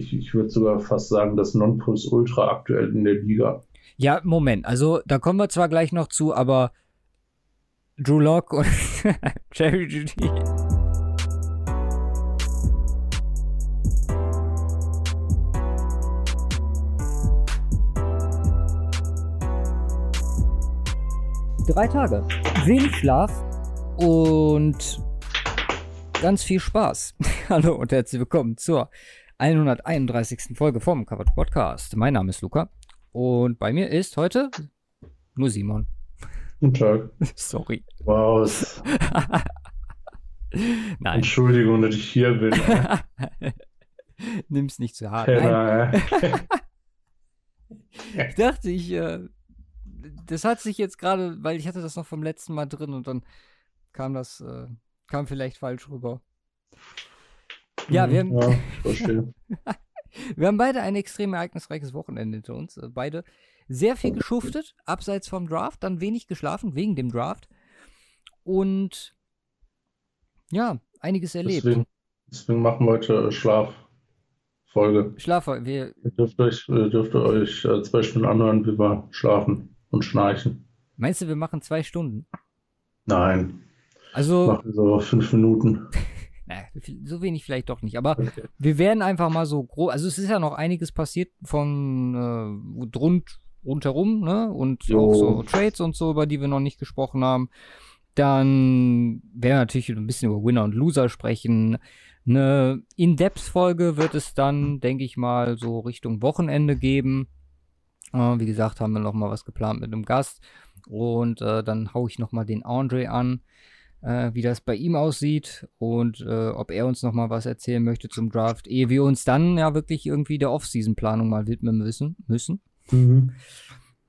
ich, ich würde sogar fast sagen, das Nonplusultra aktuell in der Liga. Ja, Moment. Also, da kommen wir zwar gleich noch zu, aber Drew Lock und Jerry Judy. Drei Tage. Wenig Schlaf und ganz viel Spaß. Hallo und herzlich willkommen zur 131. Folge vom Covered Podcast. Mein Name ist Luca und bei mir ist heute nur Simon. Guten Tag. Sorry. Wow. Nein. Entschuldigung, dass ich hier bin. Nimm's nicht zu hart. Ich dachte, ich, äh, das hat sich jetzt gerade, weil ich hatte das noch vom letzten Mal drin und dann kam das, äh, kam vielleicht falsch rüber. Ja, wir haben, Ja, ich verstehe. wir haben beide ein extrem ereignisreiches Wochenende hinter uns. Äh, Beide sehr viel geschuftet, abseits vom Draft, dann wenig geschlafen wegen dem Draft. Und ja, einiges erlebt. Deswegen, deswegen machen wir heute äh, Schlaffolge. Schlafer, wir, Ihr dürft euch, ihr dürft euch äh, zwei Stunden anhören, wie wir schlafen und schnarchen. meinst du, wir machen zwei Stunden? Nein, Also, machen so fünf Minuten. naja, so wenig vielleicht doch nicht, aber Okay. wir werden einfach mal so grob, also es ist ja noch einiges passiert von äh, rund, rundherum, ne? Und Jo. auch so Trades und so, über die wir noch nicht gesprochen haben. Dann werden wir natürlich ein bisschen über Winner und Loser sprechen. Eine In-Depth-Folge wird es dann, denke ich mal, so Richtung Wochenende geben. Äh, wie gesagt, haben wir noch mal was geplant mit einem Gast. Und äh, dann hau ich noch mal den Andre an, äh, wie das bei ihm aussieht und äh, ob er uns noch mal was erzählen möchte zum Draft, ehe wir uns dann ja wirklich irgendwie der Off-Season-Planung mal widmen müssen. müssen. Mhm.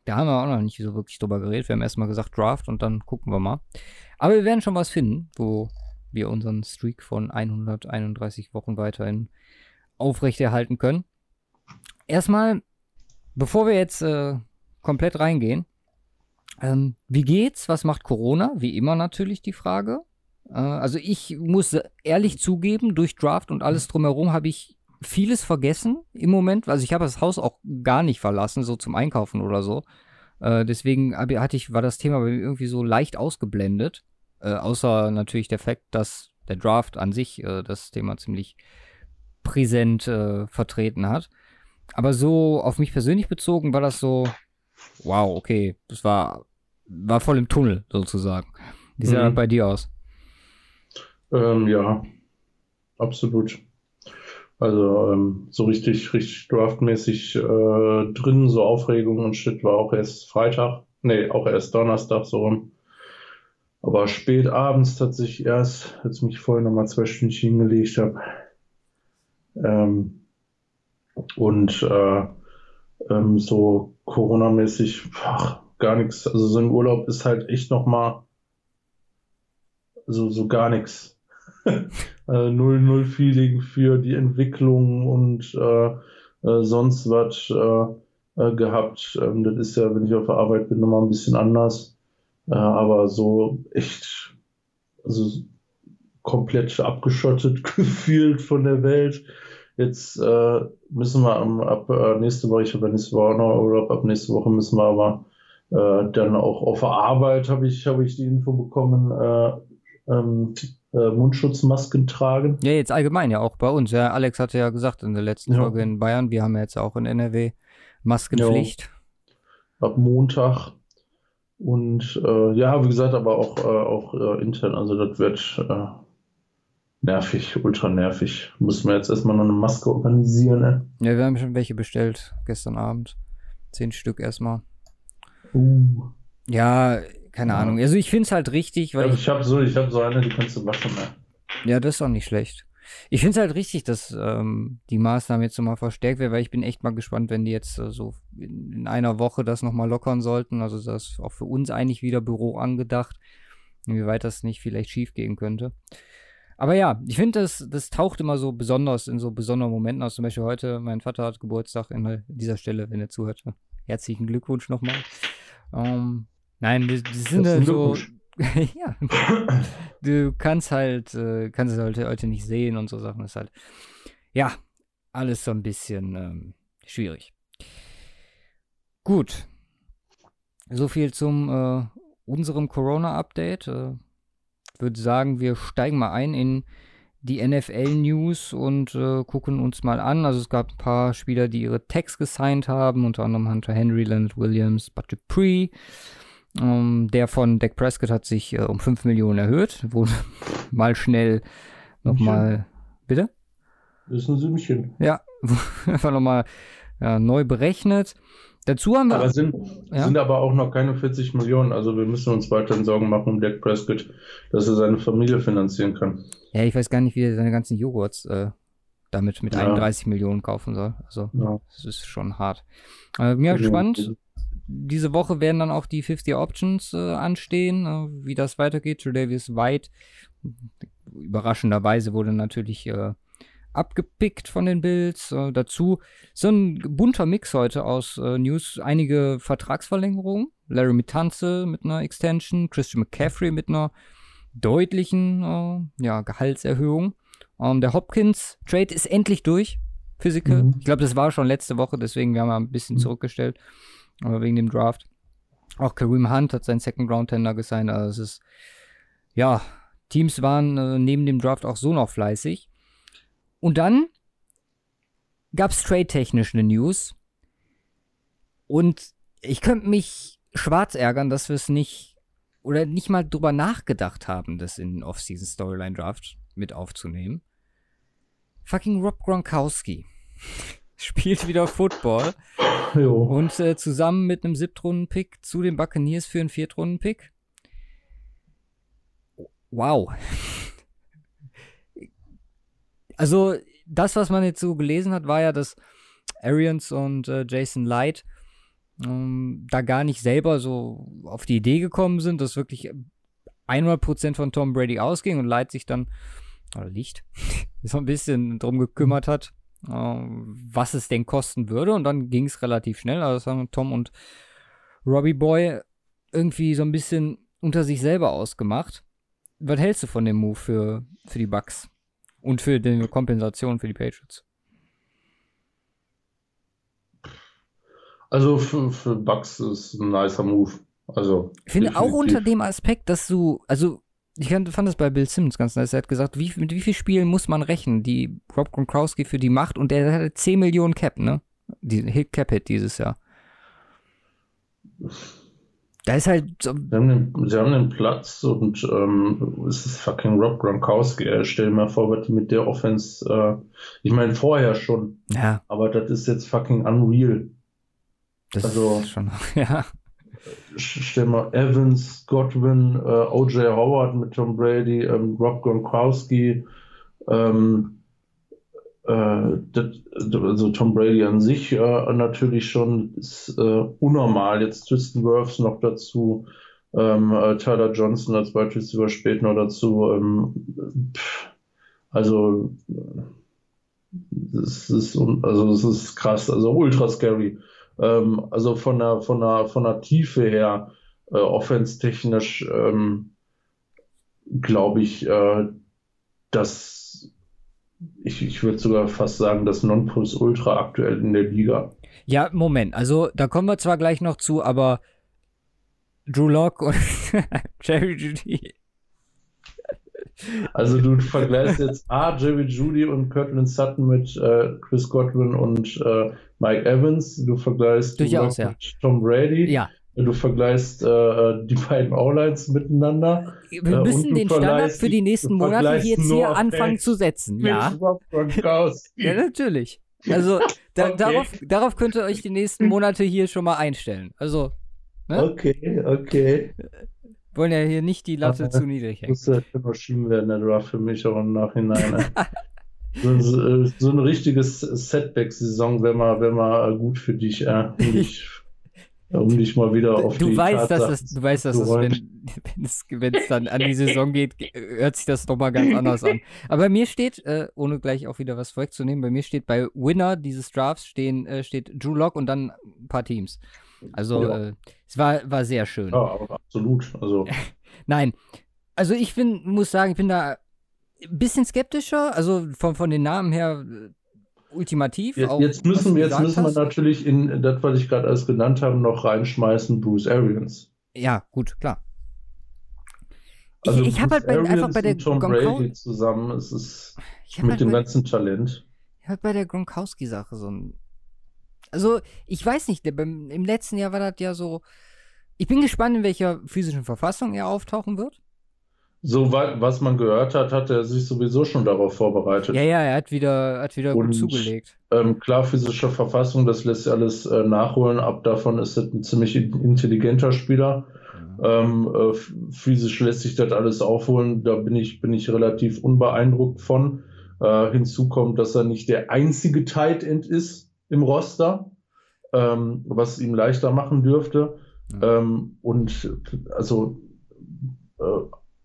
Da haben wir auch noch nicht so wirklich drüber geredet. Wir haben erstmal gesagt Draft und dann gucken wir mal. Aber wir werden schon was finden, wo wir unseren Streak von 131 Wochen weiterhin aufrechterhalten können. Erstmal, bevor wir jetzt äh, komplett reingehen, ähm, wie geht's? Was macht Corona? Wie immer natürlich die Frage. Äh, also ich muss ehrlich zugeben, durch Draft und alles drumherum habe ich vieles vergessen im Moment. Also ich habe das Haus auch gar nicht verlassen, so zum Einkaufen oder so. Äh, deswegen hatte ich, war das Thema bei mir irgendwie so leicht ausgeblendet. Äh, außer natürlich der Fakt, dass der Draft an sich äh, das Thema ziemlich präsent äh, vertreten hat. Aber so auf mich persönlich bezogen war das so, wow, okay, das war, war voll im Tunnel sozusagen. Wie sieht Mhm. bei dir aus? Ähm, ja, absolut. Also ähm, so richtig, richtig draftmäßig äh, drin, so Aufregung und Shit war auch erst Freitag, nee, auch erst Donnerstag so rum. Aber spät abends tatsächlich erst, als ich mich vorhin nochmal zwei Stündchen hingelegt habe. Ähm, und äh, ähm, so Corona-mäßig, gar nichts. Also so im Urlaub ist halt echt nochmal so, so gar nichts. äh, null, null Feeling für die Entwicklung und äh, äh, sonst was äh, äh, gehabt. Ähm, das ist ja, wenn ich auf der Arbeit bin, nochmal ein bisschen anders. Äh, aber so echt, also komplett abgeschottet gefühlt von der Welt. Jetzt müssen wir am, ab nächste Woche, ich habe ja nächste Woche auch noch Urlaub, ab nächste Woche müssen wir aber äh, dann auch auf der Arbeit, habe ich, habe ich die Info bekommen, äh, ähm, äh, Mundschutzmasken tragen. Ja, jetzt allgemein ja auch bei uns. Ja, Alex hatte ja gesagt in der letzten Ja. Folge in Bayern, wir haben ja jetzt auch in NRW Maskenpflicht. ab Montag. Und äh, ja, wie gesagt, aber auch, äh, auch äh, intern. Also das wird äh, nervig, ultra nervig. Müssen wir jetzt erstmal noch eine Maske organisieren, ne? Ja, wir haben schon welche bestellt gestern Abend. Zehn Stück erstmal. Uh. Ja, keine Ja. Ahnung. Also ich finde es halt richtig, weil Ja, ich, ich habe so, ich habe so eine, die kannst du waschen, ne? ja, das ist auch nicht schlecht. Ich finde es halt richtig, dass ähm, die Maßnahmen jetzt nochmal verstärkt werden, weil ich bin echt mal gespannt, wenn die jetzt äh, so in, in einer Woche das nochmal lockern sollten. Also das ist auch für uns eigentlich wieder Büro angedacht, inwieweit das nicht vielleicht schief gehen könnte. Aber ja, ich finde, das, das taucht immer so besonders in so besonderen Momenten aus. Zum Beispiel heute, mein Vater hat Geburtstag in dieser Stelle, wenn er zuhört. Herzlichen Glückwunsch nochmal. Ähm, nein, das, das sind halt so. Ja. Du kannst halt, äh, kannst es halt heute nicht sehen und so Sachen. Das ist halt. Ja. alles so ein bisschen ähm, schwierig. Gut. So viel zum äh, unserem Corona-Update. Äh, würde sagen, wir steigen mal ein in die NFL-News und äh, gucken uns mal an. Also es gab ein paar Spieler, die ihre Tags gesigned haben, unter anderem Hunter Henry, Leonard Williams, Bud Dupree. Ähm, der von Dak Prescott hat sich äh, um 5 Millionen erhöht. Wurde mal schnell nochmal. Bitte? Das ist ein Sümmchen. Ja, einfach nochmal ja, neu berechnet. Dazu haben wir. Aber sind, ja? sind aber auch noch keine 40 Millionen. Also wir müssen uns weiterhin Sorgen machen um Dak Prescott, dass er seine Familie finanzieren kann. Ja, ich weiß gar nicht, wie er seine ganzen Joghurts äh, damit mit ja. 31 Millionen kaufen soll. Also ja. das ist schon hart. Äh, mir gespannt. Diese Woche werden dann auch die 50 Options äh, anstehen, äh, wie das weitergeht. Davis White, überraschenderweise wurde natürlich äh, abgepickt von den Bills. Äh, dazu so ein bunter Mix heute aus äh, News. Einige Vertragsverlängerungen. Larry Mitanze mit einer Extension, Christian McCaffrey mit einer deutlichen äh, ja, Gehaltserhöhung. Ähm, der Hopkins-Trade ist endlich durch. Physical. Mhm. Ich glaube, das war schon letzte Woche, deswegen wir haben wir ein bisschen mhm. zurückgestellt. Aber wegen dem Draft. Auch Kareem Hunt hat seinen Second Round Tender gesigned. Also es ist, ja, Teams waren äh, neben dem Draft auch so noch fleißig. Und dann gab es trade-technisch eine News. Und ich könnte mich schwarz ärgern, dass wir es nicht oder nicht mal drüber nachgedacht haben, das in Off-Season Storyline Draft mit aufzunehmen. Fucking Rob Gronkowski spielt wieder Football. Jo. Und äh, zusammen mit einem Siebtrunden-Pick zu den Buccaneers für einen Viertrunden-Pick. Wow. Also, das, was man jetzt so gelesen hat, war ja, dass Arians und äh, Jason Light ähm, da gar nicht selber so auf die Idee gekommen sind, dass wirklich 100% von Tom Brady ausging und Light sich dann, oder Licht, so ein bisschen drum gekümmert hat, äh, was es denn kosten würde. Und dann ging es relativ schnell. Also das haben Tom und Robbie Boy irgendwie so ein bisschen unter sich selber ausgemacht. Was hältst du von dem Move für, für die Bucks? Und für die Kompensation für die Patriots. Also für, für Bucks ist ein nicer Move. Also ich finde definitiv. auch unter dem Aspekt, dass du, also ich fand das bei Bill Simmons ganz nice. Er hat gesagt, wie, mit wie viel Spielen muss man rechnen, die Rob Gronkowski für die macht und der hatte 10 Millionen Cap, ne? Die Hit Cap Hit dieses Jahr. Da ist halt. So sie, haben den, sie haben den Platz und ähm, es ist fucking Rob Gronkowski. Äh, stell dir mal vor, was die mit der Offense. Äh, ich meine, vorher schon. Ja. Aber das ist jetzt fucking unreal. Das also, ist schon. Ja. Stell mal Evans, Godwin, äh, O.J. Howard mit Tom Brady, ähm, Rob Gronkowski. Ähm, äh, das, also Tom Brady an sich äh, natürlich schon ist äh, unnormal. Jetzt Tristan Wirfs noch dazu, ähm, äh, Tyler Johnson als Wide Receiver spät noch dazu. Ähm, also das ist also das ist krass, also ultra scary. Ähm, also von der von der von der Tiefe her, äh, offense-technisch, ähm, glaube ich, äh, dass ich, ich würde sogar fast sagen, das Nonplusultra aktuell in der Liga. Ja, Moment. Also, da kommen wir zwar gleich noch zu, aber Drew Locke und Jerry Judy. Also, du vergleichst jetzt A, Jerry Judy und Kirtland Sutton mit äh, Chris Godwin und äh, Mike Evans. Du vergleichst Durchaus, ja. mit Tom Brady. Ja. Du vergleichst äh, die beiden O-Lines miteinander. Wir äh, müssen den Standard für die nächsten Monate jetzt hier anfangen zu setzen. Ja. ja, natürlich. Also da, okay. darauf, darauf könnt ihr euch die nächsten Monate hier schon mal einstellen. Also. Ne? Okay, okay. Wollen ja hier nicht die Latte Aber zu niedrig hängen. Muss ja verschieben werden, der Draft für mich auch im Nachhinein. Ne? so, so, ein richtiges Setback-Saison wäre mal, wär mal gut für dich. Äh, ich um dich mal wieder auf du die weißt, dass es, Du weißt, dass es, wenn, wenn, es, wenn es dann an die Saison geht, hört sich das nochmal ganz anders an. Aber bei mir steht, äh, ohne gleich auch wieder was vorwegzunehmen, bei mir steht bei Winner dieses Drafts stehen, äh, steht Drew Lock und dann ein paar Teams. Also ja. äh, es war, war sehr schön. Ja, absolut. Also. Nein. Also ich bin, muss sagen, ich bin da ein bisschen skeptischer. Also von, von den Namen her ultimativ. Jetzt, jetzt müssen, wir, jetzt müssen wir natürlich in das, was ich gerade alles genannt habe, noch reinschmeißen, Bruce Arians. Ja, gut, klar. Also ich, ich habe halt bei, einfach bei der Tom Brady zusammen, es ist mit halt dem bei, ganzen Talent. Ich habe bei der Gronkowski-Sache so ein. Also, ich weiß nicht, im letzten Jahr war das ja so. Ich bin gespannt, in welcher physischen Verfassung er auftauchen wird. So was man gehört hat, hat er sich sowieso schon darauf vorbereitet. Ja, ja, er hat wieder, hat wieder Und, gut zugelegt. Ähm, klar, physische Verfassung, das lässt sich alles äh, nachholen. Ab davon ist er ein ziemlich intelligenter Spieler. Ähm, äh, physisch lässt sich das alles aufholen. Da bin ich, bin ich relativ unbeeindruckt von. Äh, hinzu kommt, dass er nicht der einzige Tight End ist im Roster, ähm, was ihm leichter machen dürfte. Ja. Ähm, und also äh,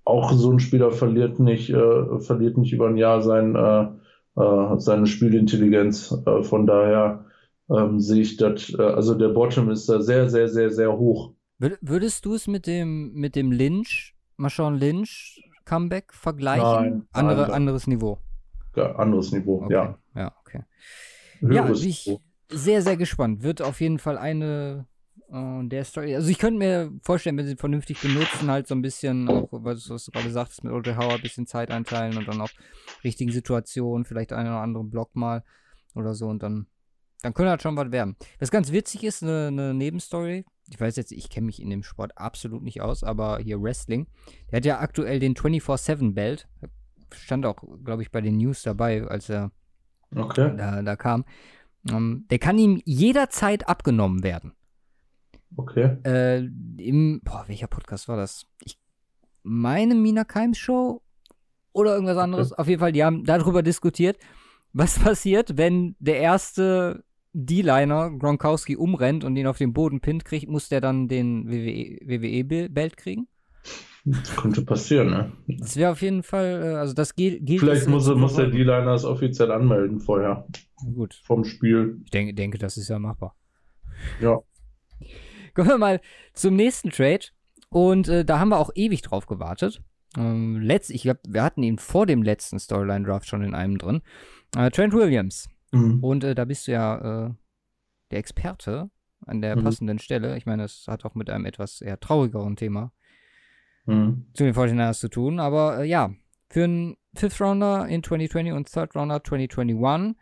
auch so ein Spieler verliert nicht, äh, verliert nicht über ein Jahr sein, äh, äh, seine Spielintelligenz. von daher ähm, sehe ich das, also der Bottom ist da sehr, sehr, sehr, sehr hoch. Würdest du es mit dem, mit dem Lynch, Marshawn Lynch Comeback vergleichen? Nein, Andere, nein, anderes Niveau. Ja, anderes Niveau, okay. ja. Ja, okay. Höheres ja, ich sehr, sehr gespannt. Wird auf jeden Fall eine äh, der Story. Also ich könnte mir vorstellen, wenn sie vernünftig benutzen, halt so ein bisschen, auch was, was du gerade sagtest, mit Audrey Hauer ein bisschen Zeit einteilen und dann auch richtigen Situationen, vielleicht einen oder anderen Block mal oder so und dann, dann könnte halt schon was werden. Was ganz witzig ist, eine, eine Nebenstory, ich weiß jetzt, ich kenne mich in dem Sport absolut nicht aus, aber hier Wrestling, der hat ja aktuell den 24-7-Belt. Stand auch, glaube ich, bei den News dabei, als er okay. da, da kam. Um, ähm, der kann ihm jederzeit abgenommen werden. Okay. Äh, Im, boah, welcher Podcast war das? Ich meine Mina Keims Show oder irgendwas anderes. Okay. Auf jeden Fall, die haben darüber diskutiert, was passiert, wenn der erste D-Liner Gronkowski umrennt und ihn auf den Boden pinnt, kriegt, muss der dann den WWE-Belt WWE kriegen? Das könnte passieren, ne? Das wäre auf jeden Fall, äh, also das gilt. gilt Vielleicht muss, muss der D-Liner es offiziell anmelden vorher. Gut. Vom Spiel. Ich denke, denke, das ist ja machbar. Ja. Kommen wir mal zum nächsten Trade. Und äh, da haben wir auch ewig drauf gewartet. Ähm, letzt, ich glaube, wir hatten ihn vor dem letzten Storyline-Draft schon in einem drin. Äh, Trent Williams Mhm. Und äh, da bist du ja äh, der Experte an der mhm. passenden Stelle. Ich meine, das hat auch mit einem etwas eher traurigeren Thema mhm. zu den 49ers zu tun. Aber äh, ja, für einen Fifth Rounder in 2020 und Third Rounder 2021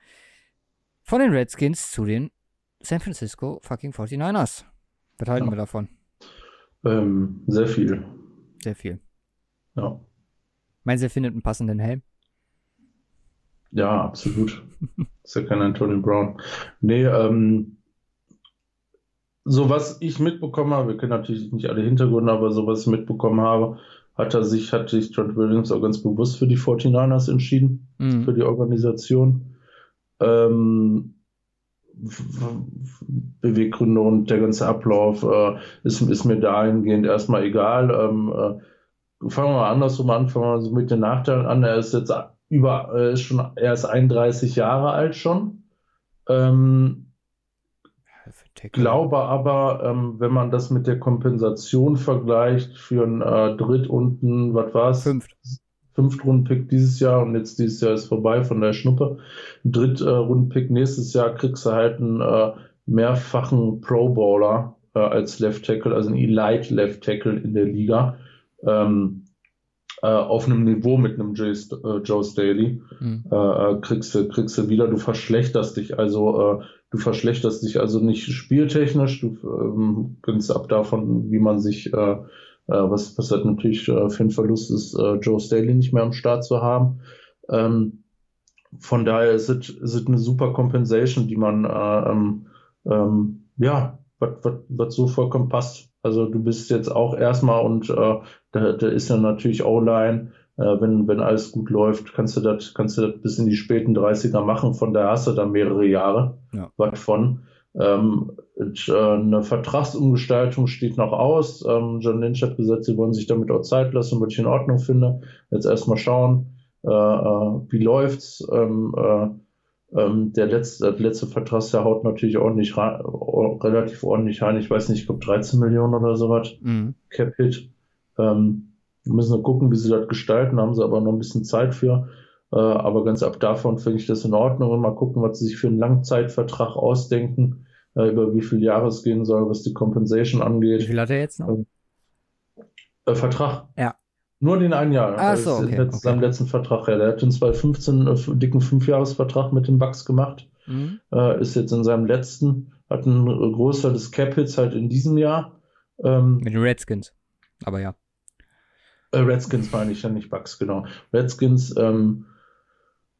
von den Redskins zu den San Francisco fucking 49ers. Was halten ja. wir davon? Ähm, sehr viel. Sehr viel. Ja. Meinst du, er findet einen passenden Helm? Ja, absolut. ist ja kein Antonio Brown. Nee, ähm, so was ich mitbekommen habe, wir kennen natürlich nicht alle Hintergründe, aber so was ich mitbekommen habe, hat er sich, hat sich Trent Williams auch ganz bewusst für die 49ers entschieden, mhm. für die Organisation. Ähm, Beweggründe und der ganze Ablauf äh, ist, ist mir dahingehend erstmal egal. Ähm, äh, fangen wir mal andersrum an, fangen wir mal so mit den Nachteilen an. Er ist jetzt über, äh, ist schon, er ist 31 Jahre alt schon. Ähm, glaube aber, ähm, wenn man das mit der Kompensation vergleicht für einen äh, Drittunden, was war es? Fünft. Fünftrunden-Pick dieses Jahr und jetzt dieses Jahr ist vorbei von der Schnuppe. Drittrunden-Pick nächstes Jahr kriegst du halt einen äh, mehrfachen Pro-Bowler äh, als Left Tackle, also ein Elite Left Tackle in der Liga. Ähm, äh, auf einem Niveau mit einem Joe, äh, Joe Staley mhm. Äh, äh, kriegst, du, kriegst du wieder, du verschlechterst dich also, äh, du verschlechterst dich also nicht spieltechnisch, du ähm, kannst ab davon, wie man sich, äh, was, was halt natürlich äh, für ein Verlust ist, äh, Joe Staley nicht mehr am Start zu haben. Ähm, von daher ist es, ist es eine super Compensation, die man, äh, ähm, ähm, ja, was so vollkommen passt. Also du bist jetzt auch erstmal und äh, da, da ist ja natürlich O-Line, äh, wenn, wenn alles gut läuft, kannst du das, kannst du das bis in die späten 30er machen, von daher hast du da mehrere Jahre ja. was von. Ähm, äh, eine Vertragsumgestaltung steht noch aus. Ähm, John Lynch hat gesagt, sie wollen sich damit auch Zeit lassen, was ich in Ordnung finde. Jetzt erstmal schauen, äh, äh, wie läuft's. Ähm, äh, ähm, der letzte, der letzte Vertragsjahr haut natürlich ordentlich rein, relativ ordentlich rein. Ich weiß nicht, ich glaube 13 Millionen oder sowas. Mhm. Cap-Hit. Ähm, wir müssen gucken, wie sie das gestalten, haben sie aber noch ein bisschen Zeit für. Äh, aber ganz ab davon finde ich das in Ordnung und mal gucken, was sie sich für einen Langzeitvertrag ausdenken, äh, über wie viele Jahre es gehen soll, was die Compensation angeht. Wie viel hat er jetzt noch? Äh, Vertrag. Ja. Nur den einen Jahr. Ach so, okay, okay. Seinem letzten Vertrag. Ja, der hat den 2015 äh, dicken Fünfjahresvertrag mit den Bucks gemacht. Mhm. Äh, ist jetzt in seinem letzten, hat einen Großteil des Cap-Hits halt in diesem Jahr. Ähm, mit den Redskins. Aber ja. Äh, Redskins meine ich ja nicht Bucks, genau. Redskins, ähm,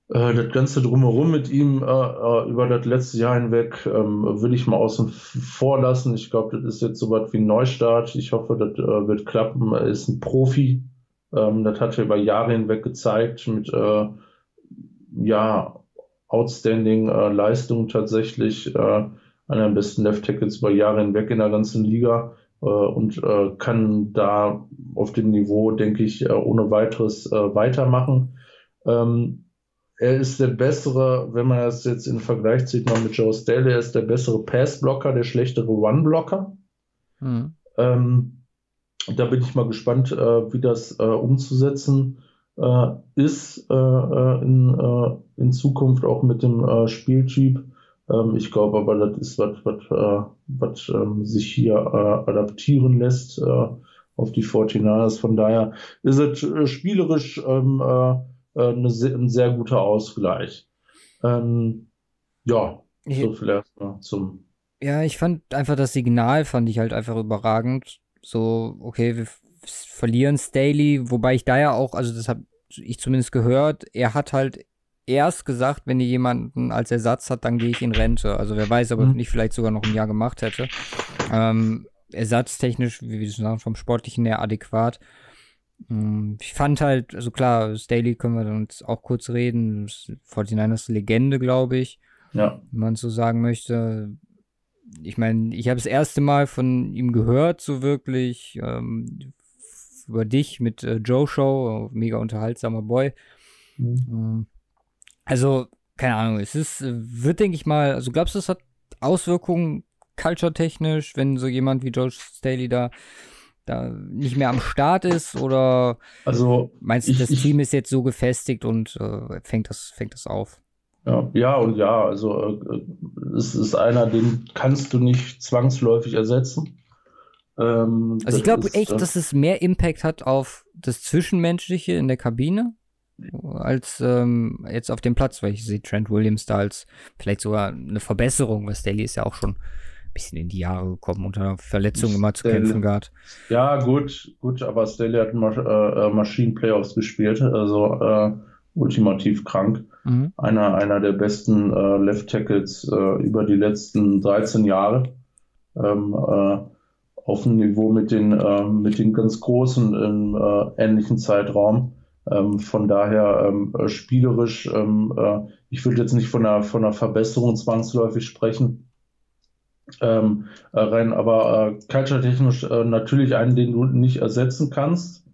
äh, das Ganze drumherum mit ihm äh, äh, über das letzte Jahr hinweg ähm, will ich mal außen vor lassen. Ich glaube, das ist jetzt so was wie ein Neustart. Ich hoffe, das äh, wird klappen. Er ist ein Profi. Ähm, das hat er über Jahre hinweg gezeigt mit äh, ja, outstanding äh, Leistung tatsächlich. Einer der besten Left Tackles über Jahre hinweg in der ganzen Liga und kann da auf dem Niveau, denke ich, ohne weiteres weitermachen. Ähm, er ist der bessere, wenn man das jetzt in Vergleich zieht noch mit Joe Staley, er ist der bessere Pass-Blocker, der schlechtere One-Blocker. Mhm. Ähm, da bin ich mal gespannt, äh, wie das äh, umzusetzen äh, ist äh, äh, in, äh, in Zukunft auch mit dem Spieltyp. Ähm, ich glaube aber, das ist was, was, was ähm, sich hier adaptieren lässt auf die 49ers. Von daher ist es spielerisch ähm, eine, ein sehr guter Ausgleich. Ähm, ja, so viel erstmal zum. Ja, ich fand einfach das Signal, fand ich halt einfach überragend so, okay, wir verlieren Staley, wobei ich da ja auch, also das habe ich zumindest gehört, er hat halt erst gesagt, wenn ihr jemanden als Ersatz hat, dann gehe ich in Rente. Also wer weiß, ob er mhm. nicht vielleicht sogar noch ein Jahr gemacht hätte. Ähm, ersatztechnisch, wie wir sagen, vom Sportlichen her adäquat. Hm, ich fand halt, also klar, Staley können wir uns auch kurz reden. 49ers Legende, glaube ich. Ja. Wenn man so sagen möchte ich meine, ich habe das erste Mal von ihm gehört, so wirklich, ähm, über dich mit äh, Joe Show, mega unterhaltsamer Boy. Mhm. Ähm, also, keine Ahnung, es ist, wird, denke ich mal, also glaubst du, es hat Auswirkungen culture-technisch, wenn so jemand wie George Staley da da nicht mehr am Start ist oder also meinst du, das ich, Team ist jetzt so gefestigt und äh, fängt das fängt das auf? Ja, ja und ja, also äh, es ist einer, den kannst du nicht zwangsläufig ersetzen. Ähm, also ich glaube echt, äh, dass es mehr Impact hat auf das Zwischenmenschliche in der Kabine als ähm, jetzt auf dem Platz, weil ich sehe Trent Williams da als vielleicht sogar eine Verbesserung, weil Staley ist ja auch schon bisschen in die Jahre gekommen, unter Verletzungen immer zu kämpfen gehabt. Ja, gut, gut, aber Staley hat Masch äh, Maschinen Playoffs gespielt, also äh, ultimativ krank. Mhm. Einer, einer der besten äh, Left Tackles äh, über die letzten 13 Jahre. Ähm, äh, auf dem Niveau mit den, äh, mit den ganz Großen im äh, ähnlichen Zeitraum. Ähm, von daher ähm, äh, spielerisch, ähm, äh, ich würde jetzt nicht von einer, von einer Verbesserung zwangsläufig sprechen, ähm, äh, rein, aber äh, culture-technisch äh, natürlich einen, den du nicht ersetzen kannst,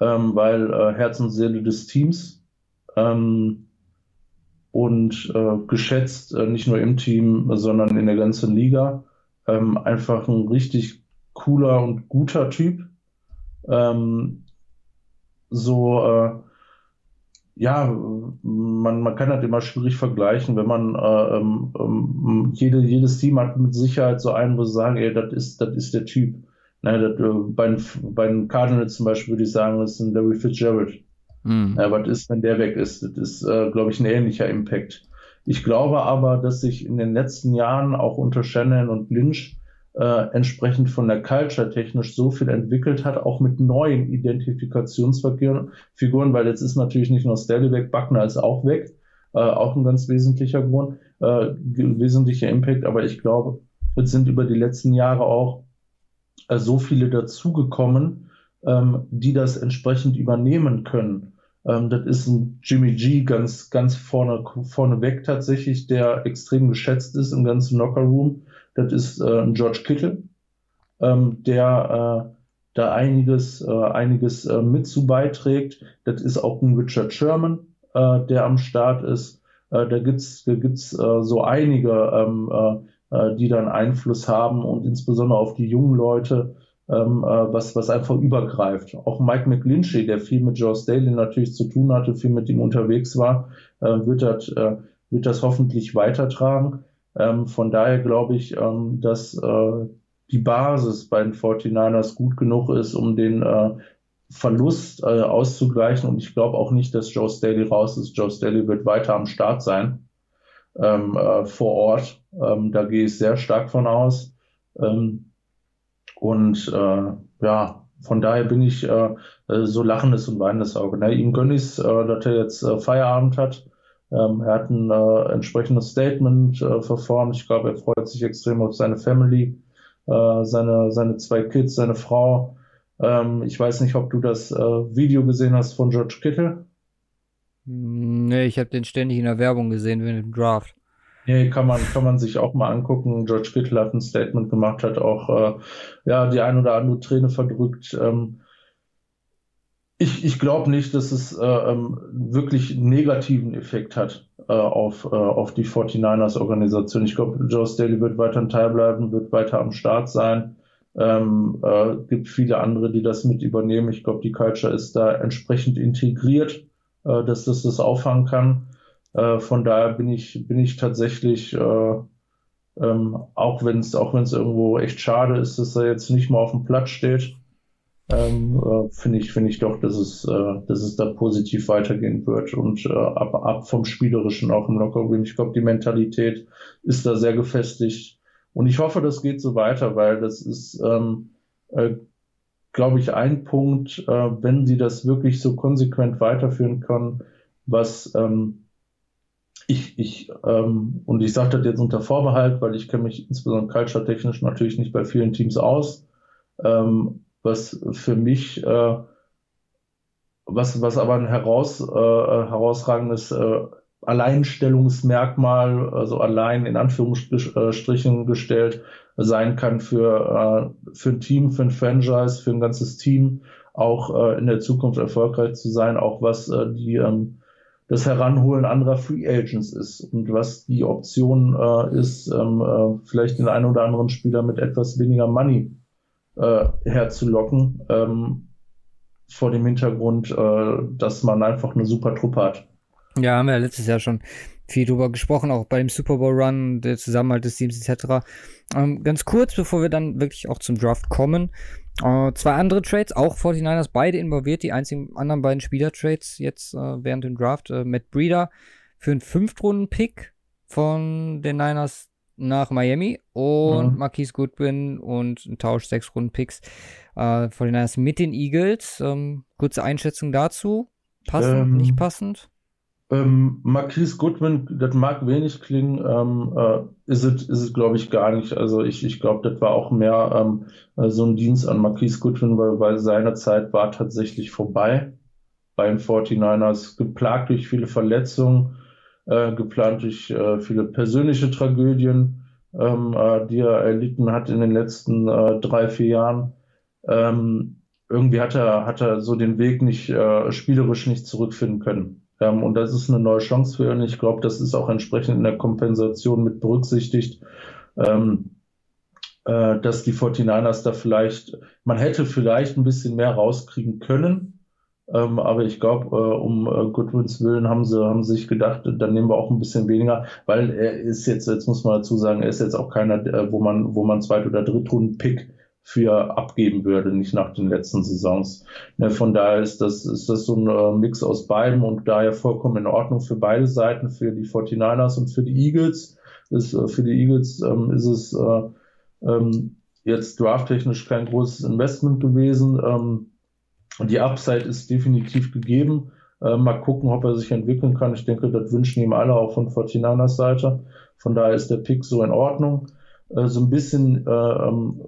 ähm, weil äh, Herz und Seele des Teams ähm, und äh, geschätzt, äh, nicht nur im Team, sondern in der ganzen Liga. Ähm, einfach ein richtig cooler und guter Typ. Ähm, so, äh, ja, man, man kann das immer schwierig vergleichen, wenn man äh, ähm, ähm jede, jedes Team hat mit Sicherheit so einen, wo sie sagen, ey, das ist, das ist der Typ. Na, das, äh, bei, bei den Cardinals zum Beispiel würde ich sagen, das ist ein Larry Fitzgerald. Mhm. Äh, was ist, wenn der weg ist? Das ist, äh, glaube ich, ein ähnlicher Impact. Ich glaube aber, dass sich in den letzten Jahren auch unter Shannon und Lynch äh, entsprechend von der Culture technisch so viel entwickelt hat, auch mit neuen Identifikationsfiguren, weil jetzt ist natürlich nicht nur Stelly weg, Buckner ist auch weg, äh, auch ein ganz wesentlicher Grund, äh, wesentlicher Impact, aber ich glaube, jetzt sind über die letzten Jahre auch äh, so viele dazugekommen, ähm, die das entsprechend übernehmen können. Ähm, das ist ein Jimmy G ganz, ganz vorne, vorne weg tatsächlich, der extrem geschätzt ist im ganzen Locker Room. Das ist äh, George Kittle, ähm, der äh, da einiges, äh, einiges äh, mit zu beiträgt. Das ist auch ein Richard Sherman, äh, der am Start ist. Äh, da gibt's, da gibt's äh, so einige, ähm, äh, äh die dann Einfluss haben und insbesondere auf die jungen Leute ähm, äh, was, was einfach übergreift. Auch Mike McGlinchey, der viel mit Joe Staley natürlich zu tun hatte, viel mit ihm unterwegs war, äh, wird, das, äh, wird das hoffentlich weitertragen. Ähm, von daher glaube ich, ähm, dass äh, die Basis bei den 49ers gut genug ist, um den äh, Verlust äh, auszugleichen. Und ich glaube auch nicht, dass Joe Staley raus ist. Joe Staley wird weiter am Start sein ähm, äh, vor Ort. Ähm, da gehe ich sehr stark von aus. Ähm, und äh, ja, von daher bin ich äh, so lachendes und weinendes Auge. Ne? Ihm gönne ich äh, dass er jetzt Feierabend hat. Ähm, er hat ein äh, entsprechendes Statement äh, verformt. Ich glaube, er freut sich extrem auf seine Family, äh, seine, seine zwei Kids, seine Frau. Ähm, ich weiß nicht, ob du das äh, Video gesehen hast von George Kittle. Nee, ich habe den ständig in der Werbung gesehen, wenn im Draft. Nee, kann man, kann man sich auch mal angucken. George Kittle hat ein Statement gemacht, hat auch äh, ja, die ein oder andere Träne verdrückt. Ähm, ich ich glaube nicht, dass es äh, ähm, wirklich negativen Effekt hat äh, auf, äh, auf die 49ers-Organisation. Ich glaube, Joe Staley wird weiter ein Teil bleiben, wird weiter am Start sein. Ähm, äh, gibt viele andere, die das mit übernehmen. Ich glaube, die Culture ist da entsprechend integriert, äh, dass das das auffangen kann. Äh, von daher bin ich, bin ich tatsächlich, äh, ähm, auch wenn es auch wenn's irgendwo echt schade ist, dass er jetzt nicht mal auf dem Platz steht, ähm, äh, finde ich, finde ich doch, dass es, äh, dass es da positiv weitergehen wird und äh, ab, ab vom Spielerischen auch im Lockerroom. Ich glaube, die Mentalität ist da sehr gefestigt und ich hoffe, das geht so weiter, weil das ist, ähm, äh, glaube ich, ein Punkt, äh, wenn sie das wirklich so konsequent weiterführen können, was ähm, ich, ich ähm, und ich sage das jetzt unter Vorbehalt, weil ich kenne mich insbesondere culture-technisch natürlich nicht bei vielen Teams aus. Ähm, was für mich, äh, was, was aber ein heraus, äh, herausragendes äh, Alleinstellungsmerkmal, also allein in Anführungsstrichen gestellt sein kann für, äh, für ein Team, für ein Franchise, für ein ganzes Team, auch äh, in der Zukunft erfolgreich zu sein, auch was äh, die ähm, das Heranholen anderer Free Agents ist und was die Option ist, ähm, äh, vielleicht den einen oder anderen Spieler mit etwas weniger Money äh, herzulocken, ähm, vor dem Hintergrund, äh, dass man einfach eine super Truppe hat. Ja, haben wir ja letztes Jahr schon viel drüber gesprochen, auch bei dem Super Bowl Run, der Zusammenhalt des Teams etc. Ähm, ganz kurz, bevor wir dann wirklich auch zum Draft kommen. Äh, zwei andere Trades, auch 49ers, beide involviert, die einzigen anderen beiden Spieler-Trades jetzt äh, während dem Draft. Äh, Matt Breeder für einen Fünftrunden-Pick von den Niners nach Miami und mhm. Marquise Goodwin und ein Tausch sechs Runden Picks äh, von den Niners mit den Eagles. Ähm, kurze Einschätzung dazu. Passend, ähm, nicht passend? Ähm, Marquise Goodwin, das mag wenig klingen, ähm, äh, ist es, ist es glaube ich gar nicht. Also ich, ich glaube, das war auch mehr ähm, äh, so ein Dienst an Marquise Goodwin, weil, weil seine Zeit war tatsächlich vorbei bei den 49ers, geplagt durch viele Verletzungen äh, geplant durch äh, viele persönliche Tragödien, ähm, äh, die er erlitten hat in den letzten äh, drei, vier Jahren. Ähm, irgendwie hat er, hat er so den Weg nicht äh, spielerisch nicht zurückfinden können. Ähm, und das ist eine neue Chance für ihn. Ich glaube, das ist auch entsprechend in der Kompensation mit berücksichtigt. Ähm, äh, dass die 49ers da vielleicht, man hätte vielleicht ein bisschen mehr rauskriegen können, ähm, aber ich glaube, äh, um äh, Goodwins Willen haben sie, haben sich gedacht, dann nehmen wir auch ein bisschen weniger, weil er ist jetzt, jetzt muss man dazu sagen, er ist jetzt auch keiner, äh, wo man, wo man Zweit- oder Drittrunden-Pick für abgeben würde, nicht nach den letzten Saisons. Ne, von daher ist das, ist das so ein äh, Mix aus beiden und daher vollkommen in Ordnung für beide Seiten, für die 49ers und für die Eagles. Ist, äh, für die Eagles ähm, ist es äh, ähm, jetzt drafttechnisch kein großes Investment gewesen. Ähm, und die Upside ist definitiv gegeben. Äh, mal gucken, ob er sich entwickeln kann. Ich denke, das wünschen ihm alle auch von Fortinanas Seite. Von daher ist der Pick so in Ordnung. Äh, so ein bisschen, äh, ähm,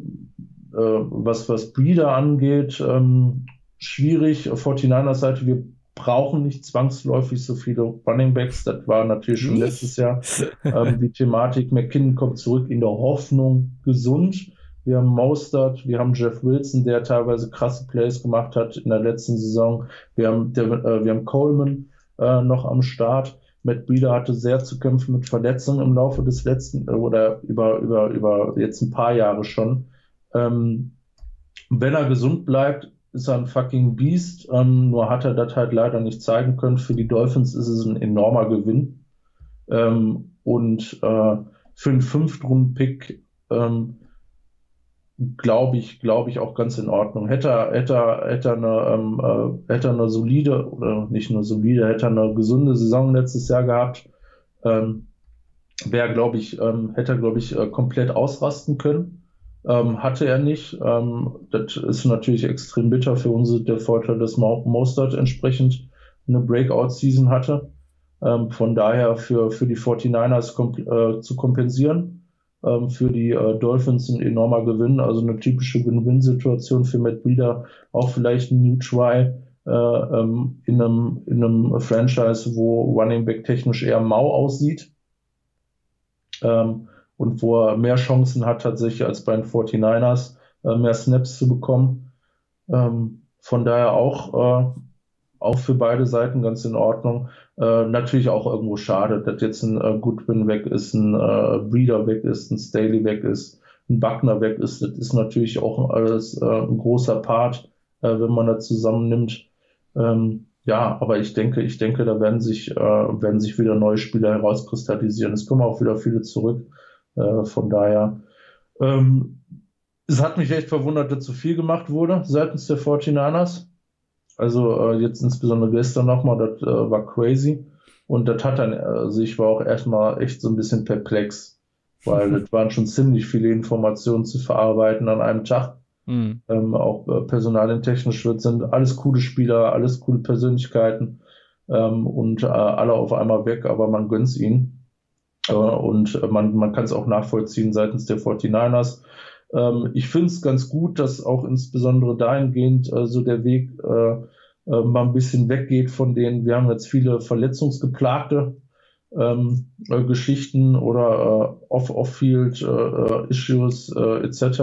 äh, was, was Breeder angeht, ähm, schwierig. Fortinanas Seite, wir brauchen nicht zwangsläufig so viele Running Backs. Das war natürlich schon letztes Jahr ähm, die Thematik. McKinnon kommt zurück in der Hoffnung gesund. Wir haben Mostert, wir haben Jeff Wilson, der teilweise krasse Plays gemacht hat in der letzten Saison. Wir haben, der, äh, wir haben Coleman äh, noch am Start. Matt Breeder hatte sehr zu kämpfen mit Verletzungen im Laufe des letzten äh, oder über, über, über jetzt ein paar Jahre schon. Ähm, wenn er gesund bleibt, ist er ein fucking Beast. Ähm, nur hat er das halt leider nicht zeigen können. Für die Dolphins ist es ein enormer Gewinn. Ähm, und äh, für einen Fünftrunden-Pick ähm, glaube ich, glaube ich auch ganz in Ordnung. Hätte er, hätte hätte eine, ähm, äh, hätte eine solide oder nicht nur solide, hätte er eine gesunde Saison letztes Jahr gehabt, ähm, wäre, glaube ich, ähm, hätte er, glaube ich, äh, komplett ausrasten können. Ähm, hatte er nicht. Ähm, das ist natürlich extrem bitter für uns der Vorteil, dass Mostert entsprechend eine Breakout-Season hatte. Ähm, von daher für, für die 49ers komp äh, zu kompensieren. Ähm, für die äh, Dolphins ein enormer Gewinn, also eine typische Win-Win-Situation für Matt Breeder. Auch vielleicht ein New Try äh, ähm, in, einem, in einem Franchise, wo Running Back technisch eher mau aussieht. Ähm, und wo er mehr Chancen hat tatsächlich als bei den 49ers, äh, mehr Snaps zu bekommen. Ähm, von daher auch, äh, auch für beide Seiten ganz in Ordnung. Äh, natürlich auch irgendwo schade, dass jetzt ein äh, Goodwin weg ist, ein äh, Breeder weg ist, ein Staley weg ist, ein Buckner weg ist. Das ist natürlich auch alles äh, ein großer Part, äh, wenn man das zusammennimmt. Ähm, ja, aber ich denke, ich denke, da werden sich, äh, werden sich wieder neue Spieler herauskristallisieren. Es kommen auch wieder viele zurück. Von daher, ähm, es hat mich echt verwundert, dass so viel gemacht wurde seitens der 49ers. Also äh, jetzt insbesondere gestern nochmal, das äh, war crazy. Und das hat dann, also ich war auch erstmal echt so ein bisschen perplex, weil das waren schon ziemlich viele Informationen zu verarbeiten an einem Tag. Mhm. Ähm, auch äh, personalentechnisch wird sind alles coole Spieler, alles coole Persönlichkeiten ähm, und äh, alle auf einmal weg, aber man gönnt's ihnen. Äh, und man, man kann es auch nachvollziehen seitens der 49ers. Ähm, ich finde es ganz gut, dass auch insbesondere dahingehend äh, so der Weg äh, äh, mal ein bisschen weggeht von denen, wir haben jetzt viele verletzungsgeplagte ähm, äh, Geschichten oder äh, Off-Off-Field-Issues äh, etc.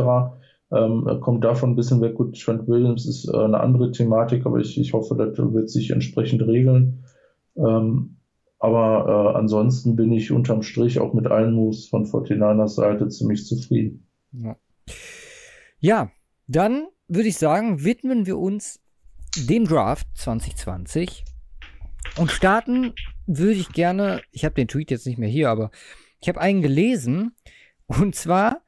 Ähm, kommt davon ein bisschen weg. Gut, Trent Williams ist eine andere Thematik, aber ich, ich hoffe, das wird sich entsprechend regeln. Ähm, aber äh, ansonsten bin ich unterm Strich auch mit allen Moves von 49ers Seite ziemlich zufrieden. Ja, ja dann würde ich sagen, widmen wir uns dem Draft 2020 und starten würde ich gerne, ich habe den Tweet jetzt nicht mehr hier, aber ich habe einen gelesen und zwar,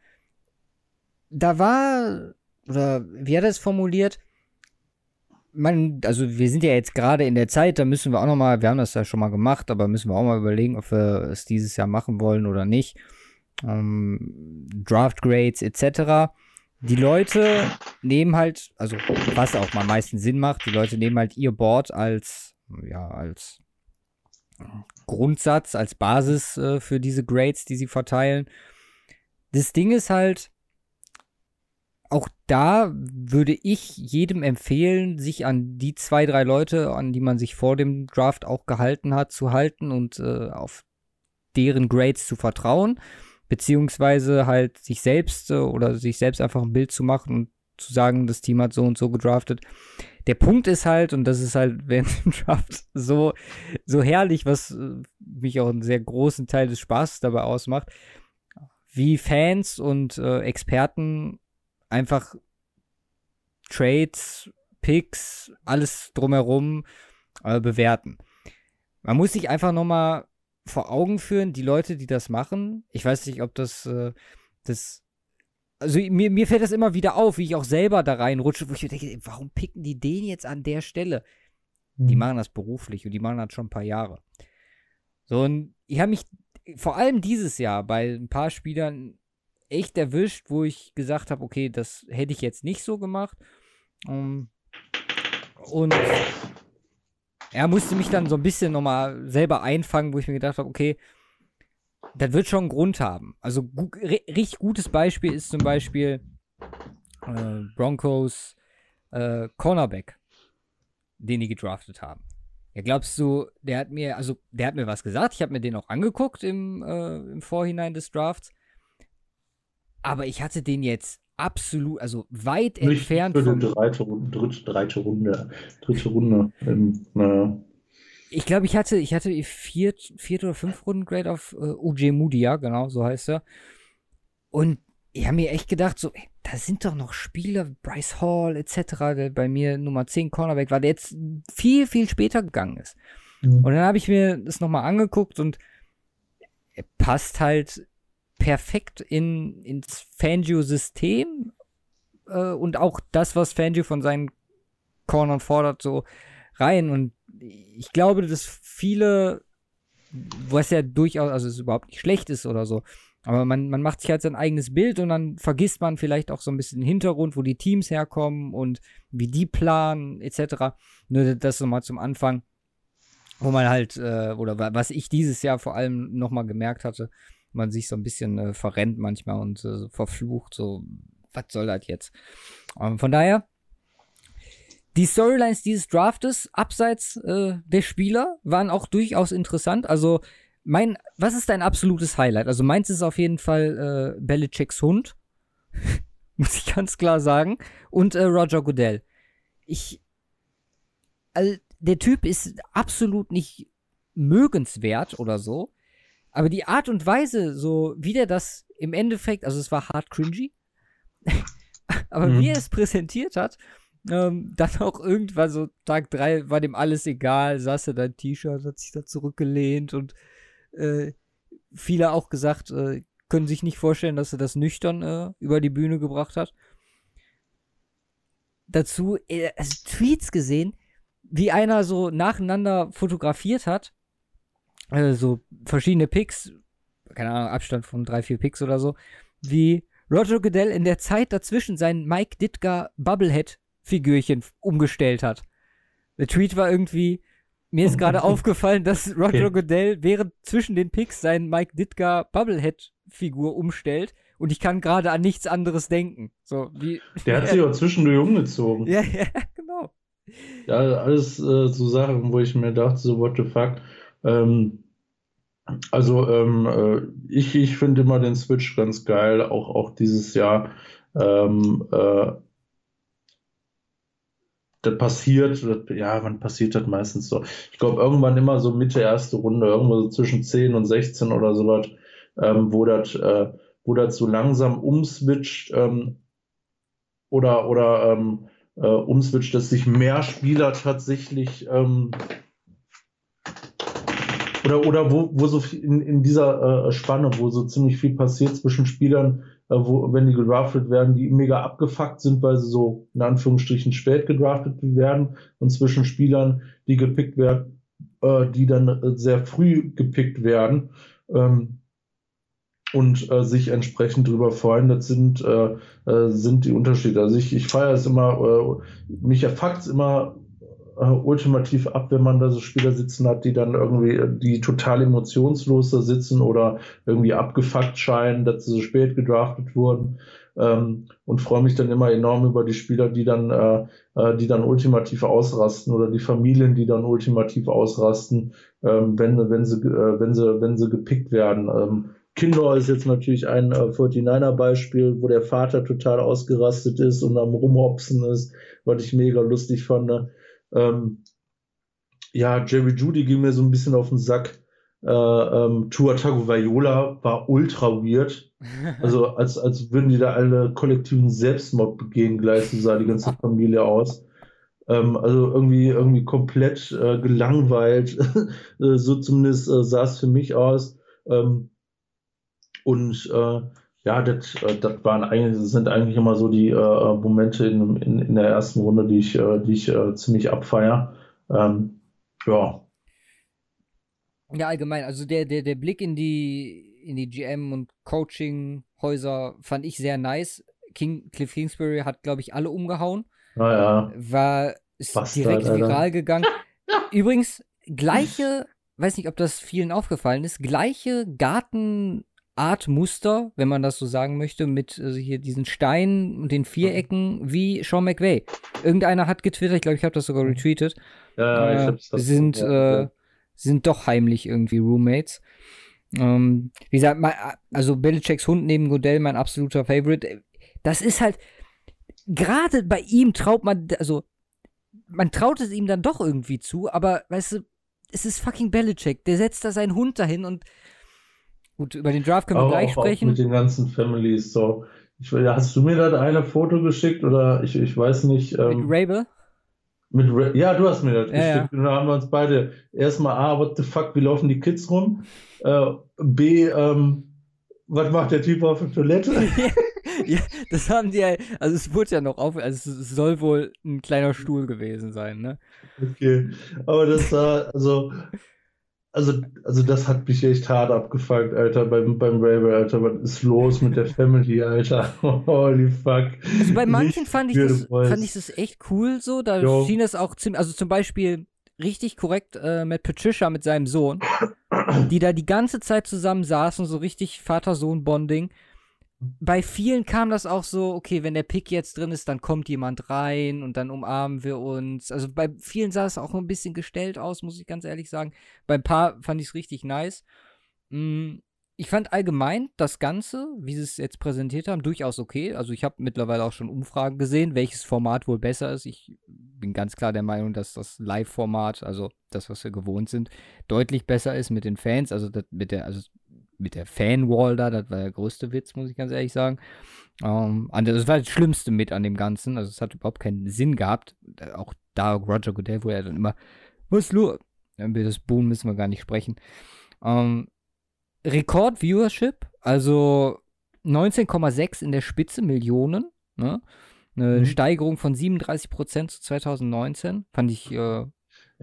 da war, oder wie hat er es formuliert, man, also wir sind ja jetzt gerade in der Zeit, da müssen wir auch noch mal, wir haben das ja schon mal gemacht, aber müssen wir auch mal überlegen, ob wir es dieses Jahr machen wollen oder nicht. Ähm, Draft Grades etc. Die Leute nehmen halt, also was auch mal meistens Sinn macht, die Leute nehmen halt ihr Board als, ja, als Grundsatz, als Basis äh, für diese Grades, die sie verteilen. Das Ding ist halt, auch da würde ich jedem empfehlen, sich an die zwei, drei Leute, an die man sich vor dem Draft auch gehalten hat, zu halten und äh, auf deren Grades zu vertrauen, beziehungsweise halt sich selbst äh, oder sich selbst einfach ein Bild zu machen und zu sagen, das Team hat so und so gedraftet. Der Punkt ist halt, und das ist halt während dem Draft so, so herrlich, was äh, mich auch einen sehr großen Teil des Spaßes dabei ausmacht, wie Fans und äh, Experten einfach Trades, Picks, alles drumherum äh, bewerten. Man muss sich einfach nochmal vor Augen führen, die Leute, die das machen. Ich weiß nicht, ob das, äh, das, also mir, mir fällt das immer wieder auf, wie ich auch selber da reinrutsche, wo ich denke, warum picken die den jetzt an der Stelle? Mhm. Die machen das beruflich und die machen das schon ein paar Jahre. So, und ich habe mich vor allem dieses Jahr bei ein paar Spielern echt erwischt, wo ich gesagt habe, okay, das hätte ich jetzt nicht so gemacht. Um, ähm, und er musste mich dann so ein bisschen nochmal selber einfangen, wo ich mir gedacht habe, okay, das wird schon einen Grund haben. Also gu richtig gutes Beispiel ist zum Beispiel äh, Broncos äh, Cornerback, den die gedraftet haben. Ja, glaubst du, der hat mir, also der hat mir was gesagt, ich habe mir den auch angeguckt im, äh, im Vorhinein des Drafts. Aber ich hatte den jetzt absolut, also weit Nicht entfernt von. Dritte Runde, dritte, dritte Runde, dritte Runde. Ähm, naja. Ich glaube, ich hatte, ich hatte viert, viert oder fünf Runden Grade auf äh, UJ Mudia, genau, so heißt er. Und ich habe mir echt gedacht, so, ey, da sind doch noch Spieler, Bryce Hall etc., der bei mir Nummer 10 Cornerback war, der jetzt viel, viel später gegangen ist. Mhm. Und dann habe ich mir das nochmal angeguckt und er passt halt perfekt in, ins Fangio-System äh, und auch das, was Fangio von seinen Cornern fordert, so rein. Und ich glaube, dass viele, was ja durchaus, also es überhaupt nicht schlecht ist oder so, aber man, man macht sich halt sein eigenes Bild und dann vergisst man vielleicht auch so ein bisschen den Hintergrund, wo die Teams herkommen und wie die planen, etc. Nur das nochmal zum Anfang, wo man halt, äh, oder was ich dieses Jahr vor allem nochmal gemerkt hatte, man sich so ein bisschen äh, verrennt manchmal und äh, verflucht, so, was soll das jetzt? Ähm, von daher, die Storylines dieses Draftes, abseits äh, der Spieler, waren auch durchaus interessant. Also, mein, was ist dein absolutes Highlight? Also, meins ist auf jeden Fall äh, Belichicks Hund. Muss ich ganz klar sagen. Und äh, Roger Goodell. Ich. Also, der Typ ist absolut nicht mögenswert oder so. Aber die Art und Weise, so wie der das im Endeffekt, also es war hart cringy, aber mhm. wie er es präsentiert hat, ähm, dann auch irgendwann so Tag drei war dem alles egal, saß er da im T-Shirt, hat sich da zurückgelehnt und äh, viele auch gesagt, äh, können sich nicht vorstellen, dass er das nüchtern äh, über die Bühne gebracht hat. Dazu äh, also Tweets gesehen, wie einer so nacheinander fotografiert hat äh, so verschiedene Picks, keine Ahnung, Abstand von drei, vier Picks oder so, wie Roger Goodell in der Zeit dazwischen sein Mike Ditka Bubblehead-Figürchen umgestellt hat. Der Tweet war irgendwie, mir ist gerade aufgefallen, dass Roger Goodell während zwischen den Picks sein Mike Ditka Bubblehead-Figur umstellt und ich kann gerade an nichts anderes denken. So, wie, Der hat sich auch zwischendurch umgezogen. Ja, ja, genau. Ja, alles äh, so Sachen, wo ich mir dachte, so, what the fuck. Ähm, also ähm, äh, ich, ich finde immer den Switch ganz geil, auch, auch dieses Jahr. Ähm, äh, das passiert, das, ja, wann passiert das meistens so? Ich glaube, irgendwann immer so Mitte erste Runde, irgendwo so zwischen 10 und 16 oder so was, ähm, wo das äh, wo das so langsam umswitcht ähm, oder, oder ähm, äh, umswitcht, dass sich mehr Spieler tatsächlich ähm, oder, oder wo, wo so in, in dieser äh, Spanne, wo so ziemlich viel passiert zwischen Spielern, äh, wo, wenn die gedraftet werden, die mega abgefuckt sind, weil sie so in Anführungsstrichen spät gedraftet werden und zwischen Spielern, die gepickt werden, äh, die dann äh, sehr früh gepickt werden. Ähm, und äh, sich entsprechend darüber freuen, das sind, äh, äh, sind die Unterschiede. Also ich, ich feiere es immer, äh, mich erfuckt es immer äh, ultimativ ab, wenn man da so Spieler sitzen hat, die dann irgendwie, die total emotionslos da sitzen oder irgendwie abgefuckt scheinen, dass sie so spät gedraftet wurden. Ähm, und freue mich dann immer enorm über die Spieler, die dann, äh, äh, die dann ultimativ ausrasten oder die Familien, die dann ultimativ ausrasten, ähm, wenn, wenn sie, äh, wenn sie, wenn sie gepickt werden. Ähm, Kinder ist jetzt natürlich ein äh, 49er-Beispiel, wo der Vater total ausgerastet ist und am Rumhopsen ist, was ich mega lustig fand. Ne? Ähm, ja, Jerry Judy ging mir so ein bisschen auf den Sack. Äh, ähm, Tua Tagovailoa war ultra weird. Also als, als würden die da alle kollektiven Selbstmord begehen, gleich so sah die ganze Familie aus. Ähm, also irgendwie, irgendwie komplett äh, gelangweilt. Äh, so zumindest äh, sah es für mich aus. Ähm, und äh, ja, das, äh, das waren eigentlich, das sind eigentlich immer so die äh, Momente in, in, in der ersten Runde, die ich, äh, die ich äh, ziemlich abfeier. Ähm, ja. Ja, allgemein, also der, der, der Blick in die, in die GM und Coaching-Häuser fand ich sehr nice. King, Cliff Kingsbury hat, glaube ich, alle umgehauen. Naja. Ah, War ist Bastard, direkt Alter. viral gegangen. Übrigens, gleiche, weiß nicht, ob das vielen aufgefallen ist, gleiche Garten Art Muster, wenn man das so sagen möchte, mit also hier diesen Steinen und den Vierecken wie Sean McVay. Irgendeiner hat getwittert, ich glaube, ich habe das sogar retweetet. Ja, äh, ich hab's das sind, äh, sind doch heimlich irgendwie Roommates. Ähm, wie gesagt, mein, also Belichicks Hund neben Godell, mein absoluter Favorite. Das ist halt, gerade bei ihm traut man, also man traut es ihm dann doch irgendwie zu, aber weißt du, es ist fucking Belichick. Der setzt da seinen Hund dahin und Gut, über den Draft können wir auch, gleich sprechen. Auch mit den ganzen Families so. ich, hast du mir da eine Foto geschickt oder ich, ich weiß nicht. Ähm, Mit Rabel? Mit Ra ja, du hast mir das ja, geschickt. Ja. Und da haben wir uns beide erstmal A, what the fuck, wie laufen die Kids rum? Äh, B, ähm, was macht der Typ auf der Toilette? ja, das haben die ja, also es wurde ja noch auf, also es soll wohl ein kleiner Stuhl gewesen sein, ne? Okay, aber das war, also also, also das hat mich echt hart abgefuckt, Alter, beim, beim Raver, Alter. Was ist los mit der Family, Alter? Holy fuck. Also bei manchen fand ich, das, fand ich das echt cool so. Da jo. schien es auch ziemlich, also zum Beispiel richtig korrekt äh, mit Patricia, mit seinem Sohn, die da die ganze Zeit zusammen saßen, so richtig Vater-Sohn-Bonding bei vielen kam das auch so, okay, wenn der Pick jetzt drin ist, dann kommt jemand rein und dann umarmen wir uns. Also bei vielen sah es auch ein bisschen gestellt aus, muss ich ganz ehrlich sagen. Bei ein paar fand ich es richtig nice. Mm, ich fand allgemein das Ganze, wie sie es jetzt präsentiert haben, durchaus okay. Also ich habe mittlerweile auch schon Umfragen gesehen, welches Format wohl besser ist. Ich bin ganz klar der Meinung, dass das Live-Format, also das, was wir gewohnt sind, deutlich besser ist mit den Fans. Also mit der, also mit der Fanwall da, das war der größte Witz, muss ich ganz ehrlich sagen. Ähm, das war das Schlimmste mit an dem Ganzen. Also es hat überhaupt keinen Sinn gehabt. Auch da Roger Goodell, wo er dann immer, was lu? Über das Boom müssen wir gar nicht sprechen. Ähm, Rekord-Viewership, also 19,6 in der Spitze Millionen. Ne? Eine mhm. Steigerung von 37 Prozent zu 2019. Fand ich äh,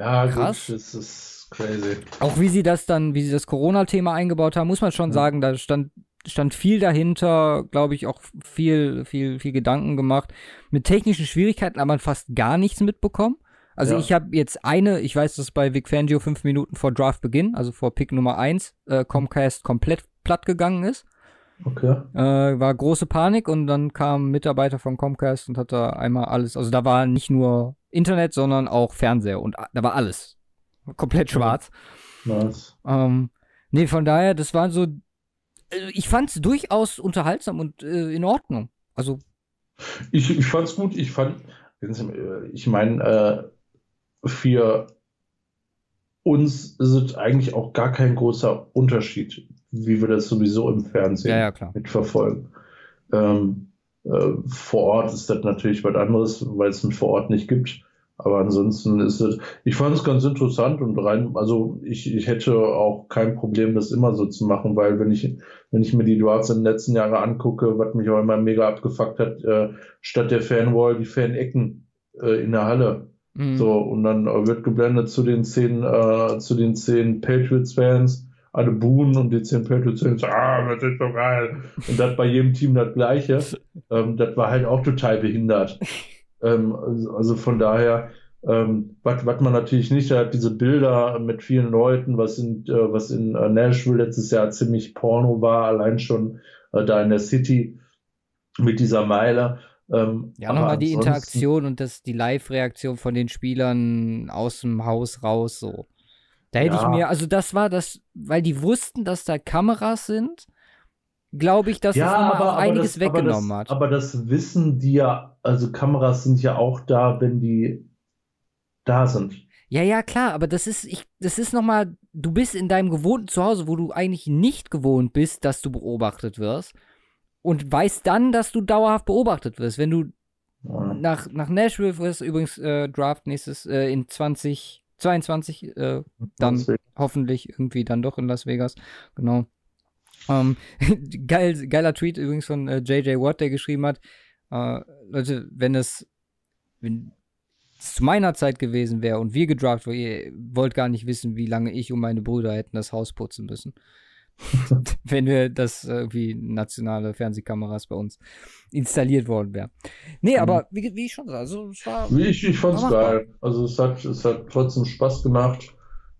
ja, krass. Gut, das ist crazy. Auch wie sie das dann, wie sie das Corona-Thema eingebaut haben, muss man schon ja. sagen, da stand, stand viel dahinter, glaube ich, auch viel, viel, viel Gedanken gemacht. Mit technischen Schwierigkeiten hat man fast gar nichts mitbekommen. Also ja. ich habe jetzt eine, ich weiß, dass bei Vic Fangio fünf Minuten vor Draftbeginn, also vor Pick Nummer eins, äh, Comcast komplett platt gegangen ist. Okay. Äh, war große Panik und dann kam ein Mitarbeiter von Comcast und hat da einmal alles, also da war nicht nur Internet, sondern auch Fernseher und da war alles. Komplett schwarz. Nice. Ähm, nee, von daher, das war so. Also ich fand es durchaus unterhaltsam und äh, in Ordnung. Also. Ich, ich fand es gut. Ich fand, ich meine, äh, für uns ist es eigentlich auch gar kein großer Unterschied, wie wir das sowieso im Fernsehen ja, ja, mitverfolgen. Ähm, äh, vor Ort ist das natürlich was anderes, weil es ein vor Ort nicht gibt. Aber ansonsten ist es, ich fand es ganz interessant und rein, also ich, ich hätte auch kein Problem, das immer so zu machen, weil wenn ich, wenn ich mir die Duarts in den letzten Jahren angucke, was mich auch immer mega abgefuckt hat, äh, statt der Fanwall die Fanecken äh, in der Halle. Mhm. So, und dann äh, wird geblendet zu den zehn, äh, zu den zehn Patriots-Fans, alle buhen und die zehn Patriots-Fans, ah, das ist so geil. Und das bei jedem Team das Gleiche. ähm, das war halt auch total behindert. Ähm, also von daher, ähm, was, was man natürlich nicht hat, diese Bilder mit vielen Leuten, was in, äh, was in äh, Nashville letztes Jahr ziemlich Porno war, allein schon äh, da in der City mit dieser Meile. Ähm, ja, nochmal die Interaktion und das, die Live-Reaktion von den Spielern aus dem Haus raus, so. Da hätte ja. ich mir, also das war das, weil die wussten, dass da Kameras sind glaube ich, dass ja, das aber, auch einiges das, weggenommen aber das, hat. Aber das wissen die ja, also Kameras sind ja auch da, wenn die da sind. Ja, ja, klar, aber das ist, ich, das ist nochmal, du bist in deinem gewohnten Zuhause, wo du eigentlich nicht gewohnt bist, dass du beobachtet wirst und weißt dann, dass du dauerhaft beobachtet wirst. Wenn du nach, nach Nashville wirst, übrigens äh, Draft nächstes äh, in 2022, äh, dann hoffentlich irgendwie dann doch in Las Vegas, genau. Ähm, geil, geiler Tweet übrigens von äh, JJ Watt, der geschrieben hat, äh, Leute, wenn es, wenn es zu meiner Zeit gewesen wäre und wir gedraft wurden, ihr wollt gar nicht wissen, wie lange ich und meine Brüder hätten das Haus putzen müssen. wenn wir das irgendwie nationale Fernsehkameras bei uns installiert worden wären. Nee, mhm. aber wie, wie ich schon sage, also es war. Ich, ich fand's geil. Also es hat, es hat trotzdem Spaß gemacht.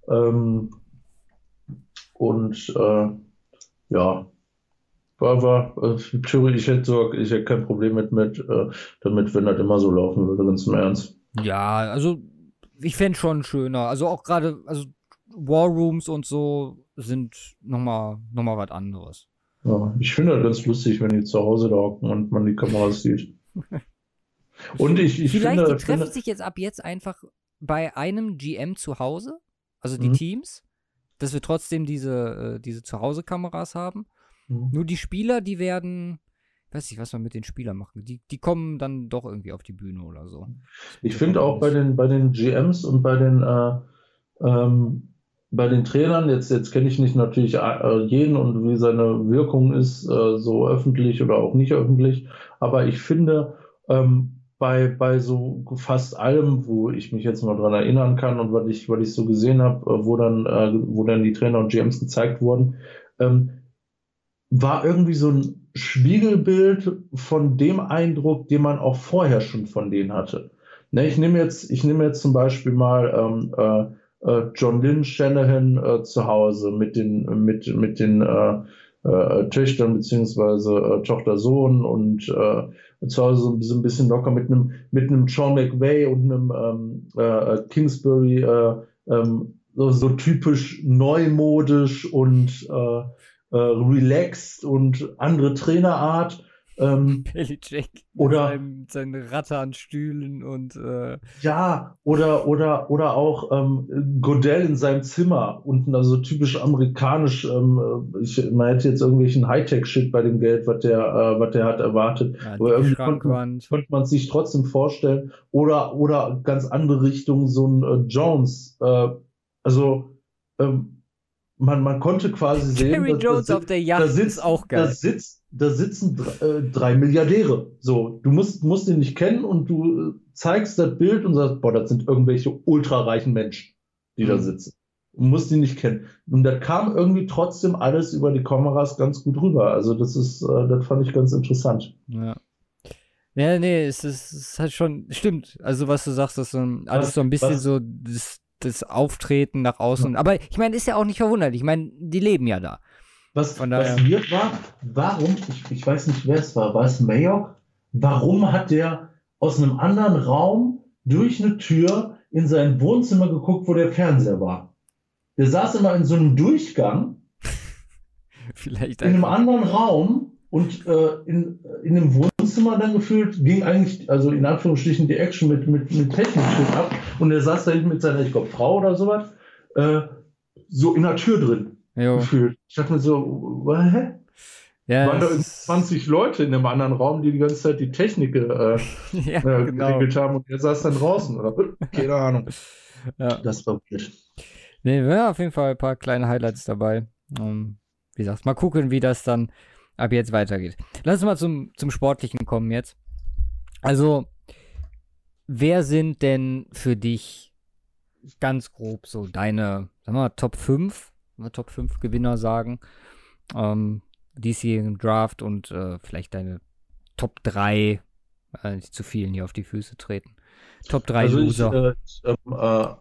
Ähm, und äh, ja, war, war, äh, ich hätte so, ich hätte kein Problem mit, mit äh, damit, wenn das immer so laufen würde, ganz im Ernst. Ja, also ich fände schon schöner. Also auch gerade, also War Rooms und so sind nochmal noch mal was anderes. Ja, ich finde das ganz lustig, wenn die zu Hause da hocken und man die Kameras sieht. und ich, ich Vielleicht finde, die treffen finde, sich jetzt ab jetzt einfach bei einem GM zu Hause, also die mhm. Teams, dass wir trotzdem diese, äh, diese Zuhause-Kameras haben. Mhm. Nur die Spieler, die werden, weiß nicht, was man mit den Spielern machen. Die, die kommen dann doch irgendwie auf die Bühne oder so. Ich finde auch bei den, bei den GMs und bei den, äh, ähm, bei den Trainern, jetzt, jetzt kenne ich nicht natürlich äh, jeden und wie seine Wirkung ist, äh, so öffentlich oder auch nicht öffentlich, aber ich finde, ähm, bei, bei so fast allem, wo ich mich jetzt mal dran erinnern kann und was ich, was ich so gesehen habe, äh, wo dann, äh, wo dann die Trainer und GMs gezeigt wurden, ähm, war irgendwie so ein Spiegelbild von dem Eindruck, den man auch vorher schon von denen hatte. Ne, ich nehme jetzt, ich nehme jetzt zum Beispiel mal ähm, äh, John Lynn Shanahan äh, zu Hause mit den, mit, mit den äh, äh, Töchtern beziehungsweise äh, Tochter Sohn und äh, zu Hause so, ein bisschen locker mit einem mit einem Sean McVay und einem ähm, äh, Kingsbury äh, ähm, so, so typisch neumodisch und äh, äh, relaxed und andere Trainerart ähm, Belichick oder seinem, seine Ratte an Stühlen und äh, ja, oder oder oder auch ähm, Godell in seinem Zimmer unten, also typisch amerikanisch. Ähm, ich, man hätte jetzt irgendwelchen Hightech-Shit bei dem Geld, was der, äh, was der hat erwartet. ja, Aber irgendwie konnte, konnte man sich trotzdem vorstellen. Oder oder ganz andere Richtung, so ein äh, Jones. Äh, also ähm, man, man konnte quasi sehen, Jerry dass- Jones dass- auf der da Yacht sitzt, ist auch Da, geil. sitzt, da sitzen drei, äh, drei Milliardäre. So, du musst, musst ihn nicht kennen und du äh, zeigst das Bild und sagst, boah, das sind irgendwelche ultrareichen Menschen, die da Mhm. sitzen. Du musst ihn nicht kennen. Und da kam irgendwie trotzdem alles über die Kameras ganz gut rüber. Also das ist, äh, das fand ich ganz interessant. Ja. Ja, nee, es ist, es ist halt schon, stimmt. Also, was du sagst, das ist so ein, alles Was- so ein bisschen was- so das, das Auftreten nach außen. Aber ich meine, ist ja auch nicht verwunderlich. Ich meine, die leben ja da. Was, was weird war, warum, ich, ich weiß nicht, wer es war, war es Mayock? Warum hat der aus einem anderen Raum durch eine Tür in sein Wohnzimmer geguckt, wo der Fernseher war? Der saß immer in so einem Durchgang Vielleicht in einem einfach. anderen Raum und äh, in, in einem Wohnzimmer dann gefühlt ging eigentlich, also in Anführungsstrichen, die Action mit, mit, mit Technik ab und er saß da hinten mit seiner, ich glaube, Frau oder sowas, äh, so in der Tür drin Jo. gefühlt. Ich dachte mir so, hä? Ja, waren da es irgendwie ist- 20 Leute in einem anderen Raum, die die ganze Zeit die Technik äh, ja, äh, genau. geregelt haben und er saß dann draußen oder keine Ahnung. Ja. Das war weird. Nee, ja, auf jeden Fall ein paar kleine Highlights dabei. Um, wie gesagt, mal gucken, wie das dann ab jetzt weitergeht. Lass uns mal zum, zum Sportlichen kommen jetzt. Also, wer sind denn für dich ganz grob so deine, sag mal, Top 5, mal Top 5 Gewinner sagen, ähm, diesjährigen Draft und äh, vielleicht deine Top 3, äh, nicht zu vielen hier auf die Füße treten. Top 3 Also Loser. äh, ich, ähm, äh,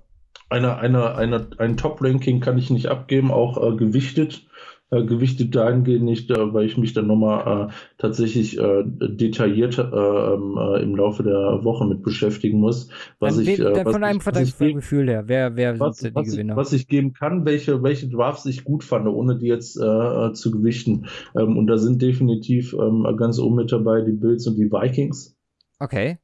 eine, eine, eine, ein Top-Ranking kann ich nicht abgeben, auch äh, gewichtet. Äh, gewichtet dahingehend nicht, äh, weil ich mich dann nochmal äh, tatsächlich äh, detailliert äh, ähm, äh, im Laufe der Woche mit beschäftigen muss. Was Dann, ich, äh, dann was von einem ich, was ich gebe- Gefühl her, wer, wer was, sind die was, ich, Gewinner? was ich geben kann, welche, welche Drafts ich gut fand, ohne die jetzt äh, zu gewichten. Ähm, und da sind definitiv ähm, ganz oben mit dabei die Bills und die Vikings, Okay.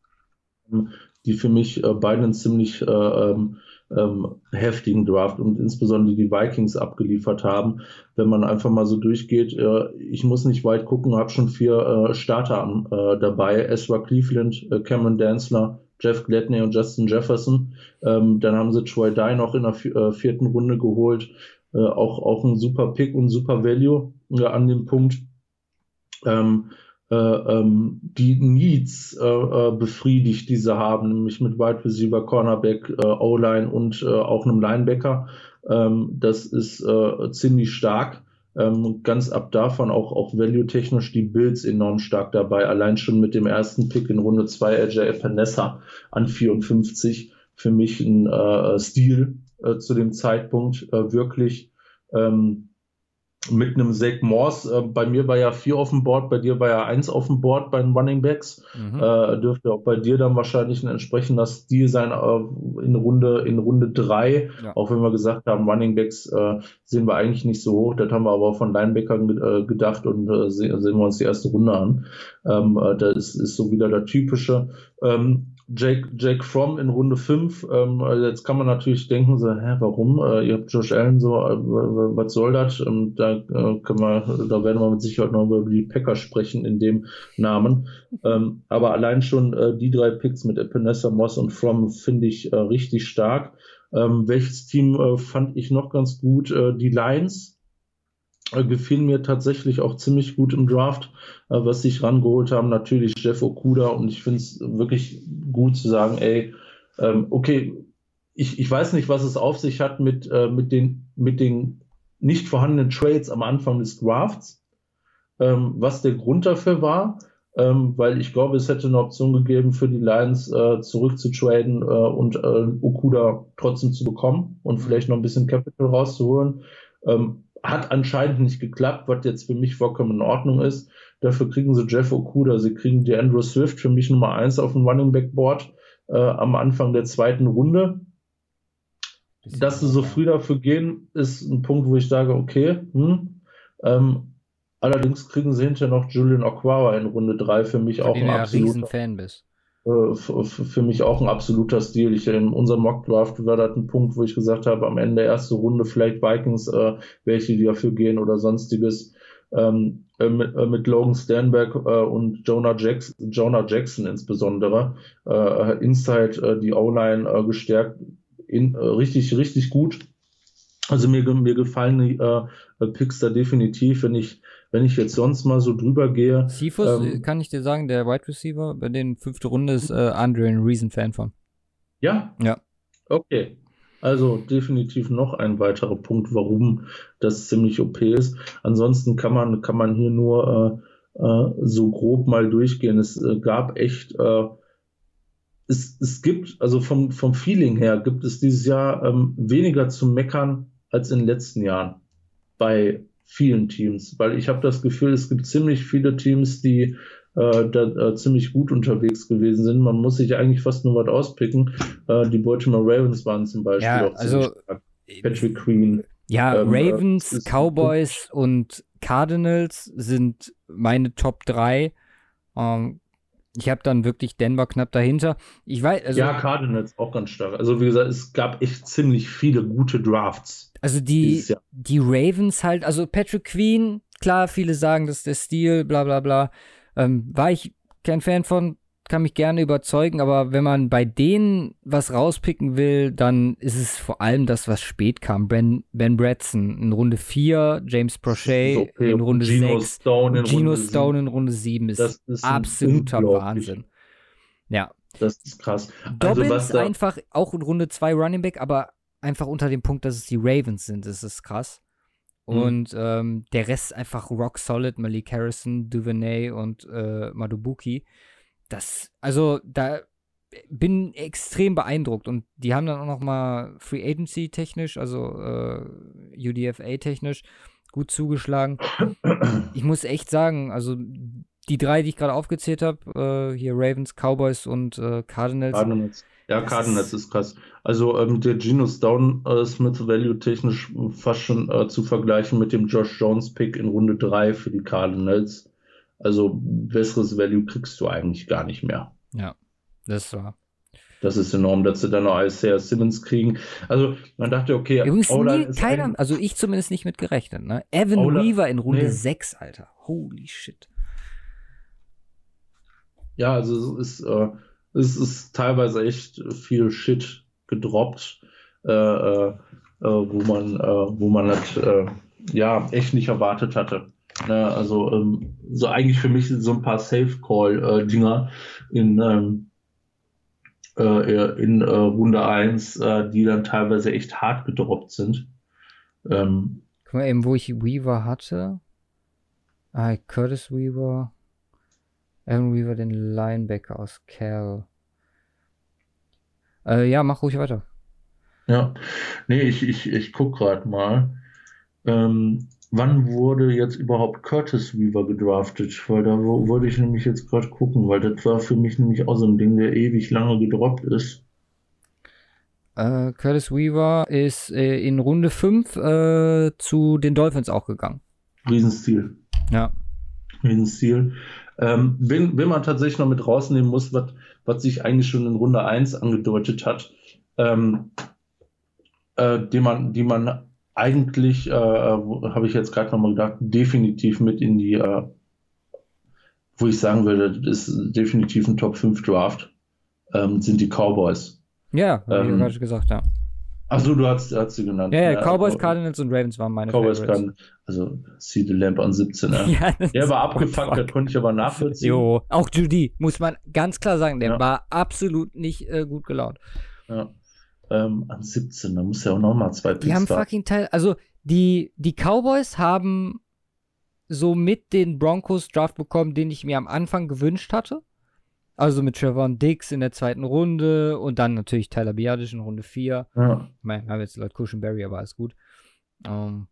die für mich äh, beide einen ziemlich äh, ähm, ähm, heftigen Draft und insbesondere die Vikings abgeliefert haben. Wenn man einfach mal so durchgeht, äh, ich muss nicht weit gucken, habe schon vier äh, Starter äh, dabei. Ezra Cleveland, äh, Cameron Danzler, Jeff Gladney und Justin Jefferson. Ähm, dann haben sie Troy Dye noch in der äh, vierten Runde geholt. Äh, auch, auch ein super Pick und super Value an dem Punkt. Ähm, äh, ähm, die Needs äh, äh, befriedigt, die sie haben, nämlich mit Wide Receiver, Cornerback, äh, O-Line und äh, auch einem Linebacker. Ähm, das ist äh, ziemlich stark. Ähm, ganz ab davon auch, auch value-technisch die Bills enorm stark dabei. Allein schon mit dem ersten Pick in Runde 2, AJ Epinesa an 54. Für mich ein äh, Stil äh, zu dem Zeitpunkt äh, wirklich. Ähm, mit einem Zach Morse. Äh, bei mir war ja vier auf dem Board, bei dir war ja eins auf dem Board bei den Running Backs. Mhm. Äh, dürfte auch bei dir dann wahrscheinlich ein entsprechender Stil sein äh, in Runde in Runde drei. Ja. Auch wenn wir gesagt haben, Running Backs äh, sehen wir eigentlich nicht so hoch. Das haben wir aber von Linebackern äh, gedacht und äh, se sehen wir uns die erste Runde an. Ähm, äh, das ist, ist so wieder der typische. Ähm, Jake, Jake Fromm in Runde 5. Ähm, also jetzt kann man natürlich denken, so, hä, warum? Äh, ihr habt Josh Allen so, äh, was soll das? Ähm, da äh, können wir, da werden wir mit Sicherheit noch über die Packers sprechen in dem Namen. Ähm, aber allein schon äh, die drei Picks mit Epinesa, Moss und Fromm finde ich äh, richtig stark. Ähm, welches Team äh, fand ich noch ganz gut? Äh, die Lions äh, gefielen mir tatsächlich auch ziemlich gut im Draft, äh, was sich rangeholt haben. Natürlich Jeff Okuda und ich finde es wirklich gut zu sagen, ey, ähm, okay, ich, ich weiß nicht, was es auf sich hat mit, äh, mit, den, mit den nicht vorhandenen Trades am Anfang des Drafts, ähm, was der Grund dafür war, ähm, weil ich glaube, es hätte eine Option gegeben für die Lions äh, zurück zu traden äh, und äh, Okuda trotzdem zu bekommen und vielleicht noch ein bisschen Capital rauszuholen. Ähm, hat anscheinend nicht geklappt, was jetzt für mich vollkommen in Ordnung ist. Dafür kriegen sie Jeff Okuda, sie kriegen die Andrew Swift, für mich Nummer eins auf dem Running Back Board äh, am Anfang der zweiten Runde. Dass sie so früh dafür gehen, ist ein Punkt, wo ich sage, okay, hm, ähm, allerdings kriegen sie hinterher noch Julian Aquara in Runde drei für mich für auch ein absoluter Fan bist. Äh, für mich auch ein absoluter Stil. Ich, in unserem Mockdraft war das ein Punkt, wo ich gesagt habe, am Ende der ersten Runde vielleicht Vikings, äh, welche die dafür gehen oder sonstiges. Ähm, äh, mit, äh, mit, Logan Stanberg äh, und Jonah Jackson, Jonah Jackson insbesondere, Inside die O-Line gestärkt, in, richtig, richtig gut. Also mir, mir gefallen die Picks da definitiv, wenn ich wenn ich jetzt sonst mal so drüber gehe. Sifus, ähm, kann ich dir sagen, der Wide Receiver bei den fünfte Runde ist äh, Andre ein Reason-Fan von. Ja? Ja. Okay. Also definitiv noch ein weiterer Punkt, warum das ziemlich OP ist. Ansonsten kann man, kann man hier nur äh, äh, so grob mal durchgehen. Es äh, gab echt, äh, es, es gibt, also vom, vom Feeling her, gibt es dieses Jahr ähm, weniger zu meckern als in den letzten Jahren bei vielen Teams, weil ich habe das Gefühl, es gibt ziemlich viele Teams, die äh, da äh, ziemlich gut unterwegs gewesen sind. Man muss sich eigentlich fast nur was auspicken. Äh, die Baltimore Ravens waren zum Beispiel ja, auch also, stark. Patrick Queen. Ja, ähm, äh, Ravens, Cowboys und Cardinals sind meine Top 3. Ähm, ich habe dann wirklich Denver knapp dahinter. Ich weiß, also, ja, Cardinals auch ganz stark. Also wie gesagt, es gab echt ziemlich viele gute Drafts. Also die, die Ravens halt, also Patrick Queen, klar, viele sagen, das ist der Stil, bla bla bla. Ähm, war ich kein Fan von, kann mich gerne überzeugen, aber wenn man bei denen was rauspicken will, dann ist es vor allem das, was spät kam. Ben, ben Bradson in Runde 4, James Prochet okay. in Runde Gino 6, Stone in Gino Runde Stone in Runde 7 ist, ist absoluter Wahnsinn. Ja. Das ist krass. Also Dobbins einfach auch in Runde 2 Running Back, aber einfach unter dem Punkt, dass es die Ravens sind, ist es krass. Mhm. Und ähm, der Rest einfach rock solid, Malik Harrison, Duvernay und äh, Madubuki das, also da bin extrem beeindruckt und die haben dann auch noch mal Free Agency technisch, also äh, UDFA technisch gut zugeschlagen. Ich muss echt sagen, also die drei, die ich gerade aufgezählt habe, äh, hier Ravens, Cowboys und äh, Cardinals. Cardinals. Ja, Cardinals ist, ist krass. Also ähm, der Genus Down äh, Smith Value technisch fast schon äh, zu vergleichen mit dem Josh Jones Pick in Runde 3 für die Cardinals. Also besseres Value kriegst du eigentlich gar nicht mehr. Ja, das war. Das ist enorm, dass sie dann noch Isaiah Simmons kriegen. Also man dachte, okay, Übrigens nie, keiner, ein... also ich zumindest nicht mit gerechnet. Ne? Evan Ola, Weaver in Runde nee. 6, Alter. Holy shit. Ja, also es ist, äh, es ist teilweise echt viel Shit gedroppt, äh, äh, äh wo man, äh, wo man das äh, ja echt nicht erwartet hatte. Ne, also ähm, so eigentlich für mich so ein paar Safe-Call-Dinger äh, in, ähm, äh, in Runde 1, äh, die dann teilweise echt hart gedroppt sind. Ähm, Guck mal eben, wo ich Weaver hatte. Ah, Curtis Weaver. Aaron Weaver, den Linebacker aus Cal. Äh, ja, mach ruhig weiter. Ja, nee, ich, ich, ich guck gerade mal. Ähm, wann wurde jetzt überhaupt Curtis Weaver gedraftet? Weil da wollte ich nämlich jetzt gerade gucken, weil das war für mich nämlich auch so ein Ding, der ewig lange gedroppt ist. Uh, Curtis Weaver ist äh, in Runde 5 äh, zu den Dolphins auch gegangen. Riesenstil. Ja. Riesenstil. Ähm, wen, wen man tatsächlich noch mit rausnehmen muss, was, was sich eigentlich schon in Runde 1 angedeutet hat, ähm, äh, die man, die man eigentlich, äh, habe ich jetzt gerade nochmal gedacht, definitiv mit in die, äh, wo ich sagen würde, das ist definitiv ein Top 5 Draft, ähm, sind die Cowboys. Ja, habe ähm, gerade gesagt, ja. Achso, du hast, hast sie genannt. Ja, ja, ja Cowboys, also, Cardinals und Ravens waren meine Cowboys, Cardinals, also CD Lamp an 17. Ne? ja, der war abgefuckt, der konnte ich aber nachvollziehen. Jo, auch Judy, muss man ganz klar sagen, der ja. war absolut nicht äh, gut gelaunt. Ja. Ähm, an 17, da muss ja auch nochmal zwei Picks Die haben da. fucking Teil, also die, die Cowboys haben so mit den Broncos Draft bekommen, den ich mir am Anfang gewünscht hatte. Also mit Trevon Dix in der zweiten Runde und dann natürlich Tyler Biadisch in Runde 4. Ja. Ich meine, haben jetzt Lord Cushenberry, aber alles gut. Um,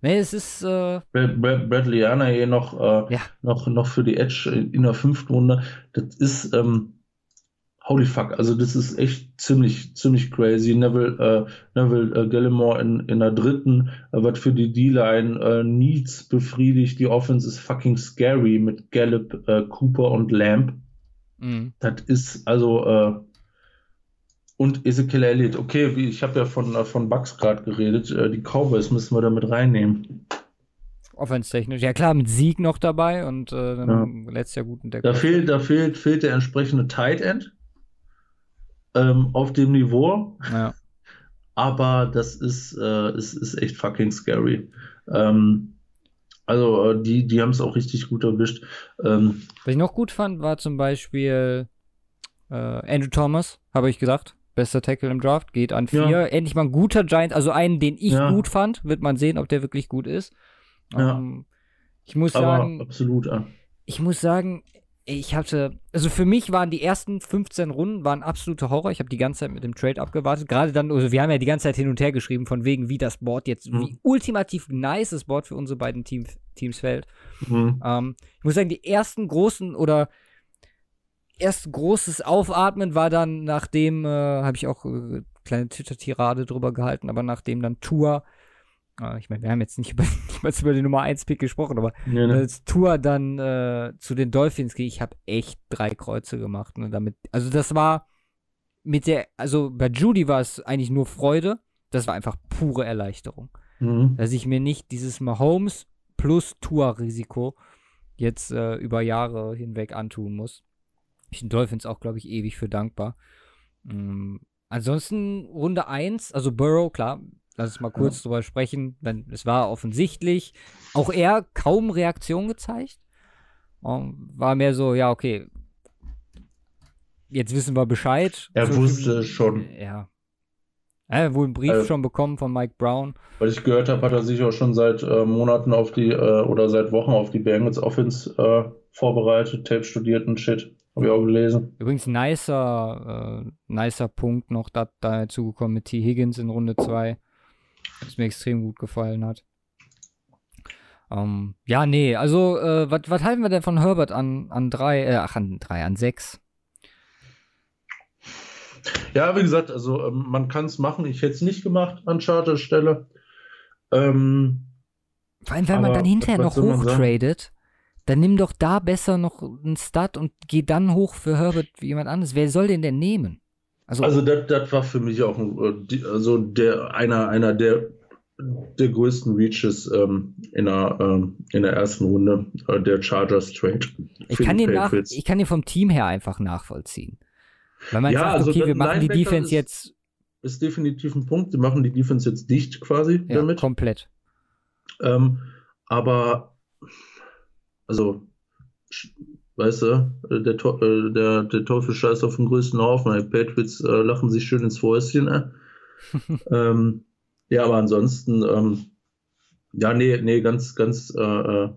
nee, es ist. Äh, Bradley Anna hier noch, äh, ja. noch, noch für die Edge in der fünften Runde. Das ist. Ähm, holy fuck, also das ist echt ziemlich, ziemlich crazy. Neville, äh, Neville äh, Gallimore in, in der dritten, äh, was für die D-Line äh, Needs befriedigt. Die Offense ist fucking scary mit Gallup, äh, Cooper und Lamb. Mhm. Das ist also äh, und Ezekiel Elliott, okay, ich habe ja von, äh, von Bucks gerade geredet, äh, die Cowboys müssen wir damit reinnehmen. Offense-technisch, ja klar, mit Sieg noch dabei und äh, dann ja. letztes Jahr gut entdeckt. Da fehlt, da fehlt, fehlt der entsprechende Tight End ähm, auf dem Niveau. Ja. Aber das ist, äh, ist, ist echt fucking scary. Ähm, also äh, die, die haben es auch richtig gut erwischt. Ähm, Was ich noch gut fand, war zum Beispiel äh, Andrew Thomas, habe ich gesagt. Bester Tackle im Draft, geht an vier. Ja. Endlich mal ein guter Giant, also einen, den ich ja. gut fand. Wird man sehen, ob der wirklich gut ist. Ja. Ähm, ich muss Aber sagen. Absolut, ja. Ich muss sagen, ich hatte, also für mich waren die ersten 15 Runden waren absoluter Horror. Ich habe die ganze Zeit mit dem Trade abgewartet. Gerade dann, also wir haben ja die ganze Zeit hin und her geschrieben, von wegen, wie das Board jetzt, mhm. wie ultimativ nice das Board für unsere beiden Team, Teams fällt. Mhm. Ähm, ich muss sagen, die ersten großen oder erst großes Aufatmen war dann, nachdem, äh, habe ich auch äh, kleine Twitter-Tirade drüber gehalten, aber nachdem dann Tour ich meine, wir haben jetzt nicht über, nicht über den Nummer 1 Pick gesprochen, aber nee, ne. als Tour dann äh, zu den Dolphins gehe, ich habe echt drei Kreuze gemacht. Ne, damit, also das war mit der, also bei Judy war es eigentlich nur Freude. Das war einfach pure Erleichterung. Mhm. Dass ich mir nicht dieses Mahomes plus Tour-Risiko jetzt äh, über Jahre hinweg antun muss. Ich den Dolphins auch, glaube ich, ewig für dankbar. Ähm, ansonsten Runde 1, also Burrow, klar, Lass uns mal kurz ja. drüber sprechen. Denn es war offensichtlich, auch er kaum Reaktion gezeigt. Und war mehr so, ja, okay, jetzt wissen wir Bescheid. Er so wusste schon. Ja. Er hat wohl einen Brief also, schon bekommen von Mike Brown. Weil ich gehört habe, hat er sich auch schon seit äh, Monaten auf die äh, oder seit Wochen auf die Bengals Offense äh, vorbereitet, Tape studiert und Shit. Habe ich auch gelesen. Übrigens, nicer, äh, nicer Punkt noch da, dazu gekommen mit T. Higgins in Runde 2 was mir extrem gut gefallen hat. Ähm, ja, nee, also, äh, was halten wir denn von Herbert an, an drei, äh, ach, an drei, an sechs? Ja, wie gesagt, also ähm, man kann es machen. Ich hätte es nicht gemacht an Charterstelle. Ähm, Vor allem, wenn man dann hinterher noch hochtradet, dann nimm doch da besser noch einen Stud und geh dann hoch für Herbert wie jemand anderes. Wer soll den denn nehmen? Also, also das war für mich auch äh, also der, einer, einer der, der größten Reaches ähm, in, der, ähm, in der ersten Runde, äh, der Chargers Trade. Ich kann, den nach, ich kann den vom Team her einfach nachvollziehen. Weil man ja, sagt, also okay, wir machen die Defense ist, jetzt. Ist definitiv ein Punkt. Sie machen die Defense jetzt dicht quasi ja, damit. Komplett. Ähm, aber also Weißt du, äh, der, äh, der, der Teufel scheißt auf den größten Haufen. Die Patriots äh, lachen sich schön ins Fäustchen. Äh. ähm, ja, aber ansonsten, ähm, ja, nee, nee, ganz, ganz, äh, äh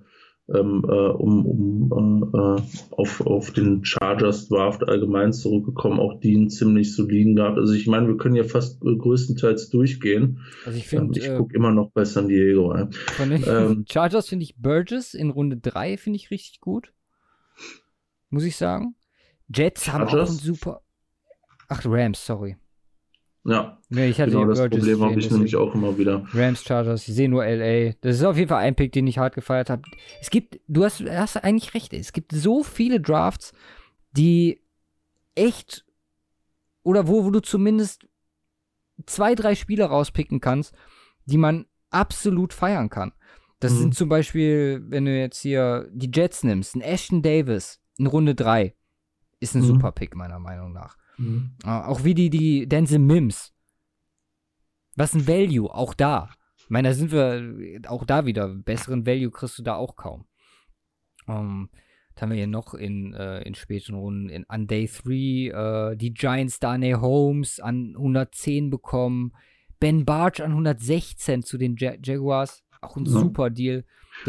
ähm, äh, um, um äh, auf, auf den Chargers Draft allgemein zurückgekommen, auch die einen ziemlich soliden gehabt. Also ich meine, wir können ja fast größtenteils durchgehen. Also ich finde, ähm, ich gucke immer noch bei San Diego. Von den ähm, Chargers finde ich Burgess in Runde 3 finde ich richtig gut muss ich sagen. Jets haben auch einen super. Ach, Rams, sorry. Ja, nee, ich hatte genau das Burgess Problem habe ich nämlich auch immer wieder. Rams, Chargers, ich sehe nur LA. Das ist auf jeden Fall ein Pick, den ich hart gefeiert habe. Es gibt, du hast, hast eigentlich recht, es gibt so viele Drafts, die echt oder wo, wo du zumindest zwei, drei Spieler rauspicken kannst, die man absolut feiern kann. Das Mhm. sind zum Beispiel, wenn du jetzt hier die Jets nimmst, ein Ashton Davis in Runde 3 ist ein Mhm. super Pick, meiner Meinung nach. Mhm. Ah, Auch wie die, die Denzel Mims. Was ein Value, auch da. Ich meine, da sind wir auch da wieder. Besseren Value kriegst du da auch kaum. Ähm, was haben wir hier noch in, äh, in späten Runden? In, an Day 3 äh, die Giants Darnay Holmes an 110 bekommen. Ben Barge an 116 zu den Ja- Jaguars. Auch ein Ja. super Deal.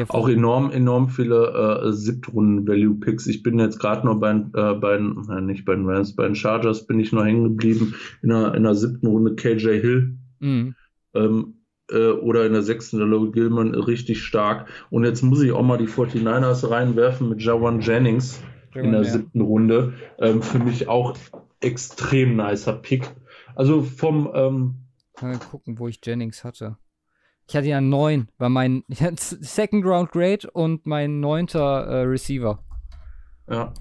Auch enorm, enorm viele äh, Siebtrunden-Value-Picks. Ich bin jetzt gerade noch bei, äh, bei den, äh, nicht bei den Rams, bei den Chargers bin ich noch hängen geblieben. In der, in der siebten Runde KJ Hill Mhm. ähm, äh, oder in der sechsten der Logan Gilman richtig stark. Und jetzt muss ich auch mal die 49ers reinwerfen mit Jawan Jennings in der Ja. siebten Runde. Ähm, für mich auch extrem nicer Pick. Also vom, ähm, Mal gucken, wo ich Jennings hatte. Ich hatte ja neun, war mein Second Round Grade und mein neunter äh, Receiver. Ja.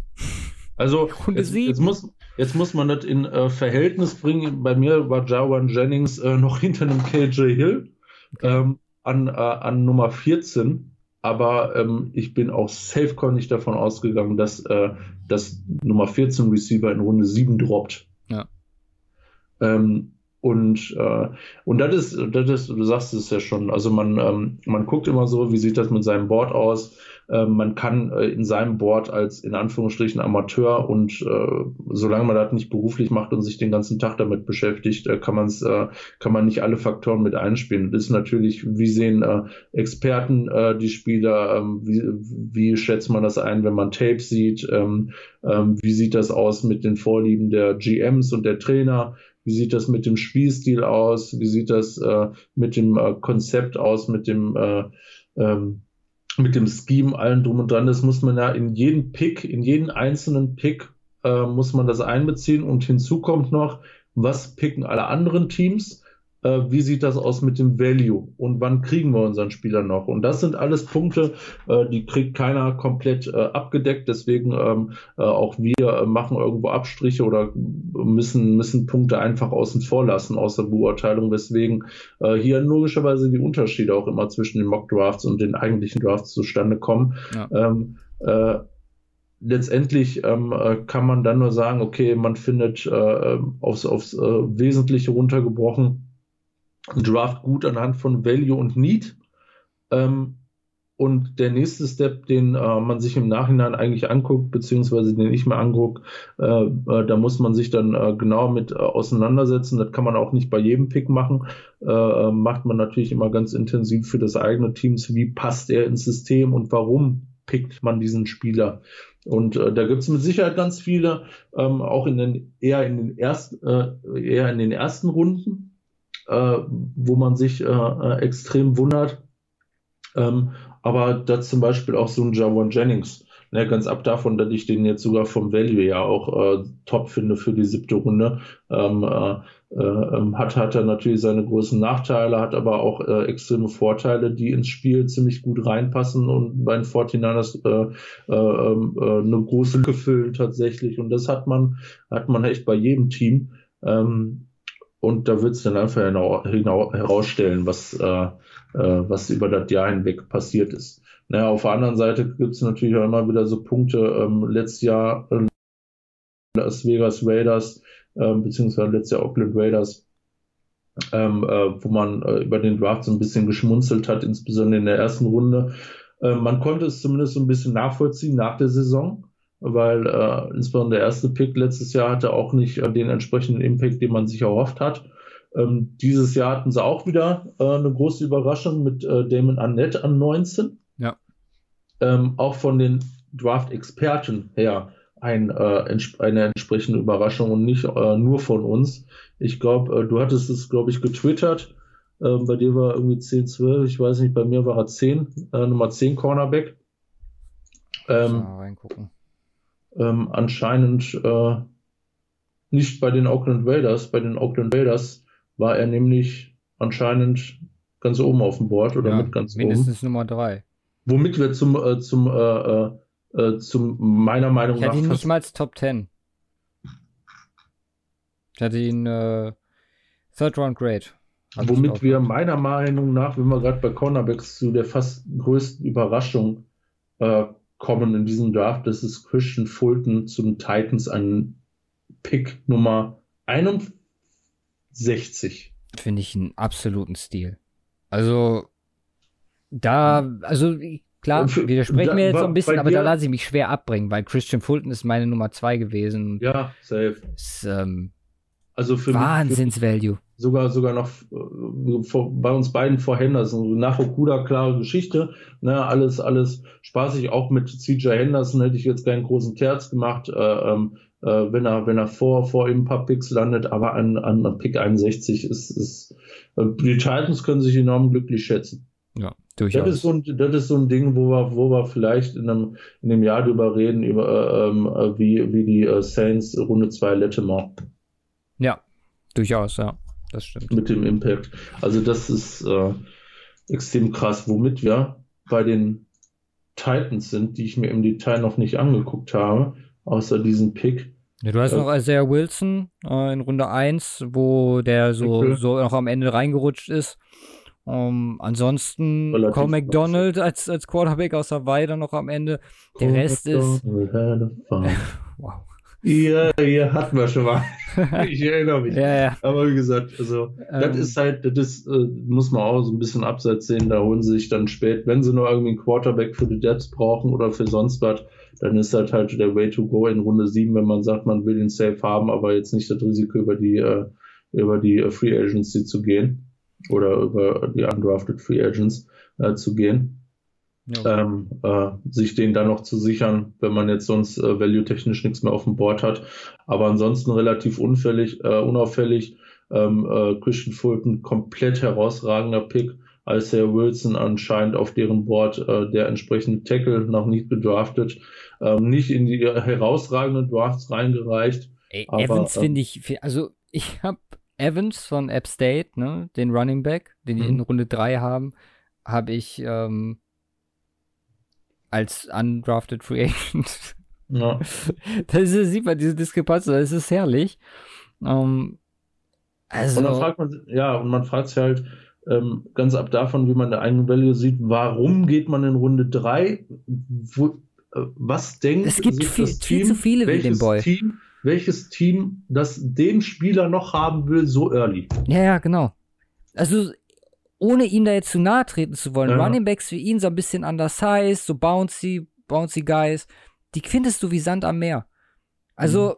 Also jetzt, jetzt, muss, jetzt muss man das in äh, Verhältnis bringen. Bei mir war Jawan Jennings äh, noch hinter einem KJ Hill ähm, an, äh, an Nummer 14. Aber ähm, ich bin auch safe nicht davon ausgegangen, dass äh, das Nummer 14 Receiver in Runde 7 droppt. Ja. Ähm, und, äh, und das ist, das ist, du sagst es ja schon, also man, ähm, man guckt immer so, wie sieht das mit seinem Board aus. Ähm, man kann äh, in seinem Board als in Anführungsstrichen Amateur und äh, solange man das nicht beruflich macht und sich den ganzen Tag damit beschäftigt, äh, kann man es, äh, kann man nicht alle Faktoren mit einspielen. Das ist natürlich, wie sehen äh, Experten äh, die Spieler, ähm, wie, wie schätzt man das ein, wenn man Tapes sieht, ähm, ähm, wie sieht das aus mit den Vorlieben der GMs und der Trainer, wie sieht das mit dem Spielstil aus, wie sieht das äh, mit dem äh, Konzept aus, mit dem äh, ähm, mit dem Scheme, allen drum und dran. Das muss man ja in jeden Pick, in jeden einzelnen Pick äh, muss man das einbeziehen. Und hinzu kommt noch, was picken alle anderen Teams, äh, wie sieht das aus mit dem Value und wann kriegen wir unseren Spieler noch. Und das sind alles Punkte, äh, die kriegt keiner komplett äh, abgedeckt. Deswegen ähm, äh, auch wir äh, machen irgendwo Abstriche oder müssen, müssen Punkte einfach außen vor lassen aus der Beurteilung, weswegen äh, hier logischerweise die Unterschiede auch immer zwischen den Mock Drafts und den eigentlichen Drafts zustande kommen. Ja. Ähm, äh, letztendlich ähm, äh, kann man dann nur sagen, okay, man findet äh, aufs, aufs äh, Wesentliche runtergebrochen Draft gut anhand von Value und Need. Ähm, und der nächste Step, den äh, man sich im Nachhinein eigentlich anguckt, beziehungsweise den ich mir angucke, äh, äh, da muss man sich dann genau mit äh, auseinandersetzen. Das kann man auch nicht bei jedem Pick machen. Äh, macht man natürlich immer ganz intensiv für das eigene Teams. Wie passt er ins System und warum pickt man diesen Spieler? Und äh, da gibt es mit Sicherheit ganz viele, ähm, auch in den eher in den ersten, äh, eher in den ersten Runden, wo man sich äh, äh, extrem wundert. Ähm, aber da zum Beispiel auch so ein Jawan Jennings, ne, ganz ab davon, dass ich den jetzt sogar vom Value ja auch äh, top finde für die siebte Runde, ähm, äh, äh, hat, hat er natürlich seine großen Nachteile, hat aber auch äh, extreme Vorteile, die ins Spiel ziemlich gut reinpassen und bei den 49ers äh, äh, äh, eine große Lücke füllen tatsächlich. Und das hat man, hat man echt bei jedem Team. Ähm, und da wird es dann einfach herausstellen, was, äh, äh, was über das Jahr hinweg passiert ist. Naja, auf der anderen Seite gibt es natürlich auch immer wieder so Punkte. Ähm, letztes Jahr äh, Las Vegas Raiders, äh, beziehungsweise letztes Jahr Oakland Raiders, ähm, äh, wo man äh, über den Draft so ein bisschen geschmunzelt hat, insbesondere in der ersten Runde. Äh, man konnte es zumindest so ein bisschen nachvollziehen nach der Saison weil äh, insbesondere der erste Pick letztes Jahr hatte auch nicht äh, den entsprechenden Impact, den man sich erhofft hat. Ähm, dieses Jahr hatten sie auch wieder äh, eine große Überraschung mit äh, Damon Annette an 19. Ja. Ähm, auch von den Draft-Experten her ein, äh, ents eine entsprechende Überraschung und nicht äh, nur von uns. Ich glaube, äh, du hattest es, glaube ich, getwittert. Ähm, bei dir war irgendwie 10, 12, ich weiß nicht, bei mir war er 10, äh, Nummer 10 Cornerback. Ähm, Mal reingucken. Ähm, anscheinend äh, nicht bei den Oakland Raiders. Bei den Oakland Raiders war er nämlich anscheinend ganz oben auf dem Board oder Ja, mit ganz oben. mindestens Nummer drei. Womit wir zum, äh, zum, äh, äh, äh, zum meiner Meinung Ich hatte nach ihn fast nicht mal als Top 10. Ich hatte ihn äh, Third Round Grade. Womit wir meiner Meinung nach, wenn wir gerade bei Cornerbacks zu der fast größten Überraschung äh, kommen in diesem Draft, das ist Christian Fulton zum Titans an Pick Nummer 61. Finde ich einen absoluten Stil. Also, da, also klar, widersprechen mir jetzt so ein bisschen, aber da lasse ich mich schwer abbringen, weil Christian Fulton ist meine Nummer zwei gewesen. Ja, safe. Ist, ähm, Also für mich für Wahnsinns-Value. Sogar sogar noch äh, vor, bei uns beiden vor Henderson. Nach Okuda klare Geschichte, ne, alles alles spaßig. Auch mit CJ Henderson hätte ich jetzt keinen großen Terz gemacht, äh, ähm, äh, wenn er wenn er vor vor ihm ein paar Picks landet. Aber an an Pick 61 ist ist äh, die Titans können sich enorm glücklich schätzen. Ja, Das ist durchaus. so ein, das ist so ein Ding, wo wir, wo wir vielleicht in einem, in einem Jahr drüber reden, über, äh, ähm, äh, wie, wie die Saints Runde 2 Lattimore Ja, durchaus, ja. Das stimmt. mit dem Impact. Also das ist äh, extrem krass, womit wir bei den Titans sind, die ich mir im Detail noch nicht angeguckt habe, außer diesen Pick. Ja, du hast Äh, noch Isaiah Wilson äh, in Runde 1, wo der so, Okay. so noch am Ende reingerutscht ist. Um, ansonsten Relativ Cole McDonald als, als Quarterback aus Hawaii dann noch am Ende. Der Rest ist. Wow. Ja, ja, hatten wir schon mal. Ich erinnere mich. Ja, ja. Aber wie gesagt, also das Ähm, ist halt, das ist, äh, muss man auch so ein bisschen abseits sehen, da holen sie sich dann spät, wenn sie nur irgendwie einen Quarterback für die Depths brauchen oder für sonst was, dann ist das halt der Way to go in Runde 7, wenn man sagt, man will den Safe haben, aber jetzt nicht das Risiko über die, äh, über die äh, Free Agency zu gehen oder über die undrafted Free Agents äh, zu gehen ja. ähm, äh, sich den dann noch zu sichern, wenn man jetzt sonst äh, value-technisch nichts mehr auf dem Board hat. Aber ansonsten relativ unfällig, äh, unauffällig. Ähm, äh, Christian Fulton komplett herausragender Pick. Isaiah Wilson anscheinend auf deren Board äh, der entsprechende Tackle noch nicht gedraftet, ähm, nicht in die herausragenden Drafts reingereicht. Ey, aber, Evans ähm, finde ich, also ich habe Evans von App State, ne, den Running Back, den die Mhm. in Runde 3 haben, habe ich ähm, als undrafted Free Agent. Ja. das ist, sieht man diese Diskrepanz, das ist herrlich. Ähm, also, Und dann fragt man, ja, und man fragt sich halt ähm, ganz ab davon, wie man der eigenen Value sieht, warum geht man in Runde 3? Wo, äh, was denkt Es gibt sich viel- das viel Team, zu viele wie den Boy. Team, welches Team, das den Spieler noch haben will, so early? ja, ja, genau. Also, ohne ihm da jetzt zu nahe treten zu wollen, Ja. Running Backs wie ihn so ein bisschen undersized, so bouncy, bouncy Guys, die findest du wie Sand am Meer. Also, Mhm.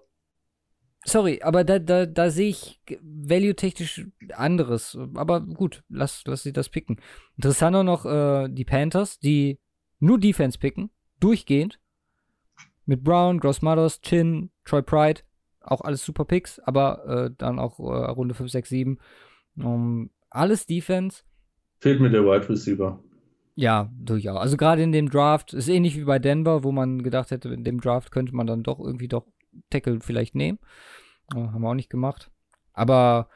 sorry, aber da, da, da sehe ich value-technisch anderes. Aber gut, lass, lass sie das picken. Interessant auch noch äh, die Panthers, die nur Defense picken, durchgehend. Mit Brown, Gross Matos, Chin, Troy Pride, auch alles super Picks, aber äh, dann auch äh, Runde 5, 6, 7. Um, alles Defense. Fehlt mir der Wide Receiver. Ja, durchaus. Also gerade in dem Draft, ist ähnlich wie bei Denver, wo man gedacht hätte, in dem Draft könnte man dann doch irgendwie doch Tackle vielleicht nehmen. Äh, haben wir auch nicht gemacht. Aber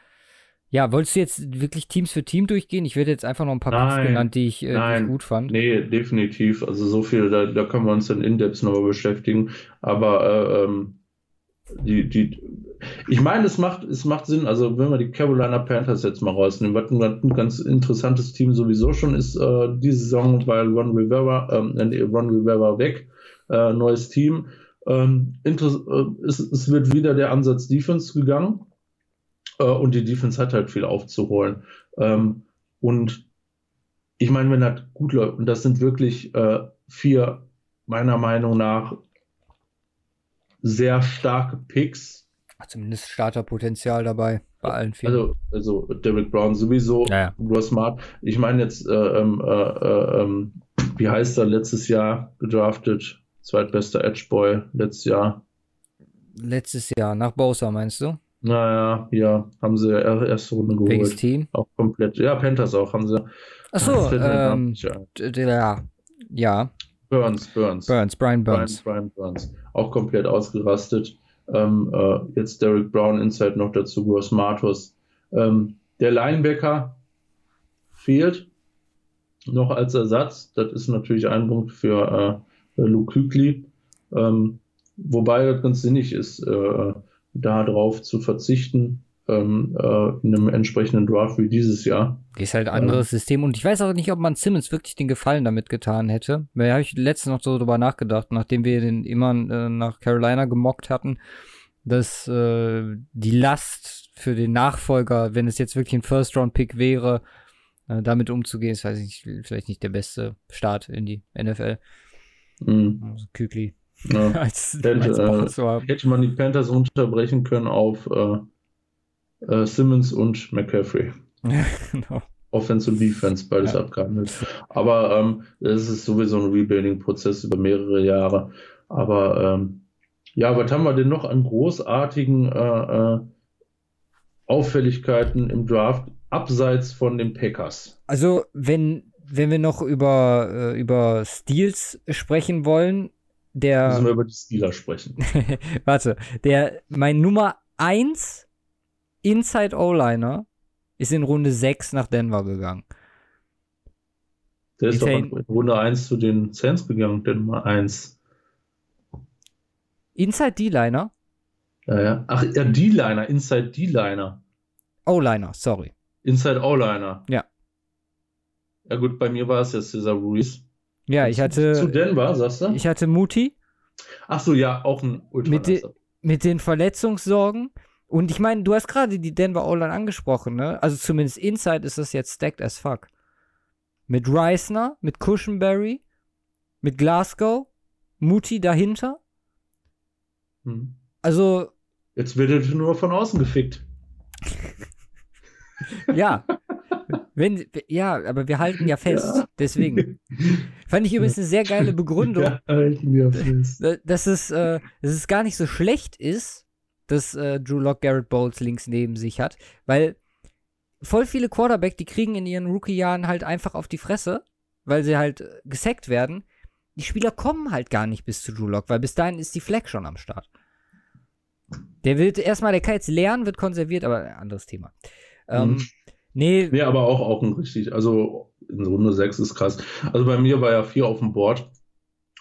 ja, wolltest du jetzt wirklich Teams für Team durchgehen? Ich werde jetzt einfach noch ein paar Picks Nein, genannt, die ich, äh, die ich nein. gut fand. Nee, definitiv. Also so viel, da, da können wir uns dann in-depth nochmal beschäftigen. Aber äh, ähm, die, die, ich meine, es macht, es macht Sinn, also wenn wir die Carolina Panthers jetzt mal rausnehmen, was ein, ganz interessantes Team sowieso schon ist, äh, diese Saison, weil Ron Rivera, ähm, nee, Ron Rivera weg, äh, neues Team. Ähm, äh, es, es wird wieder der Ansatz Defense gegangen. Äh, und die Defense hat halt viel aufzuholen. Ähm, und ich meine, wenn das gut läuft, und das sind wirklich äh, vier, meiner Meinung nach, sehr starke Picks. Zumindest Starterpotenzial dabei, bei allen vier. Also, also Derek Brown sowieso, Ja, ja. Ross Smart. Ich meine jetzt, äh, ähm, äh, äh, ähm, wie heißt er, letztes Jahr gedraftet, zweitbester Edge-Boy letztes Jahr. Letztes Jahr, nach Bowser meinst du? Naja, ja, haben sie erste Runde Welches geholt. Team? Auch komplett. Ja, Panthers auch, haben sie. Achso, ähm, ja. Ja, Burns, Burns. Burns, Brian Brian, Burns. Brian Burns. Auch komplett ausgerastet. Ähm, äh, jetzt Derek Brown Inside noch dazu, Gross Matos. Ähm, der Linebacker fehlt noch als Ersatz. Das ist natürlich ein Punkt für äh, Luke Kügli. Ähm, wobei das ganz sinnig ist, äh, da drauf zu verzichten ähm, äh, in einem entsprechenden Draft wie dieses Jahr. Ist halt ein anderes ähm, System und ich weiß auch nicht, ob man Simmons wirklich den Gefallen damit getan hätte. Da habe ich letztens noch so drüber nachgedacht, nachdem wir den immer äh, nach Carolina gemockt hatten, dass äh, die Last für den Nachfolger, wenn es jetzt wirklich ein First-Round-Pick wäre, äh, damit umzugehen, ist weiß ich, vielleicht nicht der beste Start in die NFL. Mhm. Also Kükli. Ja. als, hätte, als äh, hätte man die Panthers unterbrechen können auf äh, Simmons und McCaffrey. genau. Offense und Defense, beides ja. abgehandelt. Aber ähm, es ist sowieso ein Rebuilding-Prozess über mehrere Jahre. Aber ähm, ja, was haben wir denn noch an großartigen äh, äh, Auffälligkeiten im Draft, abseits von den Packers? Also, wenn, wenn wir noch über, äh, über Steals sprechen wollen, der. Müssen wir über die Stealer sprechen. Warte, der, mein Nummer 1 Inside O-Liner ist in Runde 6 nach Denver gegangen. Der ist doch in Runde 1 zu den Saints gegangen, der Nummer 1. Inside D-Liner? Ja, ja. Ach, ja, D-Liner, Inside D-Liner. O-Liner, sorry. Inside O-Liner. Ja. Ja, gut, bei mir war es jetzt Cesar Ruiz. Ja, ich hatte. Zu Denver, sagst du? Ich hatte Muti. Ach so, ja, auch ein Ultra. Mit, de, mit den Verletzungssorgen und ich meine, du hast gerade die Denver O-Line angesprochen, ne? Also zumindest Inside ist das jetzt stacked as fuck. Mit Reisner, mit Cushionberry, mit Glasgow, Muti dahinter. Hm. Also. Jetzt wird er nur von außen gefickt. ja. Wenn, ja, aber wir halten ja fest. Ja. Deswegen. Fand ich übrigens eine sehr geile Begründung. Ja, halten wir fest. Dass es, äh, dass es gar nicht so schlecht ist, dass äh, Drew Lock Garrett Bowles links neben sich hat, weil voll viele Quarterback, die kriegen in ihren Rookie-Jahren halt einfach auf die Fresse, weil sie halt äh, gesackt werden. Die Spieler kommen halt gar nicht bis zu Drew Lock, weil bis dahin ist die Flag schon am Start. Der wird erstmal, der kann jetzt lernen, wird konserviert, aber ein anderes Thema. Ähm, mhm. Nee. Nee, aber auch, auch ein richtig, also in Runde 6 ist krass. Also bei mir war ja 4 auf dem Board,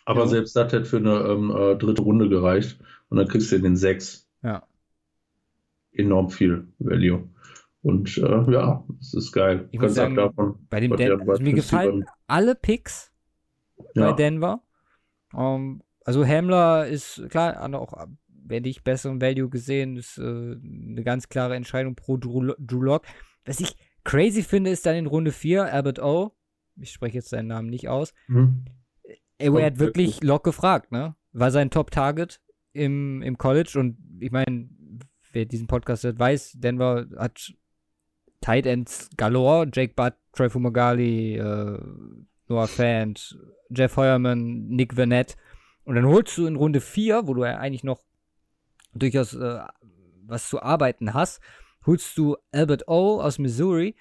aber ja. selbst das hätte für eine ähm, äh, dritte Runde gereicht und dann kriegst du den 6. Enorm viel Value. Und äh, ja, es ist geil. Ich muss sagen, davon, bei dem Den also mir gefallen alle Picks ja. bei Denver. Um, ähm, also Hamler ist klar, auch werde ich besseren Value gesehen, ist äh, eine ganz klare Entscheidung pro Drew, Drew Lock. Was ich crazy finde, ist dann in Runde 4 Albert O. Ich spreche jetzt seinen Namen nicht aus. Mhm. Er, er hat wirklich Lock gefragt, ne? War sein Top-Target im, im College und ich meine, wer diesen Podcast hört, weiß, Denver hat Tight Ends galore, Jake Butt, Troy Fumagalli, äh, Noah Fant, Jeff Heuerman, Nick Vanette und dann holst du in Runde 4, wo du ja eigentlich noch durchaus äh, was zu arbeiten hast, holst du Albert O aus Missouri,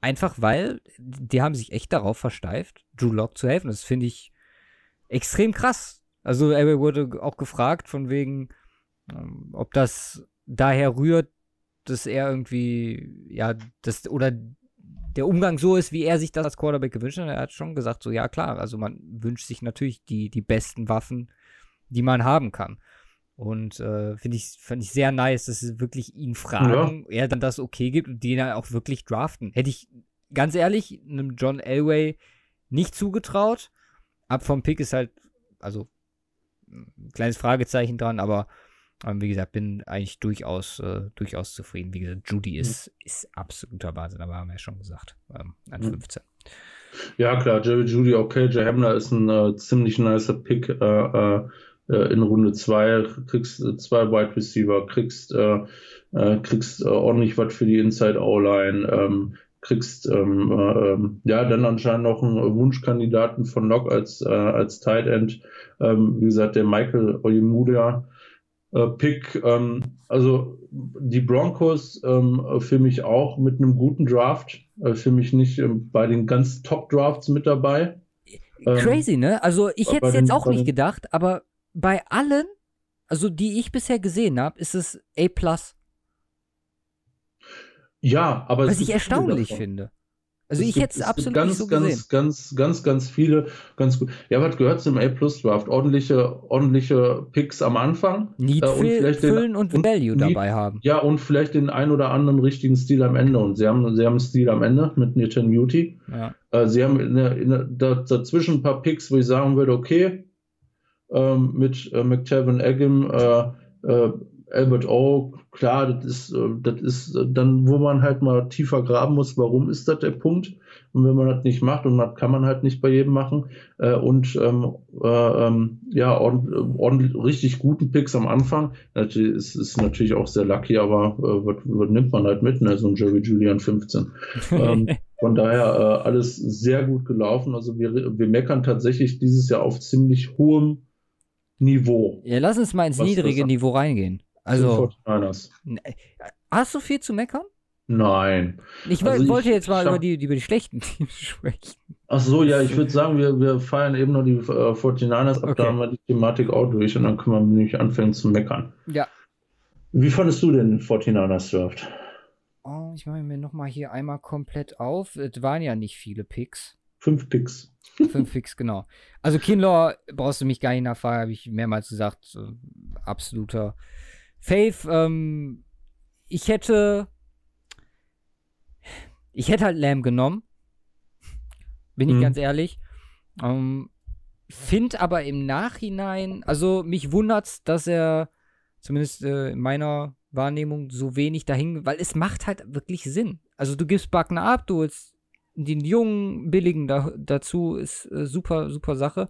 einfach weil die haben sich echt darauf versteift, Drew Lock zu helfen. Das finde ich extrem krass. Also er wurde auch gefragt von wegen, ähm, ob das daher rührt, dass er irgendwie, ja, das, oder der Umgang so ist, wie er sich das als Quarterback gewünscht hat. Er hat schon gesagt, so, ja, klar, also man wünscht sich natürlich die, die besten Waffen, die man haben kann. Und äh, finde ich, fand ich sehr nice, dass sie wirklich ihn fragen, ja. er dann das okay gibt und den er auch wirklich draften. Hätte ich ganz ehrlich einem John Elway nicht zugetraut. Ab vom Pick ist halt, also ein kleines Fragezeichen dran, aber ähm, wie gesagt, bin eigentlich durchaus, äh, durchaus zufrieden. Wie gesagt, Judy ist, mhm. ist absoluter Wahnsinn, aber haben wir ja schon gesagt, ähm, an 15. Ja, klar, Jerry Judy, okay, Jay Hamler ist ein äh, ziemlich nicer Pick äh, äh, äh in Runde 2, kriegst äh, zwei Wide Receiver, kriegst, kriegst ordentlich was für die Inside O-Line, ähm, kriegst ähm, ähm, ja dann anscheinend noch einen Wunschkandidaten von Nock als, als Tight End. Ähm, wie gesagt, der Michael Oyemudia, äh, Pick. Ähm, also die Broncos ähm, für mich auch mit einem guten Draft. Äh, für mich nicht ähm, bei den ganz Top-Drafts mit dabei. Ähm, Crazy, ne? Also ich hätte es jetzt auch nicht gedacht, aber bei allen, also die ich bisher gesehen habe, ist es A+. Ja, aber Was ich erstaunlich finde. Also Es ich hätte es es gibt absolut ganz, nicht so ganz, gesehen. ganz, ganz, ganz viele, ganz gut. Ja, was gehört zum A-Plus-Draft? Ordentliche, ordentliche Picks am Anfang. Need äh, und vielleicht den- füllen und, und Value Need- dabei haben. Ja, und vielleicht den ein oder anderen richtigen Stil am Ende. Und sie haben, sie haben einen Stil am Ende mit Nathan Beauty. Ja. Äh, sie haben in der, in der, da, dazwischen ein paar Picks, wo ich sagen würde, okay, ähm, mit äh, McTavish Agim, äh, äh, Albert O, klar, das ist, äh, das ist äh, dann, wo man halt mal tiefer graben muss, warum ist das der Punkt? Und wenn man das nicht macht, und das kann man halt nicht bei jedem machen, äh, und ähm, äh, ähm, ja, ordentlich, ordentlich, richtig guten Picks am Anfang, natürlich ist, ist natürlich auch sehr lucky, aber äh, was, was nimmt man halt mit, ne? so ein Jerry Julian 15. ähm, von daher äh, alles sehr gut gelaufen. Also wir, wir meckern tatsächlich dieses Jahr auf ziemlich hohem Niveau. ja, lass uns mal ins Was niedrige das- Niveau reingehen. Also, 49ers. hast du viel zu meckern? Nein. Ich, Also woll- ich- wollte jetzt mal über die, über die schlechten Teams sprechen. Ach so, ja, ich würde sagen, wir, wir feiern eben nur die äh, 49ers ab, Okay. da haben wir die Thematik auch durch und dann können wir nämlich anfangen zu meckern. Ja. Wie fandest du den 49ers Draft? Oh, ich mache mir nochmal hier einmal komplett auf. Es waren ja nicht viele Picks. Fünf Picks. Fünf Picks, genau. Also Kinlaw brauchst du mich gar nicht nachfragen, habe ich mehrmals gesagt. äh, absoluter Faith. Ähm, ich hätte. Ich hätte halt Lamb genommen. Bin ich Mhm. ganz ehrlich. Ähm, Find aber im Nachhinein, also mich wundert's, dass er zumindest äh, in meiner Wahrnehmung so wenig dahin, weil es macht halt wirklich Sinn. Also du gibst Buckner ab, du holst den jungen, billigen da, dazu, ist äh, super, super Sache.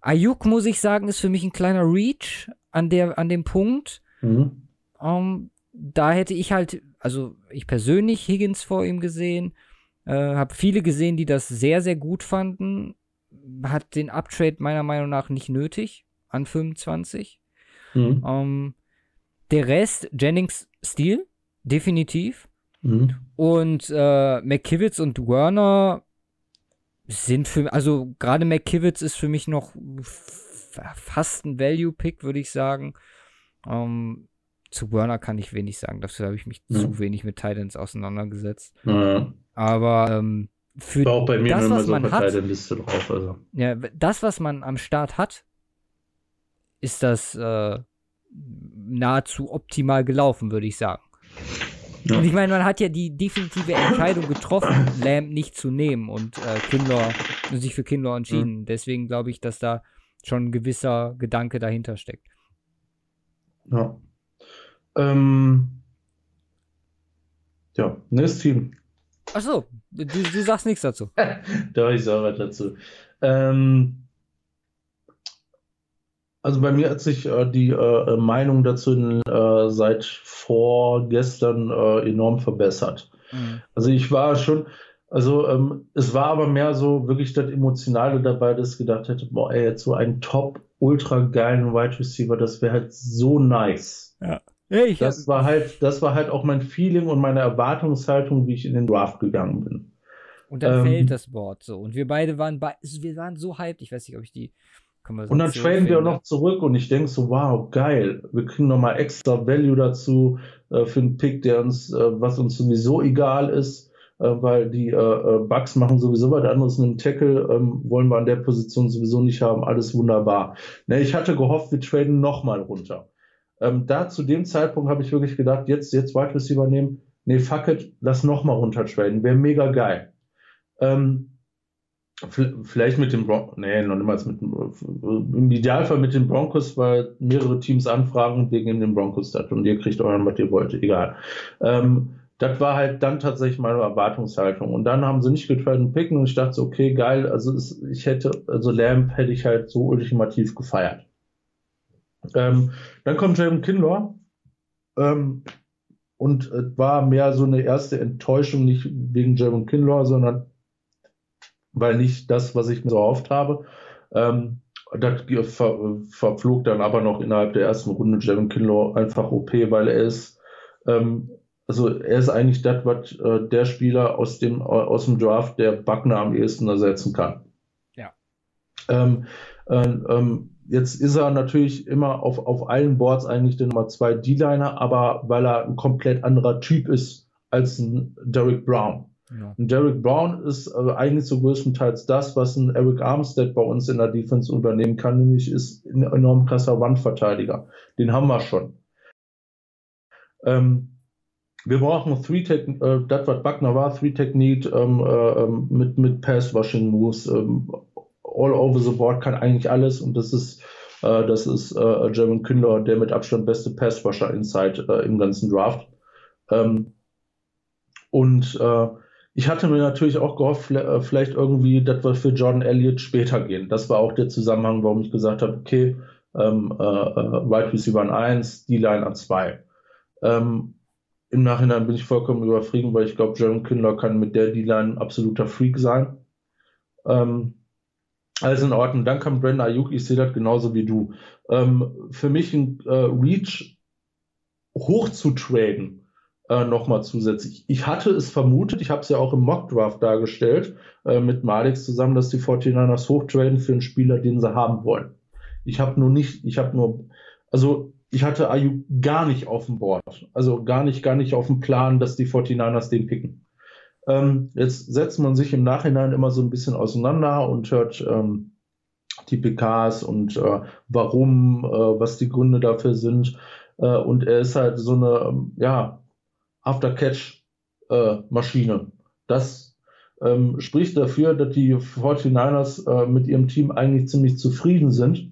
Ayuk, muss ich sagen, ist für mich ein kleiner Reach an, der, an dem Punkt. Mhm. Ähm, da hätte ich halt, also ich persönlich Higgins vor ihm gesehen, äh, habe viele gesehen, die das sehr, sehr gut fanden. Hat den Uptrade meiner Meinung nach nicht nötig an 25. Mhm. Ähm, der Rest, Jennings Stil, definitiv. Mhm. Und äh, McKivitz und Werner sind für also gerade McKivitz ist für mich noch fast ein Value-Pick, würde ich sagen. Ähm, zu Werner kann ich wenig sagen. Dafür habe ich mich Ja. zu wenig mit Titans auseinandergesetzt. Ja. Aber ähm, für auch bei mir das, was so man hat, drauf. Also. ja, das, was man am Start hat, ist das äh, nahezu optimal gelaufen, würde ich sagen. Ja. Und ich meine, man hat ja die definitive Entscheidung getroffen, Lamb nicht zu nehmen und äh, Kindler, sich für Kindler entschieden. Deswegen glaube ich, dass da schon ein gewisser Gedanke dahinter steckt. Ja. Ähm, ja, nächstes Team. Achso, du, du sagst nichts dazu. Da ich sage was dazu. Ähm, also bei mir hat sich äh, die äh, Meinung dazu äh, seit vorgestern äh, enorm verbessert. Mhm. Also ich war schon, also ähm, es war aber mehr so wirklich das Emotionale dabei, dass ich gedacht hätte, boah, ey, jetzt so einen top, ultra geilen Wide Receiver, das wäre halt so nice. Hey, ich Das war halt, das war halt auch mein Feeling und meine Erwartungshaltung, wie ich in den Draft gegangen bin. und dann ähm, fällt das Board so. Und wir beide waren bei, wir waren so hyped, ich weiß nicht, ob ich die Und dann traden wir auch noch zurück und ich denke so, wow, geil. Wir kriegen nochmal extra Value dazu äh, für einen Pick, der uns, äh, was uns sowieso egal ist, weil die äh, äh, Bugs machen sowieso was anderes. Einen Tackle ähm, wollen wir an der Position sowieso nicht haben. Alles wunderbar. Ne, ich hatte gehofft, wir traden nochmal runter. Ähm, da zu dem Zeitpunkt habe ich wirklich gedacht, jetzt, jetzt Wide Receiver nehmen. Nee, fuck it, lass nochmal runter traden. Wäre mega geil. Ähm, Vielleicht mit dem Broncos, nee, noch niemals mit dem, im Idealfall mit den Broncos, weil mehrere Teams anfragen wegen dem Broncos das und ihr kriegt euren, was ihr wollt, egal. Ähm, das war halt dann tatsächlich meine Erwartungshaltung. Und dann haben sie nicht getradet picken und ich dachte so, okay, geil, also es, ich hätte, also Lamb hätte ich halt so ultimativ gefeiert. Ähm, dann kommt Jalen Kinlaw, ähm, und es war mehr so eine erste Enttäuschung, nicht wegen Javon Kinlaw, sondern weil nicht das, was ich mir so erhofft habe. Ähm, das ver verflog dann aber noch innerhalb der ersten Runde Javon Kinlaw einfach OP, weil er ist, ähm, also er ist eigentlich das, was äh, der Spieler aus dem, aus dem Draft, der Buckner am ehesten ersetzen kann. Ja. Ähm, äh, ähm, jetzt ist er natürlich immer auf, auf allen Boards eigentlich der Nummer zwei D-Liner, aber weil er ein komplett anderer Typ ist als ein Derek Brown. Ja. Und Derek Brown ist äh, eigentlich so größtenteils das, was ein Eric Armstead bei uns in der Defense übernehmen kann, nämlich ist ein enorm krasser Wandverteidiger. Den haben wir schon. Ähm, wir brauchen Three Tech, äh, das was Buckner war, Three Technique ähm, äh, ähm, mit, mit Pass-Washing Moves. Ähm, all over the board kann eigentlich alles und das ist, äh, das ist äh, Jeremy Kündler, der mit Abstand beste Pass-Washer Inside äh, im ganzen Draft. Ähm, und äh, ich hatte mir natürlich auch gehofft, äh, vielleicht irgendwie, dass wir für Jordan Elliott später gehen. Das war auch der Zusammenhang, warum ich gesagt habe, okay, ähm, äh, äh, Wide Receiver an 1, D-Line an 2. Ähm, Im Nachhinein bin ich vollkommen überfrieden, weil ich glaube, Jaron Kindler kann mit der D-Line ein absoluter Freak sein. Ähm, also in Ordnung. Dann kam Brandon Ayuk, ich sehe das genauso wie du. Ähm, für mich ein äh, Reach hoch zu traden, äh, nochmal zusätzlich. Ich hatte es vermutet, ich habe es ja auch im Mockdraft dargestellt, äh, mit Malix zusammen, dass die 49ers hochtraden für einen Spieler, den sie haben wollen. Ich habe nur nicht, ich habe nur, also ich hatte Ayuk gar nicht auf dem Board. Also gar nicht, gar nicht auf dem Plan, dass die 49ers den picken. Ähm, jetzt setzt man sich im Nachhinein immer so ein bisschen auseinander und hört ähm, die PKs und äh, warum, äh, was die Gründe dafür sind. Äh, und er ist halt so eine, ähm, ja, After-Catch-Maschine. Äh, das ähm, spricht dafür, dass die 49ers äh, mit ihrem Team eigentlich ziemlich zufrieden sind.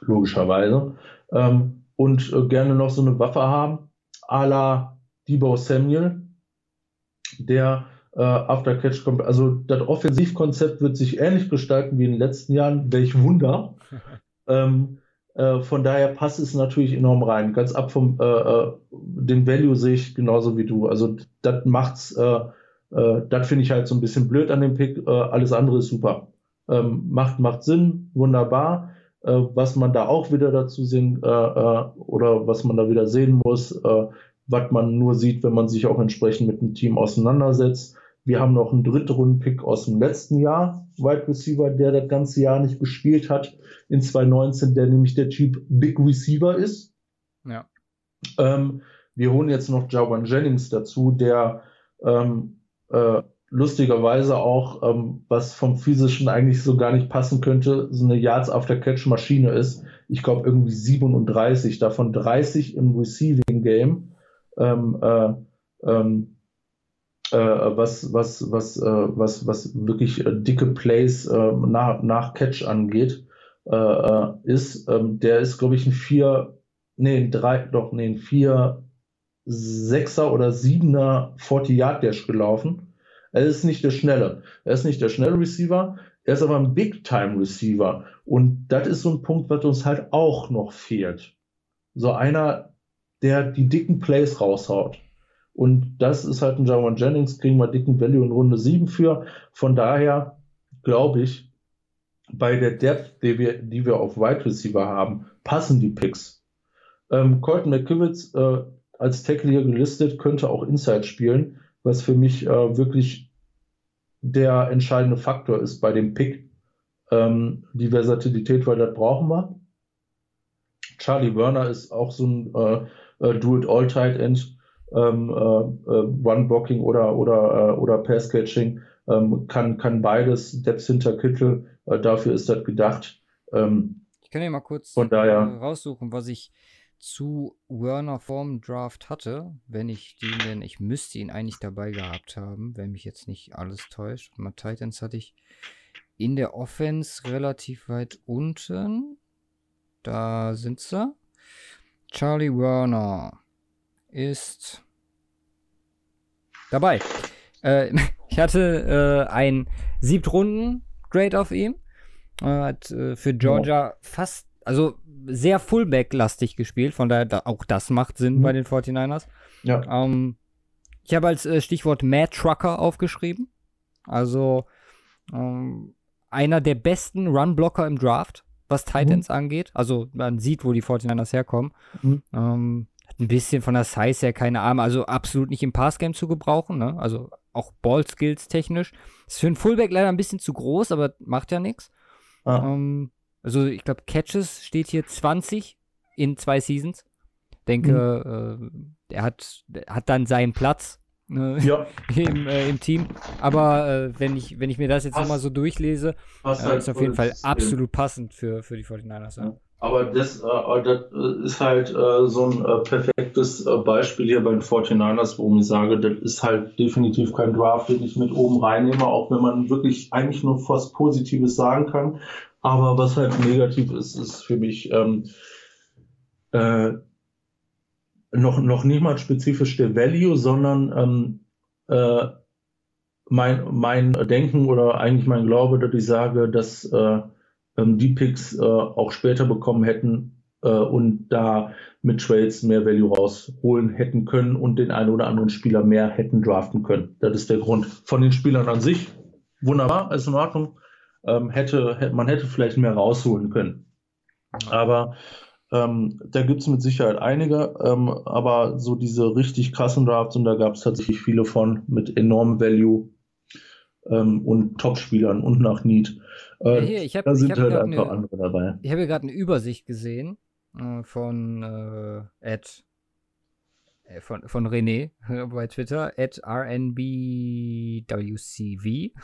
Logischerweise ähm, und äh, gerne noch so eine Waffe haben, à la Debo Samuel, der äh, After Catch kommt. Also das Offensivkonzept wird sich ähnlich gestalten wie in den letzten Jahren. Welch Wunder. ähm, äh, von daher passt es natürlich enorm rein. Ganz ab vom äh, äh den Value sehe ich genauso wie du. Also das macht's, äh, äh, das finde ich halt so ein bisschen blöd an dem Pick. alles andere ist super. Ähm, macht, macht Sinn, wunderbar. Äh, was man da auch wieder dazu sehen äh, äh, oder was man da wieder sehen muss, äh, was man nur sieht, wenn man sich auch entsprechend mit dem Team auseinandersetzt. Wir haben noch einen Drittrunden-Pick aus dem letzten Jahr, Wide Receiver, der das ganze Jahr nicht gespielt hat, in 2019, der nämlich der Typ Big Receiver ist. Ja. Ähm, wir holen jetzt noch Jawan Jennings dazu, der ähm, äh, lustigerweise auch, ähm, was vom physischen eigentlich so gar nicht passen könnte, so eine Yards after Catch Maschine ist. Ich glaube irgendwie 37, davon 30 im Receiving Game. Ähm, äh, ähm, äh, was, was, was, äh, was, was wirklich äh, dicke Plays äh, nach, nach Catch angeht, äh, ist, ähm, der ist, glaube ich, ein 4, nee, ein 3, doch, nee, ein 4, 6er oder 7er 40 Yard Dash gelaufen er ist nicht der Schnelle. Er ist nicht der schnelle Receiver, er ist aber ein Big-Time-Receiver. Und das ist so ein Punkt, was uns halt auch noch fehlt. So einer, der die dicken Plays raushaut. Und das ist halt ein Jawan Jennings, kriegen wir dicken Value in Runde 7 für. Von daher glaube ich, bei der Depth, die wir, die wir auf Wide Receiver haben, passen die Picks. Ähm, Colton McKivitz äh, als Tackle hier gelistet, könnte auch Inside spielen was für mich äh, wirklich der entscheidende Faktor ist bei dem Pick. Ähm, die Versatilität, weil das brauchen wir. Charlie Werner ist auch so ein äh, äh, Do-it-all-Tight-End, ähm, äh, äh, One-Blocking oder, oder, äh, oder Pass-Catching, ähm, kann, kann beides, Depth hinter Kittel, dafür ist das gedacht. Ähm, ich kann ja mal kurz von daher, raussuchen, was ich zu Werner vorm Draft hatte, wenn ich den denn, ich müsste ihn eigentlich dabei gehabt haben, wenn mich jetzt nicht alles täuscht. Mal Titans hatte ich in der Offense relativ weit unten. Da sind sie. Charlie Werner ist dabei. Äh, ich hatte äh, ein Siebtrunden-Grade auf ihm. Äh, hat äh, für Georgia fast, also sehr Fullback-lastig gespielt, von daher da, auch das macht Sinn mhm. bei den 49ers. Ja. Ähm, ich habe als äh, Stichwort Mad Trucker aufgeschrieben. Also ähm, einer der besten Run-Blocker im Draft, was Titans mhm. angeht. Also man sieht, wo die 49ers herkommen. Mhm. Ähm, hat ein bisschen von der Size her keine Arme, also absolut nicht im Passgame zu gebrauchen. Ne? Also auch Ball-Skills technisch. Ist für einen Fullback leider ein bisschen zu groß, aber macht ja nichts. Ah. Ähm, also ich glaube, Catches steht hier 20 in zwei Seasons. Denke, mhm. äh, der hat, hat dann seinen Platz ne, Ja, im, äh, im Team. Aber äh, wenn, ich, wenn ich mir das jetzt nochmal so durchlese, äh, halt ist auf jeden Fall absolut passend für, für die 49ers. Ja. Aber das, äh, das äh, ist halt äh, so ein äh, perfektes äh, Beispiel hier bei den 49ers, worum ich sage, das ist halt definitiv kein Draft, den ich mit oben reinnehme, auch wenn man wirklich eigentlich nur was Positives sagen kann. Aber was halt negativ ist, ist für mich ähm, äh, noch, noch nicht mal spezifisch der Value, sondern ähm, äh, mein, mein Denken oder eigentlich mein Glaube, dass ich sage, dass äh, ähm, die Picks äh, auch später bekommen hätten äh, und da mit Trades mehr Value rausholen hätten können und den einen oder anderen Spieler mehr hätten draften können. Das ist der Grund. Von den Spielern an sich, wunderbar, ist in Ordnung. Ähm, hätte, man hätte vielleicht mehr rausholen können. Aber ähm, da gibt es mit Sicherheit einige, ähm, aber so diese richtig krassen Drafts, und da gab es tatsächlich viele von mit enormem Value ähm, und Top-Spielern und nach Need. Äh, Ja, hier, ich hab- da sind halt einfach eine- andere dabei. Ich habe gerade eine Übersicht gesehen äh, von äh, Ed, äh, von, von René äh, bei Twitter, at RNBWCV.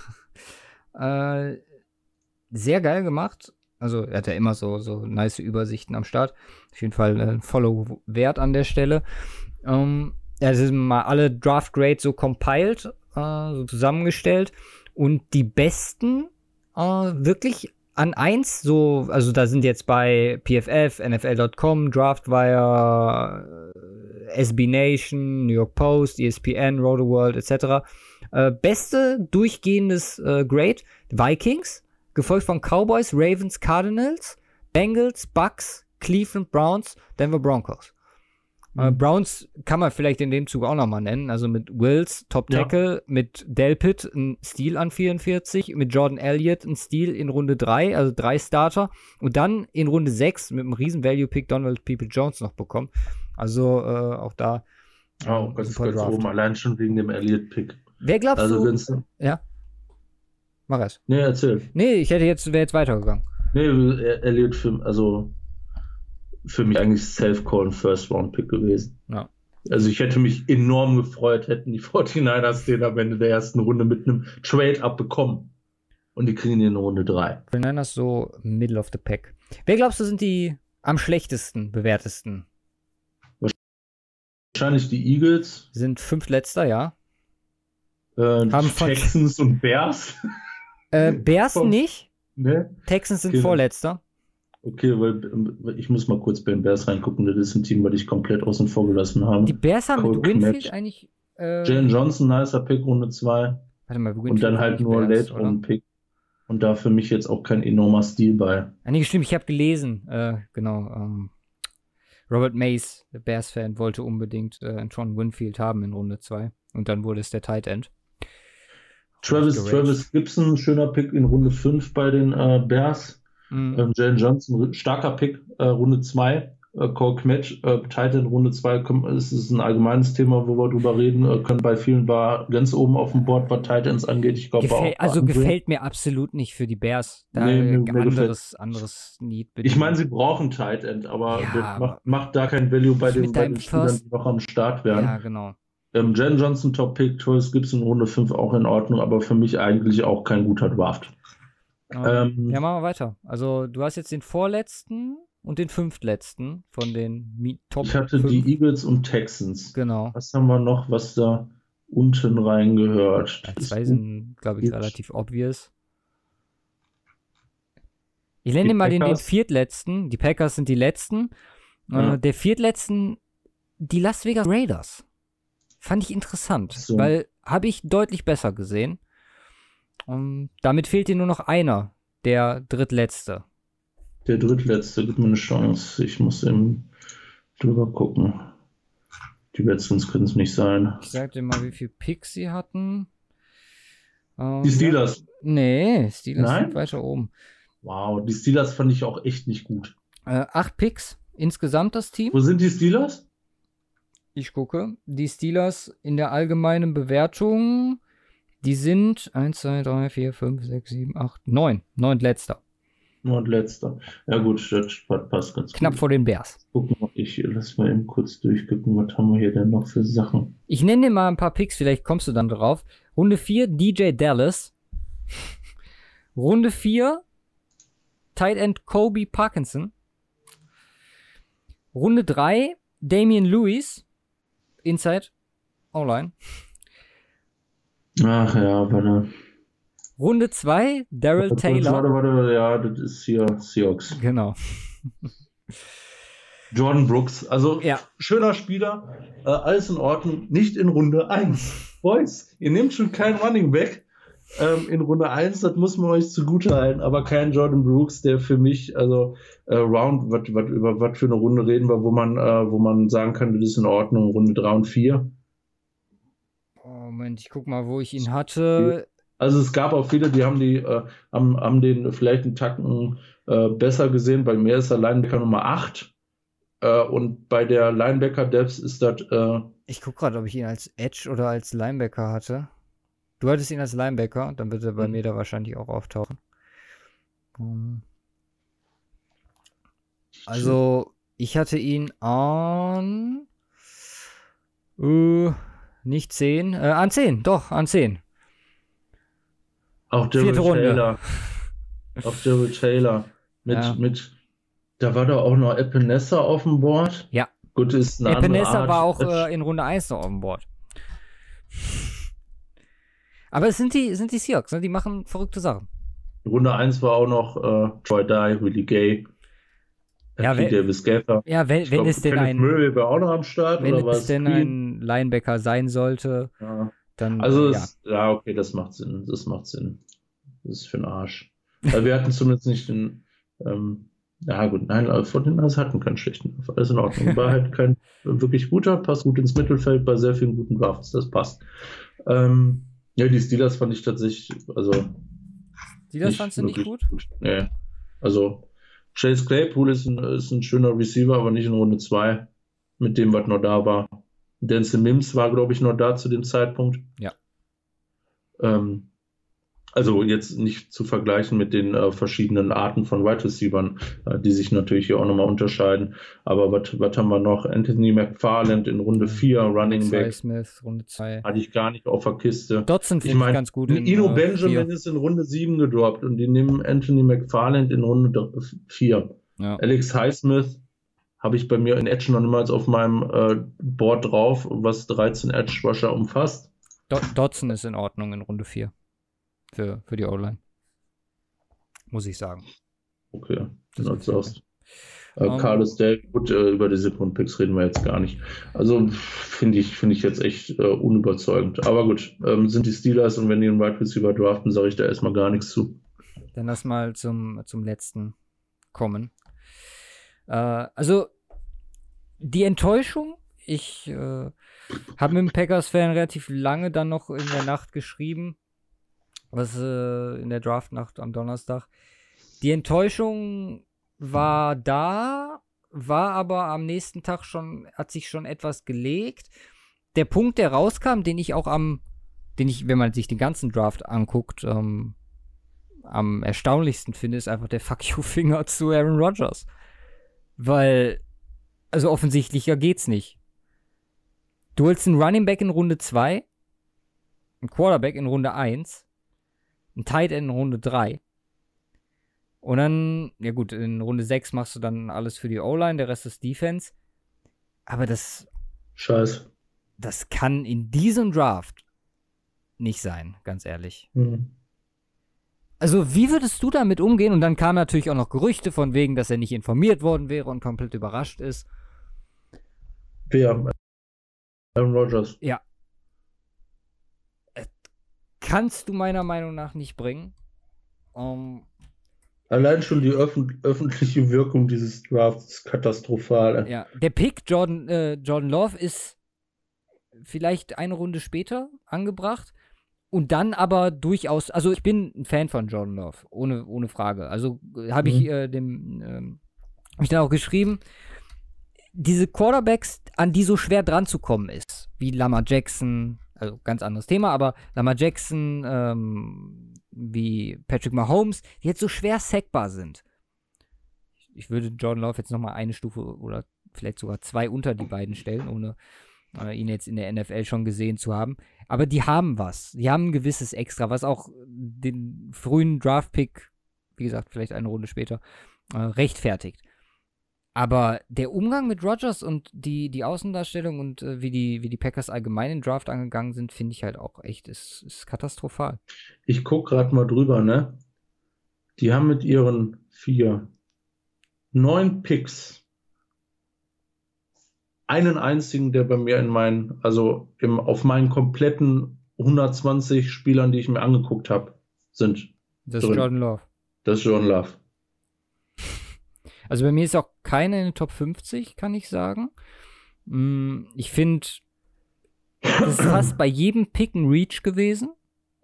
sehr geil gemacht. Also er hat ja immer so, so nice Übersichten am Start. Auf jeden Fall äh, ein Follow wert an der Stelle. Ähm, ja, es sind mal alle Draft Grades so compiled, äh, so zusammengestellt. Und die besten äh, wirklich an eins, so, also da sind jetzt bei PFF, NFL.com, Draftwire, äh, SB Nation, New York Post, ESPN, Rotoworld etc. Äh, beste durchgehendes äh, Grade Vikings, gefolgt von Cowboys, Ravens, Cardinals, Bengals, Bucks, Cleveland Browns, Denver Broncos. Äh, Mhm. Browns kann man vielleicht in dem Zug auch nochmal nennen. Also mit Wills, Top Ja. Tackle, mit Delpit, ein Stil an 44, mit Jordan Elliott, ein Stil in Runde 3, also drei Starter. Und dann in Runde 6 mit einem riesen Value-Pick Donald People Jones noch bekommen. Also äh, auch da. Ja, auch ähm, ganz, ganz oben, allein schon wegen dem Elliott-Pick. Wer glaubst Also, du? Ja. Mach es. nee, erzähl. Nee, ich hätte jetzt, wäre jetzt weitergegangen. Nee, Elliott für, also für mich eigentlich Self-Call First-Round-Pick gewesen. Ja. Also ich hätte mich enorm gefreut, hätten die 49ers den am Ende der ersten Runde mit einem Trade abbekommen. Und die kriegen ihn in Runde 3. Wir nennen das so Middle of the Pack. Wer glaubst du sind die am schlechtesten bewertesten? Wahrscheinlich die Eagles, Sind fünftletzter, ja. äh, Haben Texans und Bears. Äh, Bears Vom- nicht. ne? Texans sind Genau. vorletzter. Okay, weil weil ich muss mal kurz bei den Bears reingucken. Das ist ein Team, was ich komplett außen vor gelassen habe. Die Bears haben Cold mit Winfield Match. eigentlich. Äh, Jalen Johnson, nicer Pick, Runde 2. warte mal, Winfield Und dann halt nur Bears, Late? Round Pick. Und da für mich jetzt auch kein enormer Stil bei. Ah, nee, stimmt, ich habe gelesen. Äh, genau. Ähm, Robert Mays, der Bears-Fan, wollte unbedingt äh, Antoine Winfield haben in Runde 2. Und dann wurde es der Tight End. Travis. Travis Gibson, schöner Pick in Runde 5 bei den äh, Bears. Mhm. Ähm, Jalen Johnson, starker Pick, äh, Runde 2. Äh, Cole Kmetsch, äh, Titan Runde 2. Es ist ein allgemeines Thema, wo wir drüber reden. Äh, können bei vielen war ganz oben auf dem Board, was Titans angeht. Ich glaube, auch also anderen. gefällt mir absolut nicht für die Bears. Da Nee, mir- mir anderes, anderes Need. Ich meine, sie brauchen Tight End, aber Ja, macht, macht da kein Value bei den, bei den Spielern, die noch am Start wären. Ja, genau. Ähm, Jen Johnson Top Pick, Travis Gibson Runde 5 auch in Ordnung, aber für mich eigentlich auch kein guter Draft. Ähm, ja, machen wir weiter. Also, du hast jetzt den vorletzten und den fünftletzten von den Mi Top ich hatte 5. die Eagles und Texans. Genau. Was haben wir noch, was da unten reingehört? Ja, zwei sind, glaube ich, relativ obvious. Ich nenne mal den, den viertletzten. Die Packers sind die letzten. Ja. Äh, der viertletzten, die Las Vegas Raiders. Fand ich interessant, so. weil habe ich deutlich besser gesehen. Und damit fehlt dir nur noch einer, der drittletzte. Der drittletzte gibt mir eine Chance. Ich muss eben drüber gucken. Die Redskins können es nicht sein. Ich sag dir mal, wie viel Picks sie hatten. Ähm, Die Steelers. Nee, Steelers Nein? sind weiter oben. Wow, die Steelers fand ich auch echt nicht gut. Äh, acht Picks insgesamt das Team. Wo sind die Steelers? Ich gucke. Die Steelers in der allgemeinen Bewertung, die sind 1, 2, 3, 4, 5, 6, 7, 8, 9. Neuntletzter. Und letzter. Ja gut, das passt ganz Knapp gut. vor den Bears. Guck mal, ich lass mal eben kurz durchgucken, was haben wir hier denn noch für Sachen. Ich nenne dir mal ein paar Picks, vielleicht kommst du dann drauf. Runde 4, DJ Dallas. Runde 4, Tight End Kobe Parkinson. Runde 3, Damian Lewis. Inside. Online. Ach ja, warte. Runde 2, Daryl Taylor. Warte, warte, ja, das ist hier Seahawks. Genau. Jordan Brooks, also Ja. schöner Spieler, äh, alles in Ordnung, nicht in Runde 1. Boys, ihr nehmt schon keinen Running Back ähm, in Runde 1, das muss man euch zugute halten, aber kein Jordan Brooks, der für mich, also äh, Round, wat, wat, über was für eine Runde reden wir, wo man, äh, wo man sagen kann, das ist in Ordnung, Runde 3 und 4. Oh, Moment, ich guck mal, wo ich ihn hatte. Also es gab auch viele, die haben die, äh, haben, haben den vielleicht einen Tacken äh, besser gesehen. Bei mir ist er Linebacker Nummer 8. Äh, und bei der Linebacker Depth ist das, äh, Ich guck gerade, ob ich ihn als Edge oder als Linebacker hatte. Du hattest ihn als Linebacker, dann wird er bei Mhm. mir da wahrscheinlich auch auftauchen. Ähm, Also, ich hatte ihn an. Äh, nicht 10. Äh, an 10, doch, an 10. auch Daryl. Taylor. Auch Daryl Taylor. Mit, Ja. mit, da war doch auch noch Epinesa auf dem Board. Ja. Gut, ist eine Epinesa war auch äh, in Runde 1 noch on board. Aber es sind die, sind die Seahawks, ne? die machen verrückte Sachen. Runde 1 war auch noch äh, Troy Dye, Willie Gay, Ja, Keith wenn- Davis Gaffer. Ja, wenn, wenn glaub, es denn ein, Murray war auch noch am Start, wenn oder es denn ein Linebacker sein sollte, Ja. dann Also, äh, ja. es, ja, okay, das macht Sinn. Das macht Sinn. Das ist für den Arsch. Weil wir hatten zumindest nicht den, ähm, ja gut, nein, von den Nas hatten keinen schlechten. Alles in Ordnung. War halt kein wirklich guter, passt gut ins Mittelfeld bei sehr vielen guten Drafts. Das passt. Ähm, ja, die Steelers fand ich tatsächlich, also nicht fandst du nicht wirklich gut? Nee. Also, Chase Claypool ist ein, ist ein schöner Receiver, aber nicht in Runde 2. Mit dem, was noch da war. Denzel Mims war, glaube ich, noch da zu dem Zeitpunkt. Ja. Ähm, also jetzt nicht zu vergleichen mit den äh, verschiedenen Arten von Wide Receivern, äh, die sich natürlich hier auch nochmal unterscheiden. Aber was haben wir noch? Anthony McFarland in Runde 4, Running Cy Back. Smith, Runde 2. Hatte ich gar nicht auf der Kiste. Dotson Ich finde ich, meine, ganz gut. in, Ino äh, Benjamin vier. ist in Runde 7 gedroppt und die nehmen Anthony McFarland in Runde 4. Ja. Alex Highsmith habe ich bei mir in Edge noch niemals auf meinem äh, Board drauf, was 13 Edge Rusher umfasst. Do Dotson ist in Ordnung in Runde 4. Für, für die O-Line. Muss ich sagen. Okay, Das das ist sagst. Äh, Um, Carlos Dell, gut, äh, über die Sekundpicks reden wir jetzt gar nicht. Also finde ich, finde ich jetzt echt äh, unüberzeugend. Aber gut, ähm, sind die Steelers und wenn die einen Wide Receiver draften, sage ich da erstmal gar nichts zu. Dann lass mal zum, zum letzten kommen. Äh, also, die Enttäuschung, ich äh, habe mit dem Packers-Fan relativ lange dann noch in der Nacht geschrieben, was äh, in der Draftnacht am Donnerstag. Die Enttäuschung war da, war aber am nächsten Tag schon, hat sich schon etwas gelegt. Der Punkt, der rauskam, den ich auch am, den ich, wenn man sich den ganzen Draft anguckt, ähm, am erstaunlichsten finde, ist einfach der Fuck You-Finger zu Aaron Rodgers. Weil, also offensichtlicher geht's nicht. Du holst einen Running Back in Runde 2, einen Quarterback in Runde 1, einen Tight End in Runde 3. Und dann, ja gut, in Runde 6 machst du dann alles für die O-Line, der Rest ist Defense. Aber das, Scheiß. das kann in diesem Draft nicht sein, ganz ehrlich. Mhm. Also, wie würdest du damit umgehen? Und dann kamen natürlich auch noch Gerüchte von wegen, dass er nicht informiert worden wäre und komplett überrascht ist. Wer? Aaron Rodgers. Kannst du meiner Meinung nach nicht bringen. Ähm, Allein schon die öffn öffentliche Wirkung dieses Drafts ist katastrophal. ja, der Pick Jordan, äh, Jordan Love ist vielleicht eine Runde später angebracht. Und dann aber durchaus, also ich bin ein Fan von Jordan Love, ohne, ohne Frage. Also äh, habe ich Mhm. äh, dem, ähm, hab ich dann auch geschrieben, diese Quarterbacks, an die so schwer dran zu kommen ist, wie Lamar Jackson, also ganz anderes Thema, aber Lamar Jackson, ähm, wie Patrick Mahomes, die jetzt so schwer sackbar sind, ich würde Jordan Love jetzt nochmal eine Stufe oder vielleicht sogar zwei unter die beiden stellen, ohne äh, ihn jetzt in der NFL schon gesehen zu haben. Aber die haben was. Die haben ein gewisses Extra, was auch den frühen Draft-Pick, wie gesagt, vielleicht eine Runde später, äh, rechtfertigt. Aber der Umgang mit Rogers und die, die Außendarstellung und äh, wie, die, wie die Packers allgemein in Draft angegangen sind, finde ich halt auch echt, ist, ist katastrophal. Ich gucke gerade mal drüber, ne? Die haben mit ihren vier, neun Picks einen einzigen, der bei mir in meinen, also im, auf meinen kompletten 120 Spielern, die ich mir angeguckt habe, sind. Das drin. ist Jordan Love. Das ist Jordan Love. Also bei mir ist auch keine in den Top 50, kann ich sagen. Mm, ich finde, das ist fast bei jedem Pick ein Reach gewesen.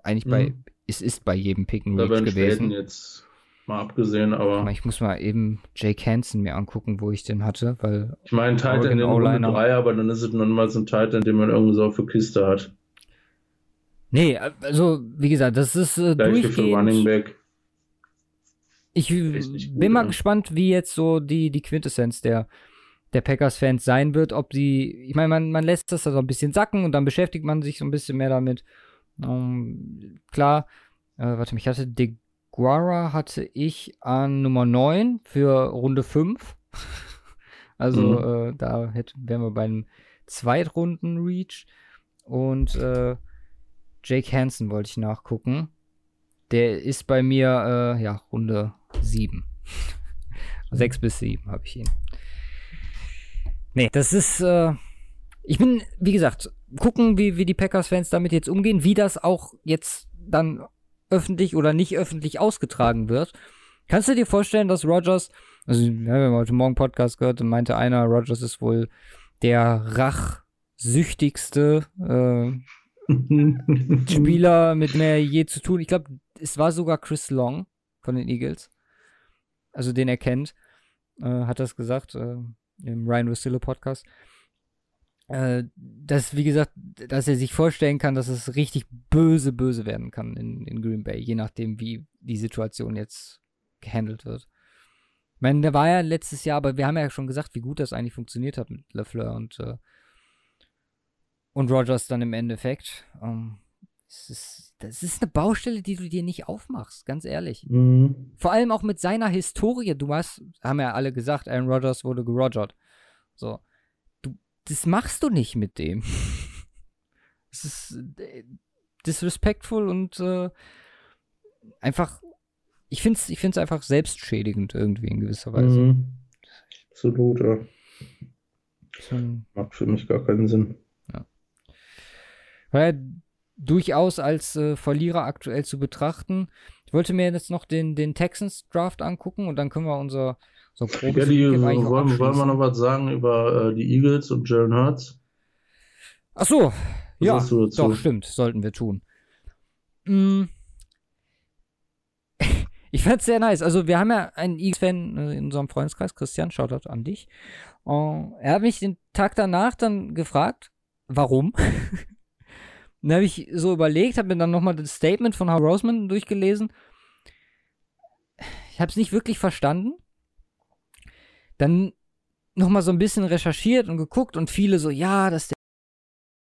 Eigentlich bei, mhm. es ist bei jedem Pick ein Reach gewesen. jetzt Mal abgesehen, aber. Ich muss mal eben Jake Hansen mir angucken, wo ich den hatte, weil. Ich meine, Titan in Runde 3, aber dann ist es nun mal so ein Titan, den man irgendwie so für Kiste hat. Nee, also, wie gesagt, das ist äh, durchgehend. Für Running Back. Ich bin gut, mal ja. gespannt, wie jetzt so die, die Quintessenz der, der Packers-Fans sein wird, ob sie, ich meine, man, man lässt das da so ein bisschen sacken und dann beschäftigt man sich so ein bisschen mehr damit. Um, ähm, klar, äh, warte, mich hatte De Guara hatte ich an Nummer 9 für Runde 5. also mhm. äh, da hätte, wären wir beim Zweitrunden-Reach. Und äh, Jake Hansen wollte ich nachgucken. Der ist bei mir, äh, ja, Runde 7. 6 bis 7 habe ich ihn. Nee, das ist, äh, ich bin, wie gesagt, gucken, wie, wie die Packers-Fans damit jetzt umgehen, wie das auch jetzt dann öffentlich oder nicht öffentlich ausgetragen wird. Kannst du dir vorstellen, dass Rogers, also ja, wir haben heute Morgen Podcast gehört und meinte einer, Rogers ist wohl der rachsüchtigste äh, Spieler, mit mehr je zu tun. Ich glaube, es war sogar Chris Long von den Eagles, also den er kennt, äh, hat das gesagt äh, im Ryan Russillo Podcast äh, dass, wie gesagt, dass er sich vorstellen kann, dass es richtig böse, böse werden kann in, in Green Bay, je nachdem, wie die Situation jetzt gehandelt wird. Ich meine, der war ja letztes Jahr, aber wir haben ja schon gesagt, wie gut das eigentlich funktioniert hat mit LeFleur und, äh, und Rogers dann im Endeffekt. Ähm, das, ist, das ist eine Baustelle, die du dir nicht aufmachst, ganz ehrlich. Mhm. Vor allem auch mit seiner Historie. Du hast, haben ja alle gesagt, Aaron Rodgers wurde gerogert. So das machst du nicht mit dem. Es ist äh, disrespectful und äh, einfach, ich finde es ich find's einfach selbstschädigend irgendwie in gewisser Weise. Mhm. Absolut, ja. Macht für mich gar keinen Sinn. Ja. Weil durchaus als äh, Verlierer aktuell zu betrachten. Ich wollte mir jetzt noch den, den Texans Draft angucken und dann können wir unser so grob ja, die, wollen, wollen wir noch was sagen über äh, die Eagles und Jalen Hurts? Ach so, ja, doch, stimmt, sollten wir tun. Mm. Ich fand's sehr nice. Also, wir haben ja einen Eagles-Fan äh, in unserem Freundeskreis, Christian, Shoutout an dich. Uh, er hat mich den Tag danach dann gefragt, warum. dann habe ich so überlegt, habe mir dann nochmal das Statement von Howard Roseman durchgelesen. Ich habe es nicht wirklich verstanden dann nochmal so ein bisschen recherchiert und geguckt und viele so, ja, dass der,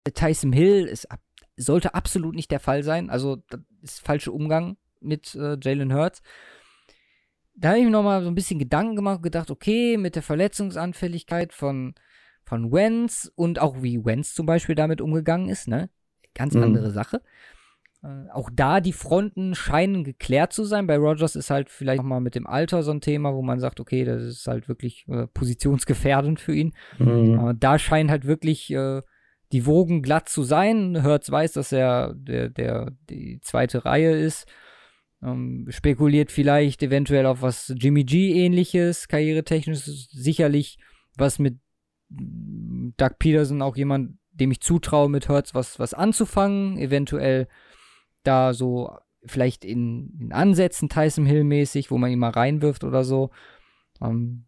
der Tyson Hill ist, sollte absolut nicht der Fall sein. Also, das ist falscher Umgang mit äh, Jalen Hurts. Da habe ich mir nochmal so ein bisschen Gedanken gemacht und gedacht, okay, mit der Verletzungsanfälligkeit von, von Wenz und auch wie Wenz zum Beispiel damit umgegangen ist, ne? Ganz mhm. andere Sache. Äh, auch da die Fronten scheinen geklärt zu sein. Bei Rogers ist halt vielleicht nochmal mit dem Alter so ein Thema, wo man sagt, okay, das ist halt wirklich äh, positionsgefährdend für ihn. Mhm. Äh, da scheinen halt wirklich äh, die Wogen glatt zu sein. Hertz weiß, dass er der, der, die zweite Reihe ist. Ähm, spekuliert vielleicht eventuell auf was Jimmy G ähnliches, karrieretechnisch sicherlich was mit Doug Peterson auch jemand, dem ich zutraue, mit Hertz was, was anzufangen, eventuell da so vielleicht in, in Ansätzen Tyson Hill mäßig, wo man ihn mal reinwirft oder so. Ähm,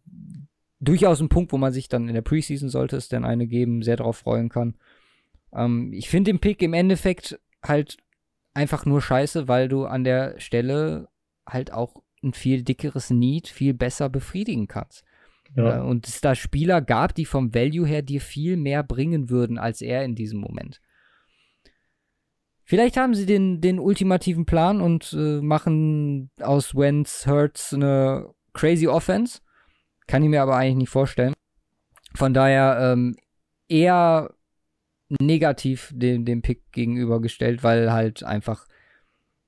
durchaus ein Punkt, wo man sich dann in der Preseason sollte es denn eine geben, sehr darauf freuen kann. Ähm, ich finde den Pick im Endeffekt halt einfach nur scheiße, weil du an der Stelle halt auch ein viel dickeres Need viel besser befriedigen kannst. Ja. Äh, Und es da Spieler gab, die vom Value her dir viel mehr bringen würden als er in diesem Moment. Vielleicht haben sie den, den ultimativen Plan und äh, machen aus Wentz Hurts eine crazy Offense. Kann ich mir aber eigentlich nicht vorstellen. Von daher ähm, eher negativ dem, dem Pick gegenübergestellt, weil halt einfach